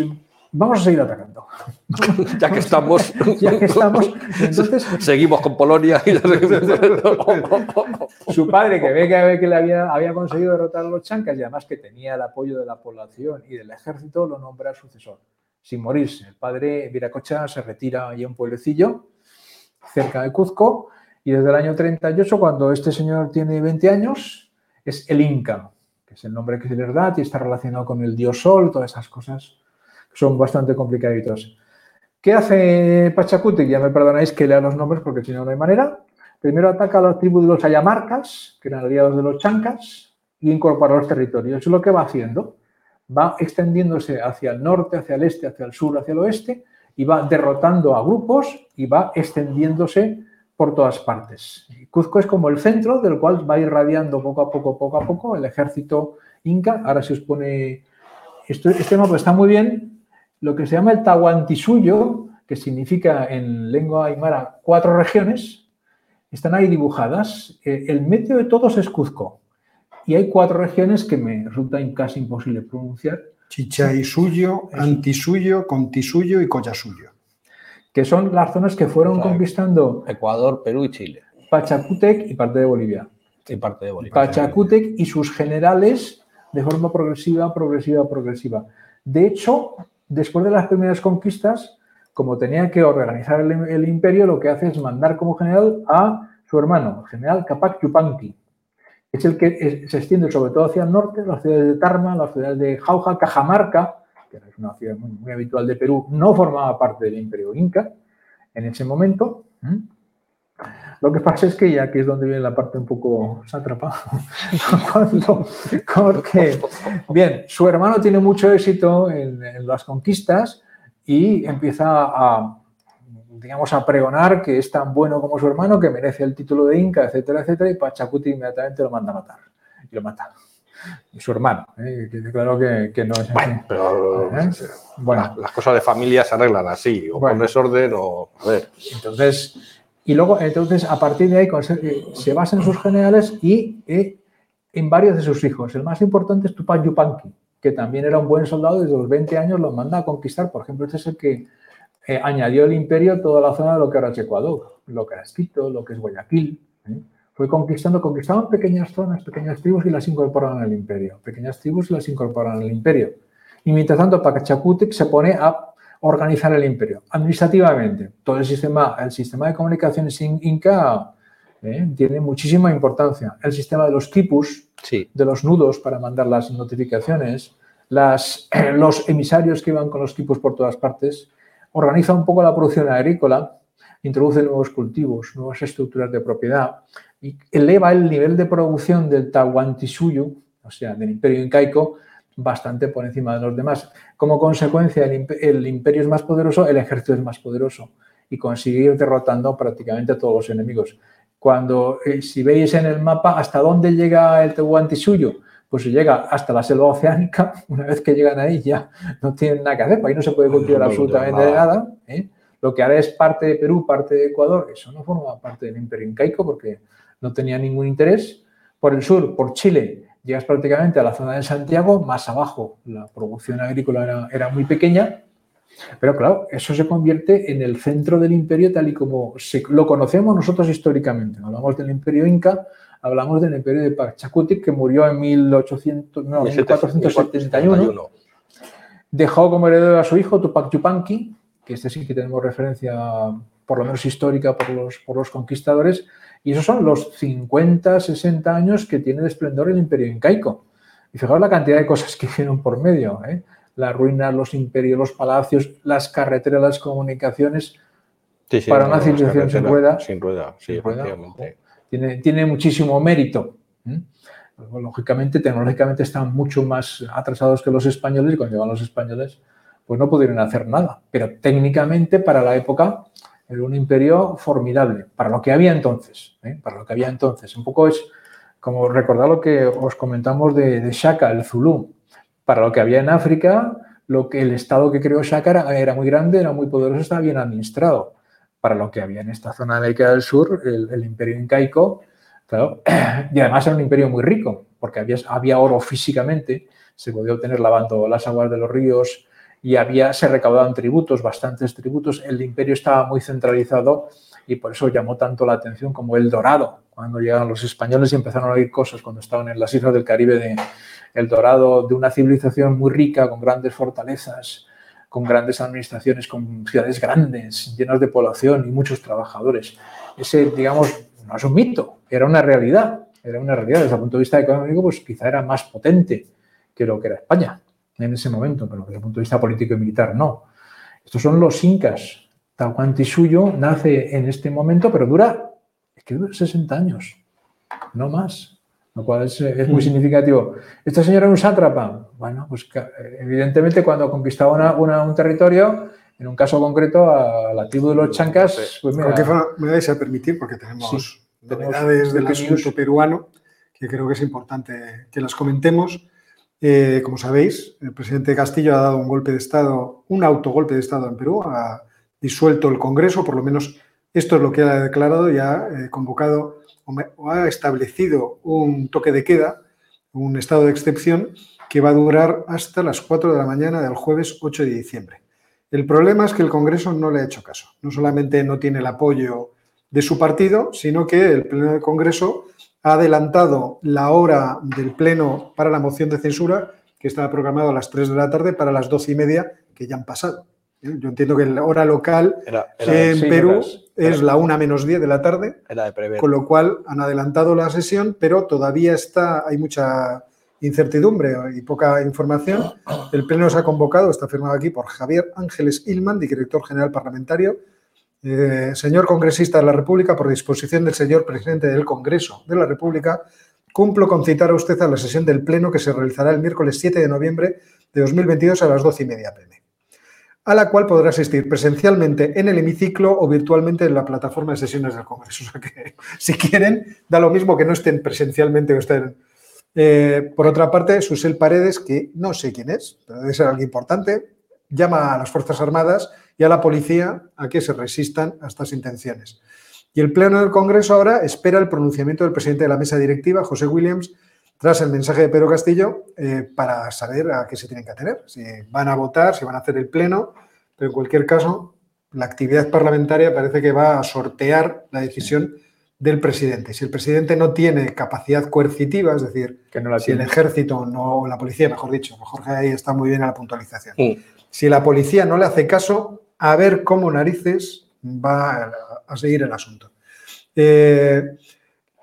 vamos a seguir atacando. ya que estamos. ya que estamos. Entonces, Seguimos con Polonia. su padre, que ve que, que le había, había conseguido derrotar a los chancas y además que tenía el apoyo de la población y del ejército, lo nombra sucesor, sin morirse. El padre Viracocha se retira a un pueblecillo cerca de Cuzco y desde el año 38, cuando este señor tiene 20 años, es el Inca, que es el nombre que se le da y está relacionado con el dios Sol, todas esas cosas que son bastante complicaditos. ¿Qué hace Pachacuti? Ya me perdonáis que lea los nombres porque si no, no hay manera. Primero ataca a la tribu de los Ayamarcas, que eran aliados de los Chancas, y incorpora los territorios. Eso es lo que va haciendo. Va extendiéndose hacia el norte, hacia el este, hacia el sur, hacia el oeste, y va derrotando a grupos y va extendiéndose por todas partes. Cuzco es como el centro del cual va irradiando poco a poco, poco a poco el ejército inca. Ahora se os pone, esto, este mapa está muy bien, lo que se llama el Tahuantisuyo, que significa en lengua aymara cuatro regiones, están ahí dibujadas. Eh, el medio de todos es Cuzco. Y hay cuatro regiones que me resulta casi imposible pronunciar. Chichaisuyo, Antisuyo, Contisuyo y Collasuyo que son las zonas que fueron conquistando Ecuador, Perú y Chile. Pachacútec y parte de Bolivia. Y parte de Bolivia. Pachacútec y sus generales de forma progresiva, progresiva, progresiva. De hecho, después de las primeras conquistas, como tenía que organizar el, imperio, lo que hace es mandar como general a su hermano, el general Capac Yupanqui. Es el que se extiende sobre todo hacia el norte, las ciudades de Tarma, las ciudades de Jauja, Cajamarca, que es una ciudad muy, habitual de Perú, no formaba parte del imperio inca en ese momento. Lo que pasa es que ya aquí es donde viene la parte un poco sátrapa, porque, bien, su hermano tiene mucho éxito en, las conquistas y empieza a, digamos, a pregonar que es tan bueno como su hermano, que merece el título de Inca, etcétera, etcétera, y Pachacuti inmediatamente lo manda a matar y lo mata su hermano. ¿eh? Claro que, no es Bueno, pero ¿Eh? bueno. Las, cosas de familia se arreglan así, o con desorden o... A ver. Entonces, y luego, entonces, a partir de ahí se basa en sus generales y eh, en varios de sus hijos. El más importante es Tupac Yupanqui, que también era un buen soldado desde los 20 años lo manda a conquistar. Por ejemplo, este es el que añadió el imperio toda la zona de lo que ahora es Ecuador, lo que era Esquito, lo que es Guayaquil fue conquistando, conquistaban pequeñas zonas, pequeñas tribus y las incorporaban al imperio. Pequeñas tribus y las incorporaban al imperio. Y mientras tanto, Pachacútec se pone a organizar el imperio administrativamente. Todo el sistema, el sistema de comunicaciones inca eh, tiene muchísima importancia. El sistema de los tipus, de los nudos para mandar las notificaciones, las, los emisarios que iban con los tipos por todas partes, organiza un poco la producción agrícola, introduce nuevos cultivos, nuevas estructuras de propiedad, y eleva el nivel de producción del Tahuantinsuyo, o sea, del imperio incaico, bastante por encima de los demás. Como consecuencia, el, imperio es más poderoso, el ejército es más poderoso y consigue ir derrotando prácticamente a todos los enemigos. Cuando, eh, si veis en el mapa, ¿hasta dónde llega el Tahuantinsuyo? Pues llega hasta la selva oceánica. Una vez que llegan ahí ya no tienen nada que hacer, ahí no se puede cultivar absolutamente nada. ¿eh? Lo que ahora es parte de Perú, parte de Ecuador, eso no forma parte del imperio incaico porque no tenía ningún interés. Por el sur, por Chile, llegas prácticamente a la zona de Santiago, más abajo la producción agrícola era, muy pequeña, pero claro, eso se convierte en el centro del imperio tal y como lo conocemos nosotros históricamente. Hablamos del imperio inca, hablamos del imperio de Pachacuti que murió en 1800, 1471. Dejó como heredero a su hijo Tupac Yupanqui, que este sí que tenemos referencia por lo menos histórica por los, por los conquistadores, y esos son los 50, 60 años que tiene de esplendor el imperio incaico. Y fijaos la cantidad de cosas que hicieron por medio. ¿eh? Las ruinas, los imperios, los palacios, las carreteras, las comunicaciones. para una civilización sin rueda. Sin rueda, sí, Tiene, muchísimo mérito. lógicamente, tecnológicamente están mucho más atrasados que los españoles y cuando llegan los españoles, pues no pudieron hacer nada. Pero técnicamente, para la época, era un imperio formidable para lo que había entonces, ¿eh? para lo que había entonces. Un poco es como recordar lo que os comentamos de, Shaka, el Zulú. Para lo que había en África, lo que el estado que creó Shaka era, muy grande, era muy poderoso, estaba bien administrado. Para lo que había en esta zona de América del Sur, el, imperio incaico, claro, y además era un imperio muy rico, porque había, había oro físicamente, se podía obtener lavando las aguas de los ríos, y había, se recaudaban tributos, bastantes tributos. El imperio estaba muy centralizado y por eso llamó tanto la atención como el Dorado. Cuando llegaron los españoles y empezaron a oír cosas cuando estaban en las islas del Caribe de El Dorado, de una civilización muy rica, con grandes fortalezas, con grandes administraciones, con ciudades grandes, llenas de población y muchos trabajadores. Ese, digamos, no es un mito, era una realidad. Era una realidad. Desde el punto de vista económico, pues quizá era más potente que lo que era España en ese momento, pero desde el punto de vista político y militar no. Estos son los incas. Tahuantinsuyo nace en este momento, pero dura, es que dura 60 años, no más, lo cual es, muy mm. significativo. ¿Esta señora es un sátrapa? Bueno, pues evidentemente cuando conquistaba un territorio, en un caso concreto a la tribu de los chancas, pues mira, me vais a permitir, porque tenemos novedades del asunto peruano, que creo que es importante que las comentemos. Eh, como sabéis, el presidente Castillo ha dado un golpe de Estado, un autogolpe de Estado en Perú, ha disuelto el Congreso, por lo menos esto es lo que ha declarado y ha eh, convocado o ha establecido un toque de queda, un estado de excepción que va a durar hasta las 4 de la mañana del jueves 8 de diciembre. El problema es que el Congreso no le ha hecho caso. No solamente no tiene el apoyo de su partido, sino que el Pleno del Congreso ha adelantado la hora del Pleno para la moción de censura, que estaba programado a las 3 de la tarde, para las 12 y media, que ya han pasado. Yo entiendo que la hora local en Perú es la 1 menos 10 de la tarde, con lo cual han adelantado la sesión, pero todavía está, hay mucha incertidumbre y poca información. El Pleno se ha convocado, está firmado aquí por Javier Ángeles Ilman, director general parlamentario, eh, señor congresista de la República, por disposición del señor presidente del Congreso de la República, cumplo con citar a usted a la sesión del Pleno que se realizará el miércoles 7 de noviembre de 2022 a las 12 y media pm, a la cual podrá asistir presencialmente en el hemiciclo o virtualmente en la plataforma de sesiones del Congreso. O sea que, si quieren, da lo mismo que no estén presencialmente o estén. Eh, por otra parte, Susel Paredes, que no sé quién es, pero debe ser alguien importante, llama a las Fuerzas Armadas y a la policía a que se resistan a estas intenciones. Y el Pleno del Congreso ahora espera el pronunciamiento del presidente de la mesa directiva, José Williams, tras el mensaje de Pedro Castillo, eh, para saber a qué se tienen que atener, si van a votar, si van a hacer el Pleno, pero en cualquier caso, la actividad parlamentaria parece que va a sortear la decisión del presidente. Si el presidente no tiene capacidad coercitiva, es decir, que no si el ejército no, o la policía, mejor dicho, Jorge ahí está muy bien a la puntualización. Si la policía no le hace caso, a ver cómo narices va a seguir el asunto. Eh,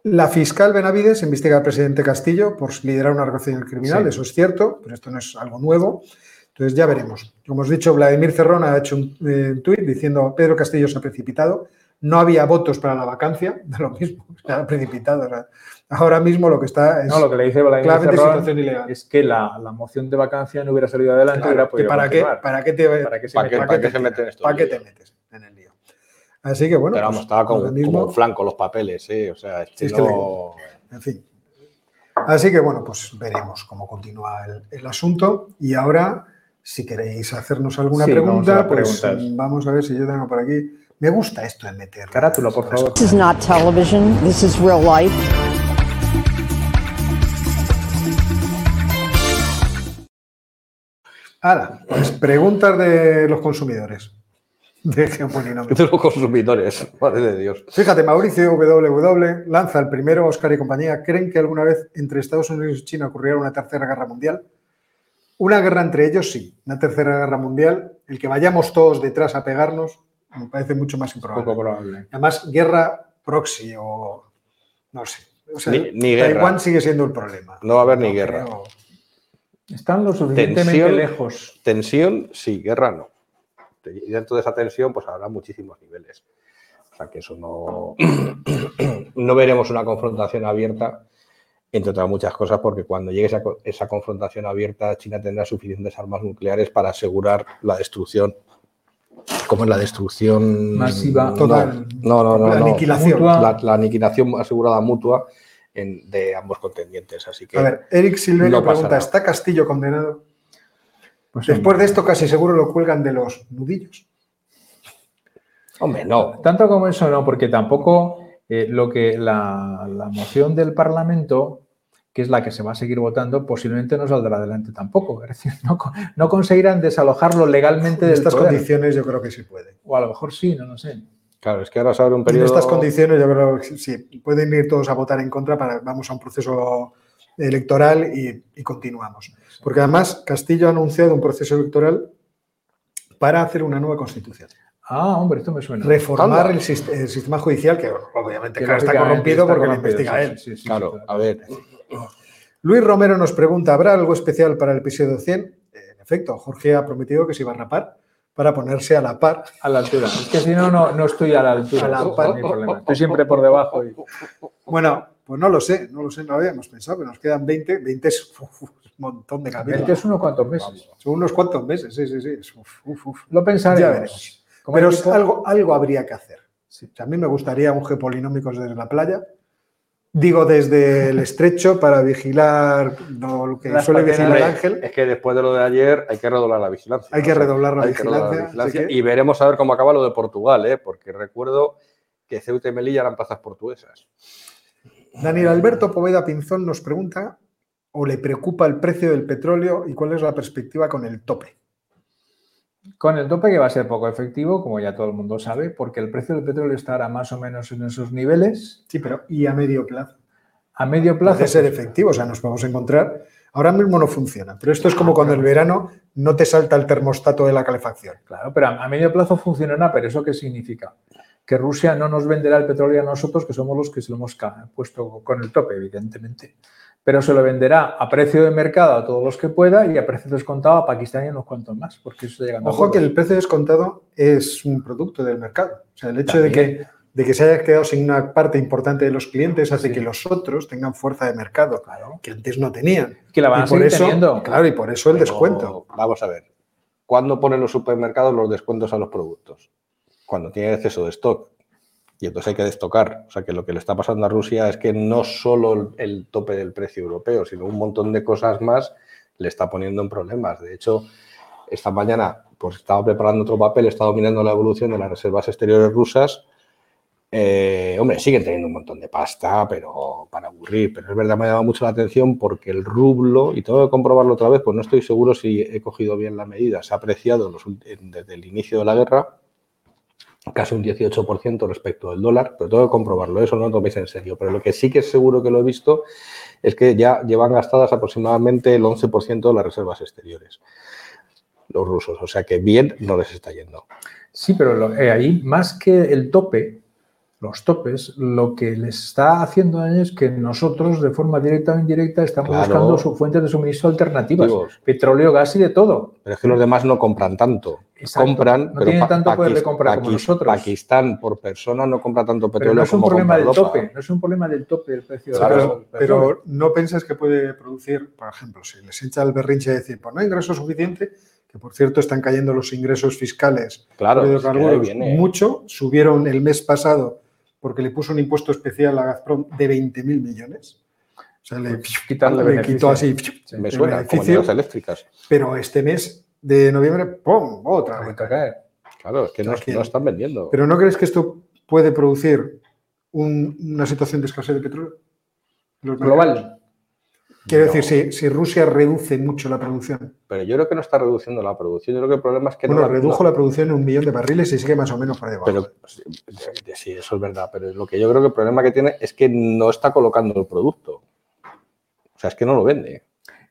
la fiscal Benavides investiga al presidente Castillo por liderar una organización criminal, eso es cierto, pero esto no es algo nuevo. Entonces ya veremos. Como os he dicho, Vladimir Cerrón ha hecho un eh, tuit diciendo Pedro Castillo se ha precipitado, no había votos para la vacancia, de lo mismo, se ha precipitado. ahora mismo lo que está es. No, lo que le dice Vladimir Cerrón es que la, moción de vacancia no hubiera salido adelante. para, qué, ¿Para qué te, para qué se, ¿Para para qué, metes ¿Para qué te metes en el lío? Así que bueno. Pero vamos, pues, estaba como, mismo, flanco los papeles, ¿eh? O sea, estilo... En fin. Así que bueno, pues veremos cómo continúa el, asunto. Y ahora, si queréis hacernos alguna pregunta, pues vamos a ver si yo tengo por aquí. Me gusta esto de meter. Carátula, por favor. This is not television. This is real life. Ahora, pues preguntas de los consumidores. De De los consumidores, madre de Dios. Fíjate, Mauricio WW lanza el primero, Oscar y compañía. ¿Creen que alguna vez entre Estados Unidos y China ocurriera una tercera guerra mundial? Una guerra entre ellos, sí. Una tercera guerra mundial. El que vayamos todos detrás a pegarnos, me parece mucho más improbable. Poco probable. Además, guerra proxy o no sé. ni, Taiwán sigue siendo el problema. No va a haber ni guerra. Están lo suficientemente lejos. Tensión, sí, guerra no. Y dentro de esa tensión, pues habrá muchísimos niveles. O sea que eso no. no veremos una confrontación abierta, entre otras muchas cosas, porque cuando llegue esa, esa confrontación abierta, China tendrá suficientes armas nucleares para asegurar la destrucción como en la destrucción masiva total. No, no, no. La aniquilación. La, aniquilación asegurada mutua de ambos contendientes. Así que. A ver, Eric Silverio pregunta: ¿está Castillo condenado? Pues Después de esto, casi seguro lo cuelgan de los nudillos. Hombre, no. Tanto como eso, no, porque tampoco eh, lo que la, moción del Parlamento que es la que se va a seguir votando, posiblemente no saldrá adelante tampoco. Es decir, no, conseguirán desalojarlo legalmente de estas condiciones yo creo que sí puede. O a lo mejor sí, no lo sé. Claro, es que ahora se abre un periodo... En estas condiciones yo creo que sí, pueden ir todos a votar en contra para vamos a un proceso electoral y, continuamos. Porque además Castillo ha anunciado un proceso electoral para hacer una nueva constitución. Ah, hombre, esto me suena. Reformar el, sistema judicial, que obviamente está corrompido porque lo investiga él. claro, a ver. Luis Romero nos pregunta, ¿habrá algo especial para el episodio 100? En efecto, Jorge ha prometido que se iba a rapar para ponerse a la par. A la altura. Es que si no, no, estoy a la altura. A la par. problema. Estoy siempre por debajo. Bueno, pues no lo sé, no lo sé, no habíamos pensado, pero nos quedan 20. 20 es montón de capítulos. 20 es unos cuantos meses. Son unos cuantos meses, sí, sí, sí. Lo pensaremos. Pero algo, algo habría que hacer. a mí me gustaría un G-polinómicos desde la playa Digo, desde el estrecho para vigilar lo que suele vigilar el ángel. Es que después de lo de ayer hay que redoblar la vigilancia. Hay que redoblar la, vigilancia. Y veremos a ver cómo acaba lo de Portugal, ¿eh? porque recuerdo que Ceuta y Melilla eran plazas portuguesas. Daniel Alberto Poveda Pinzón nos pregunta o le preocupa el precio del petróleo y cuál es la perspectiva con el tope. Con el tope que va a ser poco efectivo, como ya todo el mundo sabe, porque el precio del petróleo estará más o menos en esos niveles. Sí, pero ¿y a medio plazo? A medio plazo. Puede ser efectivo, o sea, nos vamos a encontrar. Ahora mismo no funciona, pero esto es como cuando el verano no te salta el termostato de la calefacción. Claro, pero a medio plazo funcionará, pero ¿eso qué significa? Que Rusia no nos venderá el petróleo a nosotros, que somos los que se lo hemos puesto con el tope, evidentemente pero se lo venderá a precio de mercado a todos los que pueda y a precio descontado a Pakistán y a unos cuantos más, porque eso está Ojo que el precio descontado es un producto del mercado. O sea, el hecho de que, de que se haya quedado sin una parte importante de los clientes hace que los otros tengan fuerza de mercado, que antes no tenían. Que la van a por eso, teniendo. Claro, y por eso el descuento. Vamos a ver. ¿Cuándo ponen los supermercados los descuentos a los productos? Cuando tiene exceso de stock y entonces hay que destocar. O sea que lo que le está pasando a Rusia es que no solo el tope del precio europeo, sino un montón de cosas más le está poniendo en problemas. De hecho, esta mañana pues estaba preparando otro papel, he estado mirando la evolución de las reservas exteriores rusas. Eh, hombre, siguen teniendo un montón de pasta, pero para aburrir. Pero es verdad, me ha llamado mucho la atención porque el rublo, y tengo que comprobarlo otra vez, pues no estoy seguro si he cogido bien la medida, se ha apreciado desde el inicio de la guerra casi un 18% respecto del dólar, pero tengo que comprobarlo, eso no lo toméis en serio. Pero lo que sí que es seguro que lo he visto es que ya llevan gastadas aproximadamente el 11% de las reservas exteriores, los rusos. O sea que bien no les está yendo. Sí, pero eh, ahí, más que el tope, los topes, lo que les está haciendo daño es que nosotros, de forma directa o indirecta, estamos buscando su fuentes de suministro alternativas. Petróleo, gas y de todo. Pero es que los demás no compran tanto. Compran, no tienen tanto poder de compra como nosotros. Pakistán por persona no compra tanto petróleo no es un problema del tope, no es un problema del tope del precio claro, Pero no piensas que puede producir, por ejemplo, si les echa el berrinche de decir, pues no hay ingreso suficiente, que por cierto están cayendo los ingresos fiscales claro, mucho, subieron el mes pasado porque le puso un impuesto especial a Gazprom de 20.000 millones. O sea, le, le quitó así Me suena, beneficio, eléctricas. Pero este mes de noviembre, ¡pum! Otra vez. Claro, es que no, están vendiendo. ¿Pero no crees que esto puede producir una situación de escasez de petróleo? Global. Quiero decir, si, Rusia reduce mucho la producción. Pero yo creo que no está reduciendo la producción. Yo creo que el problema es que bueno, redujo la producción en un millón de barriles y sigue más o menos por debajo. Pero, sí, eso es verdad. Pero lo que yo creo que el problema que tiene es que no está colocando el producto. O sea, es que no lo vende.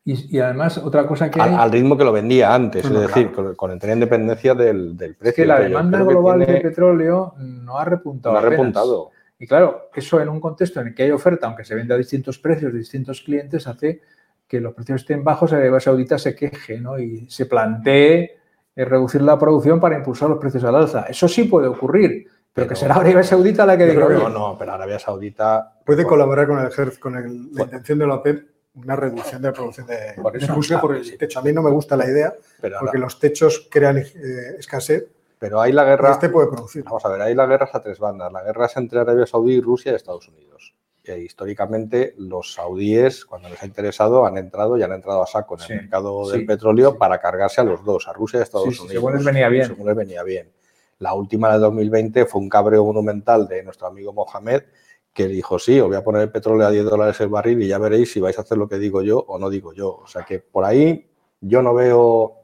Y, además, otra cosa que. Al, ritmo que lo vendía antes, es decir, con, con entera independencia del, del precio. Es que la demanda global de petróleo no ha repuntado. No ha repuntado. Y claro, eso en un contexto en el que hay oferta, aunque se venda a distintos precios de distintos clientes, hace que los precios estén bajos, Arabia Saudita se queje ¿no? y se plantee eh, reducir la producción para impulsar los precios al alza. Eso sí puede ocurrir, pero, que será Arabia Saudita la que diga. No, no, pero Arabia Saudita. Puede colaborar con el ejército, con la intención de la OPEP una reducción de la producción de, Rusia por el techo. A mí no me gusta la idea, porque los techos crean eh, escasez pero hay la guerra. Este puede producir. Vamos a ver, hay la guerra a tres bandas. La guerra es entre Arabia Saudí, Rusia y Estados Unidos. Y históricamente los saudíes, cuando les ha interesado, han entrado y han entrado a saco en el mercado del petróleo para cargarse a los dos, a Rusia y a Estados Unidos. Según les venía bien. Según les venía bien. La última de 2020 fue un cabreo monumental de nuestro amigo Mohamed, que dijo, sí, os voy a poner el petróleo a 10 dólares el barril y ya veréis si vais a hacer lo que digo yo o no digo yo. O sea que por ahí yo no veo,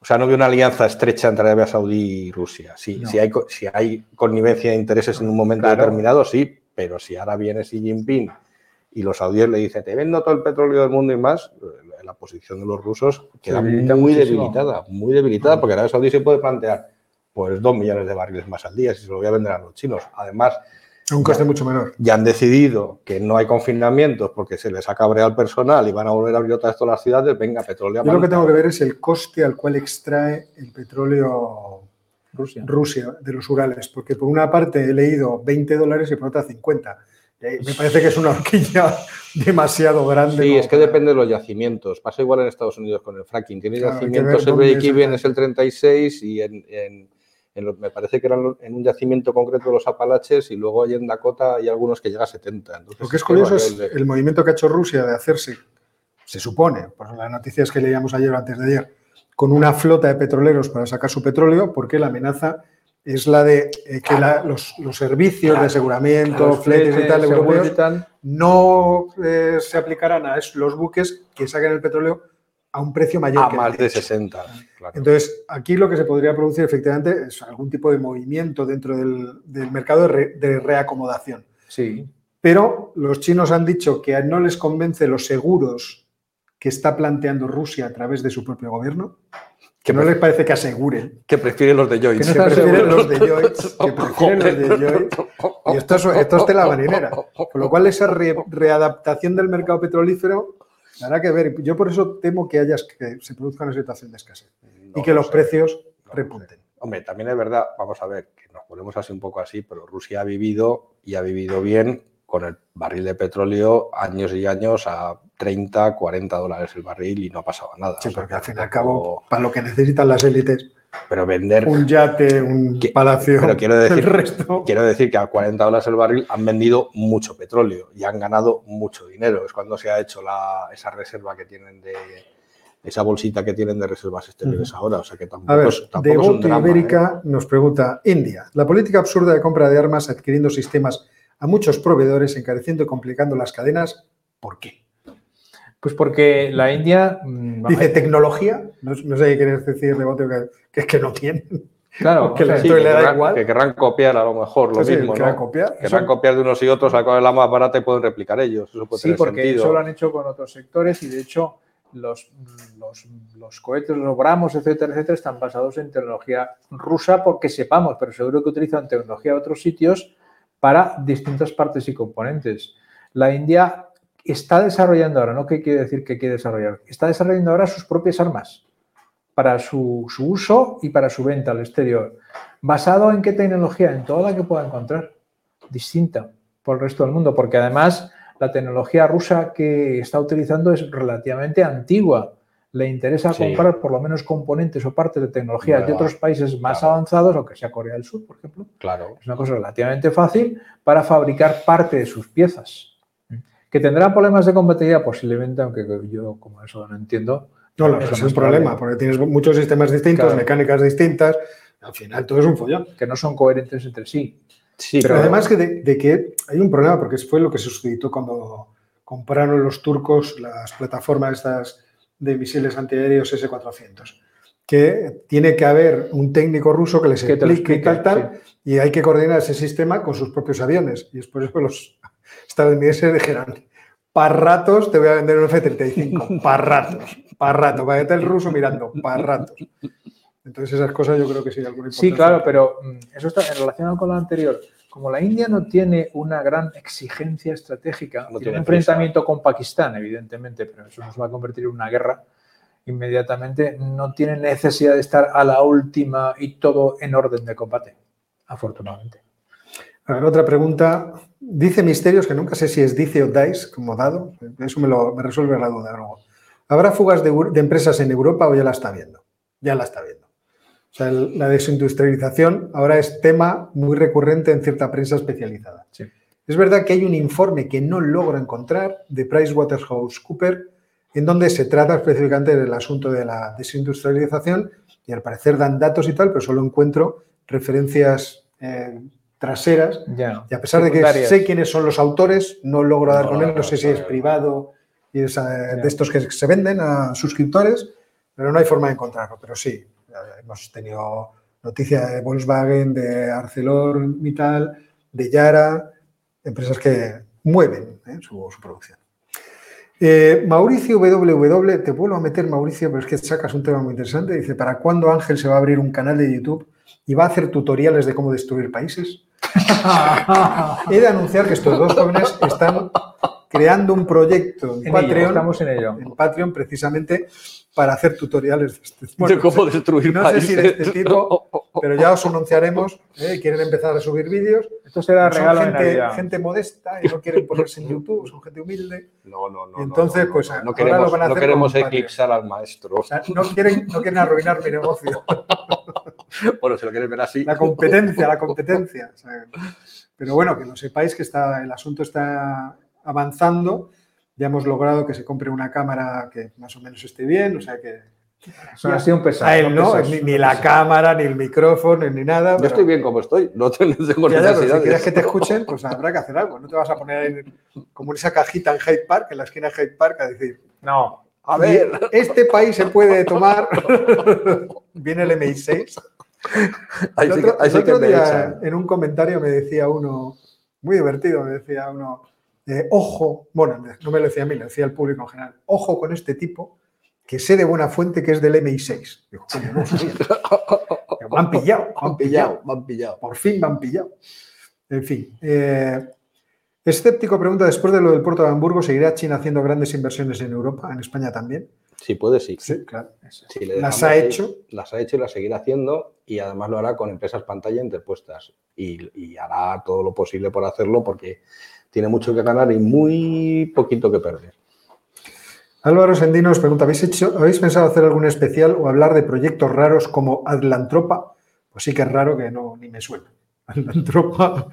o sea, no veo una alianza estrecha entre Arabia Saudí y Rusia. Sí, si, hay, si hay connivencia de intereses en un momento determinado, sí, pero si ahora viene Xi Jinping y los saudíes le dicen, te vendo todo el petróleo del mundo y más, la posición de los rusos queda muy debilitada, muy debilitada, porque Arabia Saudí se puede plantear, pues dos millones de barriles más al día si se lo voy a vender a los chinos. Además, un coste mucho menor. Ya han decidido que no hay confinamientos porque se les ha cabreado el personal y van a volver a abrir otras todas las ciudades. Venga, petróleo. Yo lo que tengo que ver es el coste al cual extrae el petróleo Rusia. Rusia de los Urales, porque por una parte he leído 20 dólares y por otra 50. Me parece que es una horquilla demasiado grande. Sí, es que depende de los yacimientos. Pasa igual en Estados Unidos con el fracking. Tiene yacimientos, el break-even es el 36 y en me parece que eran en un yacimiento concreto de los Apalaches y luego hay en Dakota hay algunos que llega a 70. Lo que es curioso es el movimiento que ha hecho Rusia de hacerse, se supone, por las noticias que leíamos ayer o antes de ayer, con una flota de petroleros para sacar su petróleo, porque la amenaza es la de eh, que los, servicios de aseguramiento, fletes y tal europeos no eh, se aplicarán a los buques que saquen el petróleo a un precio mayor. A más de 60. Entonces, aquí lo que se podría producir efectivamente es algún tipo de movimiento dentro del, mercado de, reacomodación. Sí. Pero los chinos han dicho que no les convence los seguros que está planteando Rusia a través de su propio gobierno, que no les parece que aseguren. Que prefieren los de Joyce. Que, prefieren los de Joyce. Que prefieren los de Joyce. Y esto es, esto es tela marinera. Con lo cual, esa readaptación del mercado petrolífero Habrá que ver. Yo por eso temo que, hayas, que se produzca una situación de escasez y que los precios repunten. Hombre, también es verdad, vamos a ver, que nos ponemos así un poco así, pero Rusia ha vivido y ha vivido bien con el barril de petróleo años y años a 30, 40 dólares el barril y no ha pasado nada. Sí, porque al fin y al cabo, para lo que necesitan las élites, pero vender. Un yate, un palacio. Pero quiero decir, quiero decir que a 40 dólares el barril han vendido mucho petróleo y han ganado mucho dinero. Es cuando se ha hecho la, esa reserva que tienen de. Esa bolsita que tienen de reservas exteriores ahora. O sea que tampoco, a ver, de Ibérica ¿eh? nos pregunta: India, la política absurda de compra de armas adquiriendo sistemas a muchos proveedores, encareciendo y complicando las cadenas, ¿por qué? Pues porque la India... Mm, Dice tecnología, no, sé qué quieres decir, de que, es que no tienen. Claro, que, le da igual. que querrán copiar a lo mejor lo mismo. ¿no? copiar. Querrán copiar de unos y otros, a cuál es la más barata y pueden replicar ellos. Eso puede sí, porque eso lo han hecho con otros sectores y de hecho los, los, los, cohetes, los bramos, etcétera, etcétera, están basados en tecnología rusa porque sepamos, pero seguro que utilizan tecnología de otros sitios para distintas partes y componentes. La India está desarrollando ahora, no qué quiere decir que quiere desarrollar, está desarrollando ahora sus propias armas para su, uso y para su venta al exterior. ¿Basado en qué tecnología? En toda la que pueda encontrar, distinta por el resto del mundo, porque además la tecnología rusa que está utilizando es relativamente antigua. Le interesa comprar por lo menos componentes o partes de tecnología de otros países más avanzados, o que sea Corea del Sur, por ejemplo. Claro. Es una cosa relativamente fácil para fabricar parte de sus piezas. ¿Que tendrá problemas de compatibilidad? Posiblemente, aunque yo como eso no entiendo. No, no, es un problema, porque tienes muchos sistemas distintos, mecánicas distintas, al final todo es un follón. Que no son coherentes entre sí. Sí, pero además que de, que hay un problema, porque fue lo que se suscitó cuando compraron los turcos las plataformas estas de misiles antiaéreos S-400, que tiene que haber un técnico ruso que les explique, y tal, tal, y hay que coordinar ese sistema con sus propios aviones. Y es por eso que los estadounidenses dijeron, para ratos te voy a vender un F-35, para ratos, para ratos, para el ruso mirando, para ratos. Entonces esas cosas yo creo que sí alguna Sí, claro, pero mm, eso está en relación con lo anterior. Como la India no tiene una gran exigencia estratégica, no tiene un enfrentamiento con Pakistán, evidentemente, pero eso nos va a convertir en una guerra inmediatamente, no tiene necesidad de estar a la última y todo en orden de combate, afortunadamente. A ver, otra pregunta. Dice Misterios, que nunca sé si es dice o dice, como dado. Eso me, lo, me resuelve la duda luego. ¿Habrá fugas de, empresas en Europa o ya la está viendo? Ya la está viendo. O sea, la desindustrialización ahora es tema muy recurrente en cierta prensa especializada. Es verdad que hay un informe que no logro encontrar de PricewaterhouseCoopers en donde se trata específicamente del asunto de la desindustrialización y al parecer dan datos y tal, pero solo encuentro referencias eh, traseras. y a pesar de que sé quiénes son los autores, no logro dar con él, no sé si es privado y es eh, de estos que se venden a suscriptores, pero no hay forma de encontrarlo. Pero sí, hemos tenido noticia de Volkswagen, de ArcelorMittal, de Yara, empresas que mueven ¿eh? su, producción. Eh, Mauricio WW, te vuelvo a meter Mauricio, pero es que sacas un tema muy interesante. Dice, ¿para cuándo Ángel se va a abrir un canal de YouTube y va a hacer tutoriales de cómo destruir países? He de anunciar que estos dos jóvenes están creando un proyecto en, Patreon, estamos en, ello. en Patreon precisamente para hacer tutoriales de este tipo. de cómo destruir No sé si de este tipo, pero ya os anunciaremos. ¿eh? Quieren empezar a subir vídeos. Esto será regalo son gente, gente modesta y no quieren ponerse en YouTube, son gente humilde. No, no, no. Entonces, pues no, queremos, lo van a hacer no queremos eclipsar al maestro. no, quieren, no quieren arruinar mi negocio. bueno, si lo quieren ver así. La competencia, la competencia. pero bueno, que lo sepáis que está, el asunto está avanzando ya hemos logrado que se compre una cámara que más o menos esté bien, o sea que... Eso ha sido un pesado. no, ni, la cámara, ni el micrófono, ni nada. Yo estoy bien como estoy, no tengo necesidad. si quieres que te escuchen, pues habrá que hacer algo. No te vas a poner como en esa cajita en Hyde Park, en la esquina de Hyde Park, a decir, no, a ver, este país se puede tomar. Viene el MI6. El otro, día, en un comentario me decía uno, muy divertido, me decía uno, ojo, bueno, no me lo decía a mí, lo decía al público en general, ojo con este tipo que sé de buena fuente que es del MI6. Digo, no me han pillado, me han pillado, me han pillado. Por fin me han pillado. En fin. Eh, escéptico pregunta, después de lo del puerto de Hamburgo, ¿seguirá China haciendo grandes inversiones en Europa, en España también? Sí, puede, sí. Sí, claro. las ha hecho. Las ha hecho y las seguirá haciendo y además lo hará con empresas pantalla interpuestas y hará todo lo posible por hacerlo porque tiene mucho que ganar y muy poquito que perder. Álvaro Sendino nos pregunta, ¿habéis, hecho, ¿habéis pensado hacer algún especial o hablar de proyectos raros como Atlantropa? Pues sí que es raro que no, ni me suena. Atlantropa,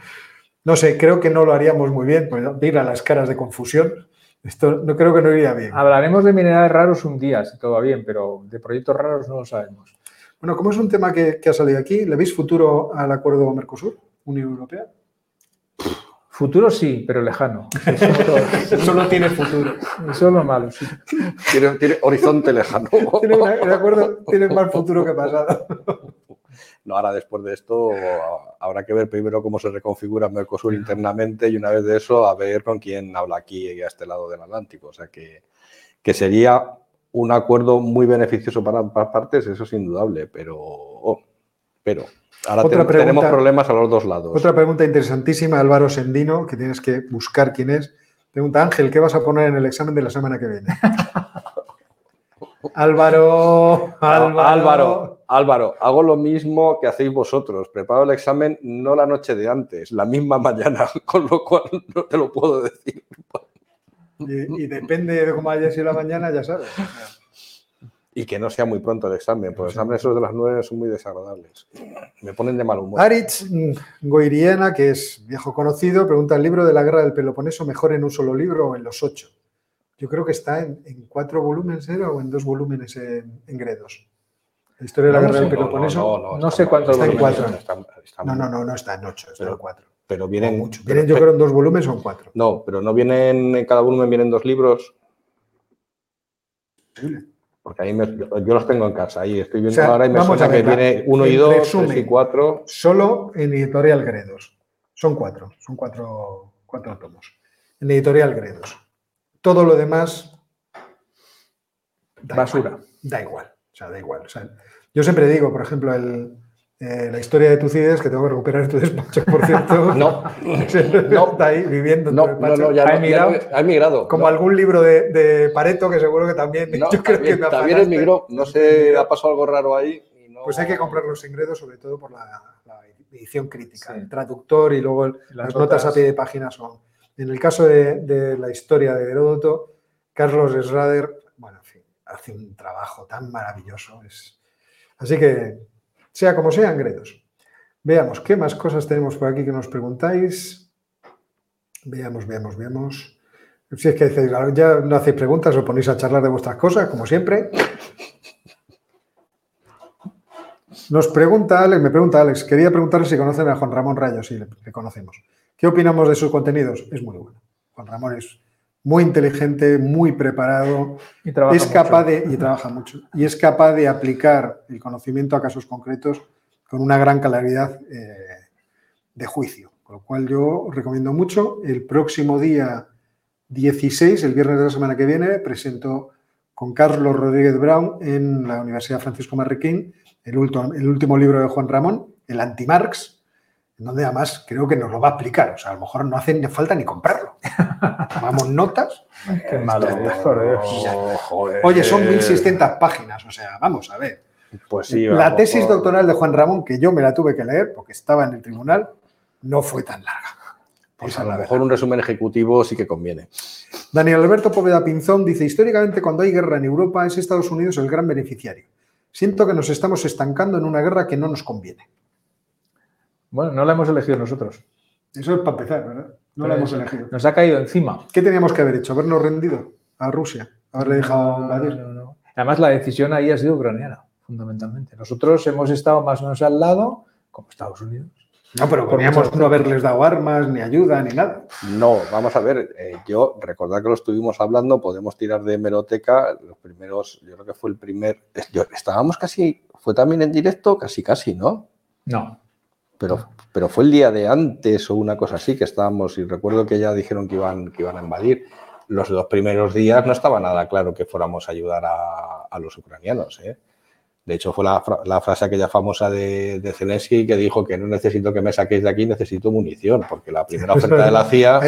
no sé, creo que no lo haríamos muy bien, pues mira las caras de confusión. Esto no creo que no iría bien. Hablaremos de minerales raros un día, si todo va bien, pero de proyectos raros no lo sabemos. Bueno, como es un tema que, que ha salido aquí, ¿le veis futuro al acuerdo Mercosur, Unión Europea? Futuro sí, pero lejano. Eso no tiene futuro. Eso es lo malo, sí. Tiene, horizonte lejano. tiene, de acuerdo, tiene más futuro que pasado. No, ahora después de esto habrá que ver primero cómo se reconfigura Mercosur internamente y una vez de eso a ver con quién habla aquí y a este lado del Atlántico. O sea que, que sería un acuerdo muy beneficioso para ambas partes, eso es indudable, pero, oh, pero Ahora tenemos problemas a los dos lados. Otra pregunta interesantísima, Álvaro Sendino, que tienes que buscar quién es. Pregunta, Ángel, ¿qué vas a poner en el examen de la semana que viene? Álvaro, Álvaro, Álvaro, hago lo mismo que hacéis vosotros. Preparo el examen no la noche de antes, la misma mañana, con lo cual no te lo puedo decir. Y, y depende de cómo haya sido la mañana, ya sabes. Y que no sea muy pronto el examen, porque los exámenes de las nueve son muy desagradables. Me ponen de mal humor. Aritz Goiriena, que es viejo conocido, pregunta, ¿el libro de la guerra del Peloponeso mejor en un solo libro o en los ocho? Yo creo que está en, cuatro volúmenes ¿eh? o en dos volúmenes en, Gredos. La historia de la guerra del Peloponeso. No, sé cuántos está en cuatro. no, no, no, no está en ocho, está en cuatro. Pero vienen, vienen yo creo en dos volúmenes o en cuatro. No, pero no vienen en cada volumen vienen dos libros. Porque ahí yo, los tengo en casa, ahí estoy viendo ahora y me suena que viene uno y dos, tres y cuatro. Solo en editorial Gredos. Son cuatro, son cuatro, cuatro tomos. En editorial Gredos. Todo lo demás. Basura. da igual. O sea, da igual. Yo siempre digo, por ejemplo, el, eh, la historia de Tucides, que tengo que recuperar tu despacho, por cierto. no, no. Está ahí viviendo en no, despacho. No, no, ya, ha emigrado. ha emigrado. Como algún libro de, de, Pareto, que seguro que también. yo creo que me también emigró. No sé, ha pasado algo raro ahí. Pues hay que comprar los ingresos, sobre todo por la, edición crítica. El traductor y luego las, notas a pie de página son. En el caso de, de la historia de Heródoto, Carlos Schrader, bueno, en fin, hace un trabajo tan maravilloso. Es... Así que sea como sean, Gredos. Veamos, ¿qué más cosas tenemos por aquí que nos preguntáis? Veamos, veamos, veamos. Si es que ya no hacéis preguntas, os ponéis a charlar de vuestras cosas, como siempre. Nos pregunta Alex, me pregunta Alex, quería preguntarle si conocen a Juan Ramón Rayo, sí, le, conocemos. ¿Qué opinamos de sus contenidos? Es muy bueno. Juan Ramón es muy inteligente, muy preparado, y es capaz de y trabaja mucho y es capaz de aplicar el conocimiento a casos concretos con una gran claridad eh, de juicio. Con lo cual yo recomiendo mucho. El próximo día 16, el viernes de la semana que viene, presento con Carlos Rodríguez Brown en la Universidad Francisco Marroquín el, el último libro de Juan Ramón, el Anti-Marx, donde además creo que nos lo va a explicar. O sea, a lo mejor no hace falta ni comprarlo. Tomamos notas. Qué malo. Oye, son 1.600 páginas. O sea, vamos a ver. Pues sí, la tesis doctoral de Juan Ramón, que yo me la tuve que leer porque estaba en el tribunal, no fue tan larga. Pues a lo mejor un resumen ejecutivo sí que conviene. Daniel Alberto Poveda Pinzón dice, históricamente cuando hay guerra en Europa es Estados Unidos el gran beneficiario. Siento que nos estamos estancando en una guerra que no nos conviene. Bueno, no la hemos elegido nosotros. Eso es para empezar, ¿verdad? No la hemos elegido. Nos ha caído encima. ¿Qué teníamos que haber hecho? ¿Habernos rendido a Rusia? ¿Haberle dejado Además, la decisión ahí ha sido ucraniana, fundamentalmente. Nosotros hemos estado más o menos al lado, como Estados Unidos, no, pero podríamos no haberles dado armas, ni ayuda, ni nada. No, vamos a ver, eh, yo recordar que lo estuvimos hablando, podemos tirar de hemeroteca, los primeros, yo creo que fue el primer, estábamos casi, fue también en directo, casi casi, ¿no? No. Pero, pero fue el día de antes o una cosa así que estábamos, y recuerdo que ya dijeron que iban, que iban a invadir. Los dos primeros días no estaba nada claro que fuéramos a ayudar a, a los ucranianos, ¿eh? De hecho, fue la, frase aquella famosa de, de, Zelensky que dijo que no necesito que me saquéis de aquí, necesito munición, porque la primera oferta de la CIA...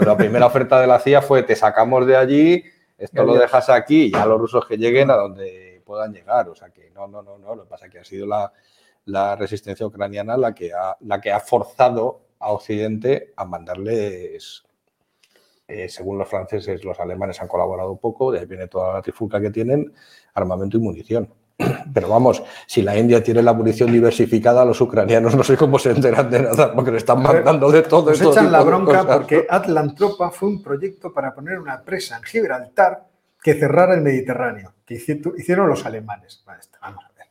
la primera oferta de la CIA fue te sacamos de allí, esto lo dejas aquí y ya los rusos que lleguen a donde puedan llegar. O sea que no, no, no, no. Lo que pasa es que ha sido la, resistencia ucraniana la que, ha, la que ha forzado a Occidente a mandarles eh, según los franceses, los alemanes han colaborado poco, de ahí viene toda la trifulca que tienen, armamento y munición. Pero vamos, si la India tiene la munición diversificada, los ucranianos no sé cómo se enteran de nada, porque le están mandando de todo. Nos echan la bronca porque Atlantropa fue un proyecto para poner una presa en Gibraltar que cerrara el Mediterráneo, que hicieron los alemanes. Vamos a ver.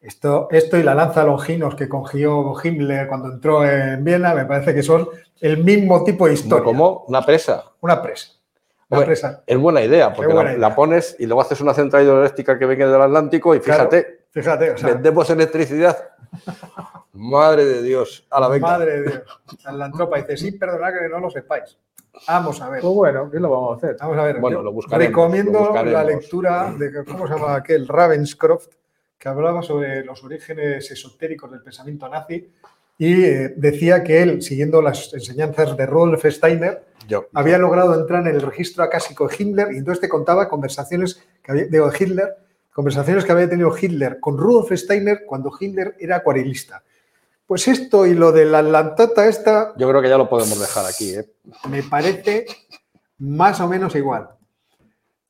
Esto, esto y la lanza Longinos que cogió Himmler cuando entró en Viena, me parece que son el mismo tipo de historia. ¿Cómo? ¿Una presa? Una presa. Es buena idea, porque la, pones y luego haces una central hidroeléctrica que venga del Atlántico y fíjate, fíjate vendemos electricidad. Madre de Dios, a la venga. Madre de Dios. Atlantropa dice, sí, perdonad que no lo sepáis. Vamos a ver. Pues bueno, ¿qué lo vamos a hacer? Vamos a ver. Bueno, lo Recomiendo la lectura de, ¿cómo se llama aquel? Ravenscroft, que hablaba sobre los orígenes esotéricos del pensamiento nazi y eh, decía que él, siguiendo las enseñanzas de Rudolf Steiner, había logrado entrar en el registro acásico de Hitler y entonces te contaba conversaciones que había, de Hitler, conversaciones que había tenido Hitler con Rudolf Steiner cuando Hitler era acuarelista. Pues esto y lo de la Atlantata esta... Yo creo que ya lo podemos dejar aquí. ¿eh? Me parece más o menos igual.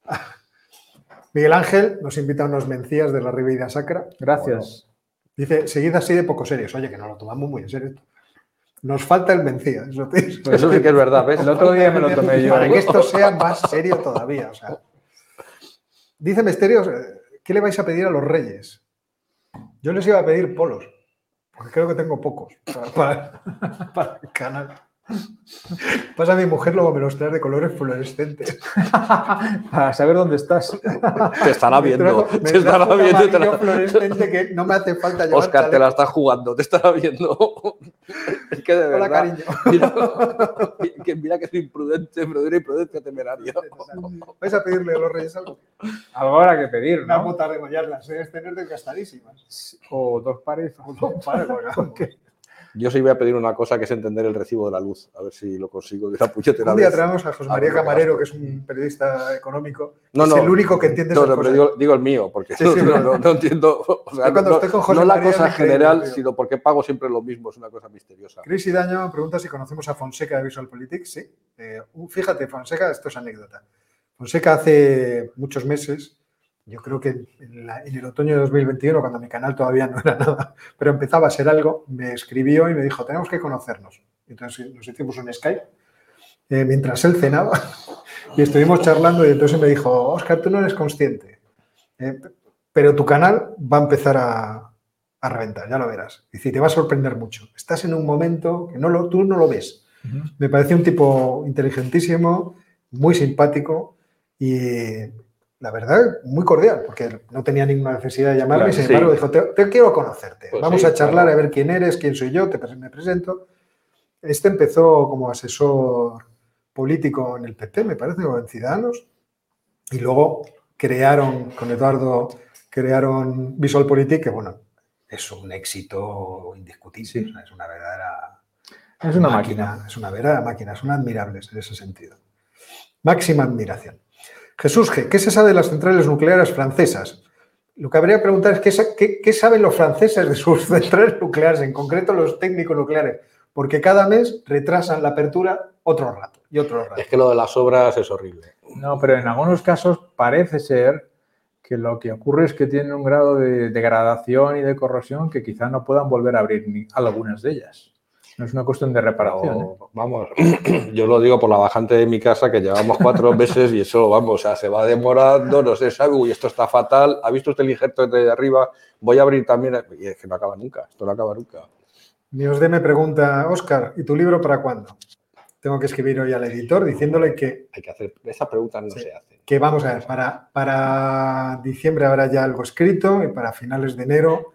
Miguel Ángel nos invita a unos mencías de la Ribeira Sacra. Gracias. Dice, seguid así de poco serios. Oye, que no lo tomamos muy en serio. Nos falta el vencía. Eso, sí que es verdad, ¿ves? El otro día me lo tomé yo. Para que esto sea más serio todavía. Dice Misterios, eh, ¿qué le vais a pedir a los reyes? Yo les iba a pedir polos, porque creo que tengo pocos para, para el canal. Pasa a mi mujer, luego me los trae de colores fluorescentes. Para saber dónde estás. Te estará viendo. te estará viendo. fluorescente que no me hace falta llevar Oscar, te la estás jugando, te estará viendo. Es que de verdad. cariño. Mira que, mira que es imprudente, pero de una imprudencia temeraria. ¿Vais a pedirle a los reyes algo? Algo habrá que pedir, ¿no? Una bota de mollarlas, es tener desgastadísimas. O dos pares. O dos pares, porque yo sí voy a pedir una cosa que es entender el recibo de la luz, a ver si lo consigo de la puñetera Un día traemos a José María Camarero, que es un periodista económico, no, es el único que entiende no, no, pero digo, el mío, porque no, entiendo. O sea, no, la cosa general, sino porque pago siempre lo mismo, es una cosa misteriosa. Cris y Daño pregunta si conocemos a Fonseca de Visual Politics. Sí. Eh, fíjate, Fonseca, esto es anécdota. Fonseca hace muchos meses yo creo que en, el otoño de 2021, cuando mi canal todavía no era nada, pero empezaba a ser algo, me escribió y me dijo, tenemos que conocernos. Entonces nos hicimos un Skype eh, mientras él cenaba y estuvimos charlando y entonces me dijo, Oscar, tú no eres consciente, eh, pero tu canal va a empezar a, a reventar, ya lo verás. Es decir, te va a sorprender mucho. Estás en un momento que no lo, tú no lo ves. Me parece un tipo inteligentísimo, muy simpático y la verdad, muy cordial, porque no tenía ninguna necesidad de llamarme y sin embargo dijo, te, quiero conocerte, pues vamos a charlar a ver quién eres, quién soy yo, te me presento. Este empezó como asesor político en el PP, me parece, o en Ciudadanos, y luego crearon, con Eduardo, crearon Visual Politic, que bueno, es un éxito indiscutible, es una verdadera... Es una máquina, Es una verdadera máquina, son admirables en ese sentido. Máxima admiración. Jesús G., ¿qué se sabe de las centrales nucleares francesas? Lo que habría que preguntar es ¿qué, saben los franceses de sus centrales nucleares, en concreto los técnicos nucleares, porque cada mes retrasan la apertura otro rato y otro rato. Es que lo de las obras es horrible. No, pero en algunos casos parece ser que lo que ocurre es que tienen un grado de degradación y de corrosión que quizá no puedan volver a abrir ni algunas de ellas. No es una cuestión de reparación. ¿eh? Vamos, yo lo digo por la bajante de mi casa que llevamos cuatro meses y eso, vamos, o sea, se va demorando, no sé, sabe, uy, esto está fatal, ha visto usted el injerto de arriba, voy a abrir también, y es que no acaba nunca, esto no acaba nunca. Niosde me pregunta, Óscar, ¿y tu libro para cuándo? Tengo que escribir hoy al editor diciéndole que... Hay que hacer, esa pregunta no se hace. Que vamos a ver, para, para diciembre habrá ya algo escrito y para finales de enero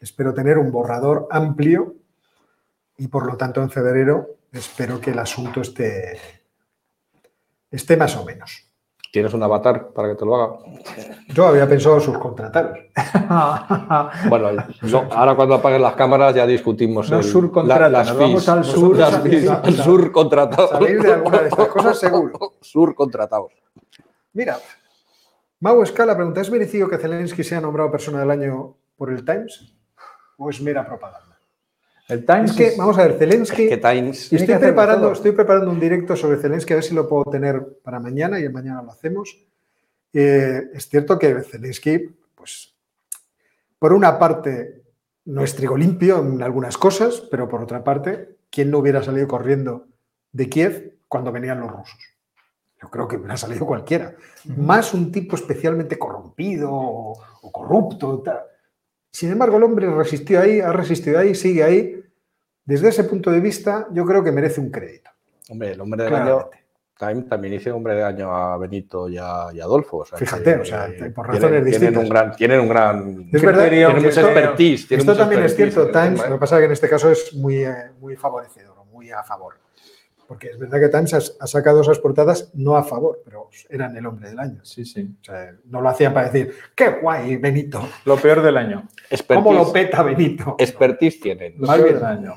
espero tener un borrador amplio y por lo tanto en febrero espero que el asunto esté, esté más o menos. ¿Tienes un avatar para que te lo haga? Yo había pensado subcontratar. bueno, ahora cuando apaguen las cámaras ya discutimos. No, las vamos al sur. al sur contratado. Salir de alguna de estas cosas seguro. Sur contratado. Mira, Mau Escala pregunta, ¿es merecido que Zelensky sea nombrado persona del año por el Times? ¿O es mera propaganda? El Times. Es que, vamos a ver, Zelensky. Times. Estoy preparando, estoy preparando un directo sobre Zelensky, a ver si lo puedo tener para mañana y mañana lo hacemos. Eh, es cierto que Zelensky, pues, por una parte, no es trigo limpio en algunas cosas, pero por otra parte, ¿quién no hubiera salido corriendo de Kiev cuando venían los rusos? Yo creo que hubiera salido cualquiera. Más un tipo especialmente corrompido o, o corrupto. Tal. Sin embargo, el hombre resistió ahí, ha resistido ahí, sigue ahí. Desde ese punto de vista, yo creo que merece un crédito. Hombre, el hombre del año también hice hombre de año a Benito y a, Adolfo. Fíjate, o sea, por razones distintas. Tienen un gran, tienen un gran es verdad, tienen mucha expertise. esto también es cierto, Times, lo que pasa es que en este caso es muy, eh, muy favorecedor, muy a favor. Porque es verdad que Times ha, sacado esas portadas no a favor, pero eran el hombre del año. Sí, sí. O sea, no lo hacían para decir, qué guay, Benito. Lo peor del año. ¿Cómo lo peta Benito? Expertise tienen. Lo peor del año.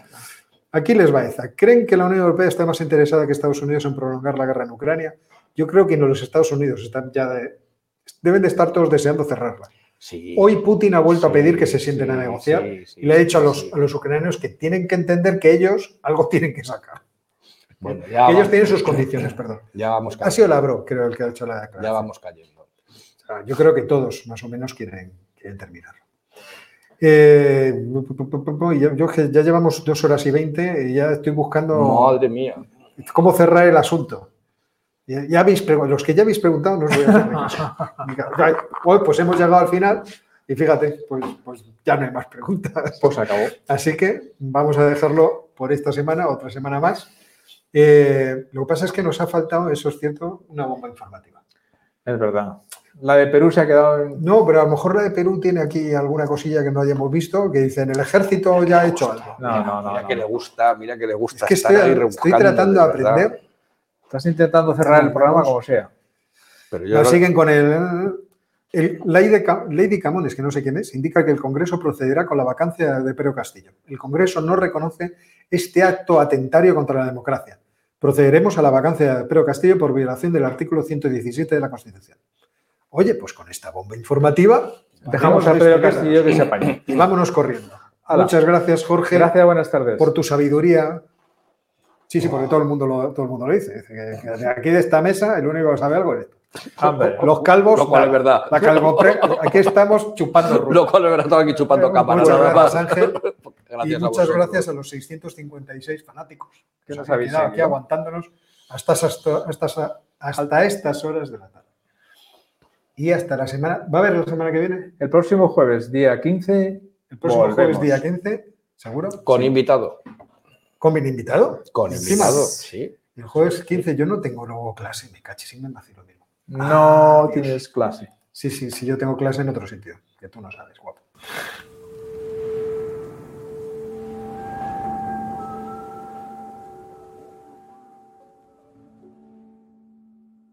Aquí les va esa. ¿Creen que la Unión Europea está más interesada que Estados Unidos en prolongar la guerra en Ucrania? Yo creo que no los Estados Unidos están ya deben de estar todos deseando cerrarla. Hoy Putin ha vuelto a pedir que se sienten a negociar y le ha dicho a los, a los ucranianos que tienen que entender que ellos algo tienen que sacar ellos tienen sus condiciones, perdón. Ya vamos Ha sido Labro, creo, el que ha hecho la declaración. Ya vamos cayendo. yo creo que todos, más o menos, quieren, quieren terminar. Eh, yo, ya llevamos dos horas y veinte y ya estoy buscando. Madre mía. ¿Cómo cerrar el asunto? Ya, habéis los que ya habéis preguntado, no os voy a hacer Hoy, pues hemos llegado al final y fíjate, pues, pues ya no hay más preguntas. Pues acabó. Así que vamos a dejarlo por esta semana, otra semana más. Eh, lo que pasa es que nos ha faltado, eso es cierto, una bomba informativa. Es verdad. La de Perú se ha quedado en... No, pero a lo mejor la de Perú tiene aquí alguna cosilla que no hayamos visto, que dicen, el ejército ya ha hecho algo. No, no, no. Mira que le gusta, mira que le gusta. Es que estoy, tratando de aprender. Estás intentando cerrar el programa como sea. Pero yo siguen con el... El, Lady Camones, que no sé quién es, indica que el Congreso procederá con la vacancia de Pedro Castillo. El Congreso no reconoce este acto atentario contra la democracia procederemos a la vacancia de Pedro Castillo por violación del artículo 117 de la Constitución. Oye, pues con esta bomba informativa... Dejamos a Pedro Castillo que se apañe. Y vámonos corriendo. Muchas gracias, Jorge. Gracias, buenas tardes. Por tu sabiduría. Sí, sí, porque todo el mundo lo, todo el mundo lo dice. de aquí de esta mesa, el único que sabe algo es los calvos. Lo cual es verdad. aquí estamos chupando Lo cual es verdad, estamos aquí chupando cámaras. Muchas gracias, Ángel. Y muchas gracias a los 656 fanáticos que nos habéis aquí aguantándonos hasta, hasta, hasta estas horas de la tarde. Y hasta la semana. ¿Va a haber la semana que viene? El próximo jueves, día 15. El próximo jueves, día 15, ¿seguro? Con invitado. ¿Con mi invitado? Con invitado, sí. El jueves 15 yo no tengo luego clase, me cachis, me lo mismo. No tienes clase. Sí, sí, sí, yo tengo clase en otro sitio, que tú no sabes, guapo.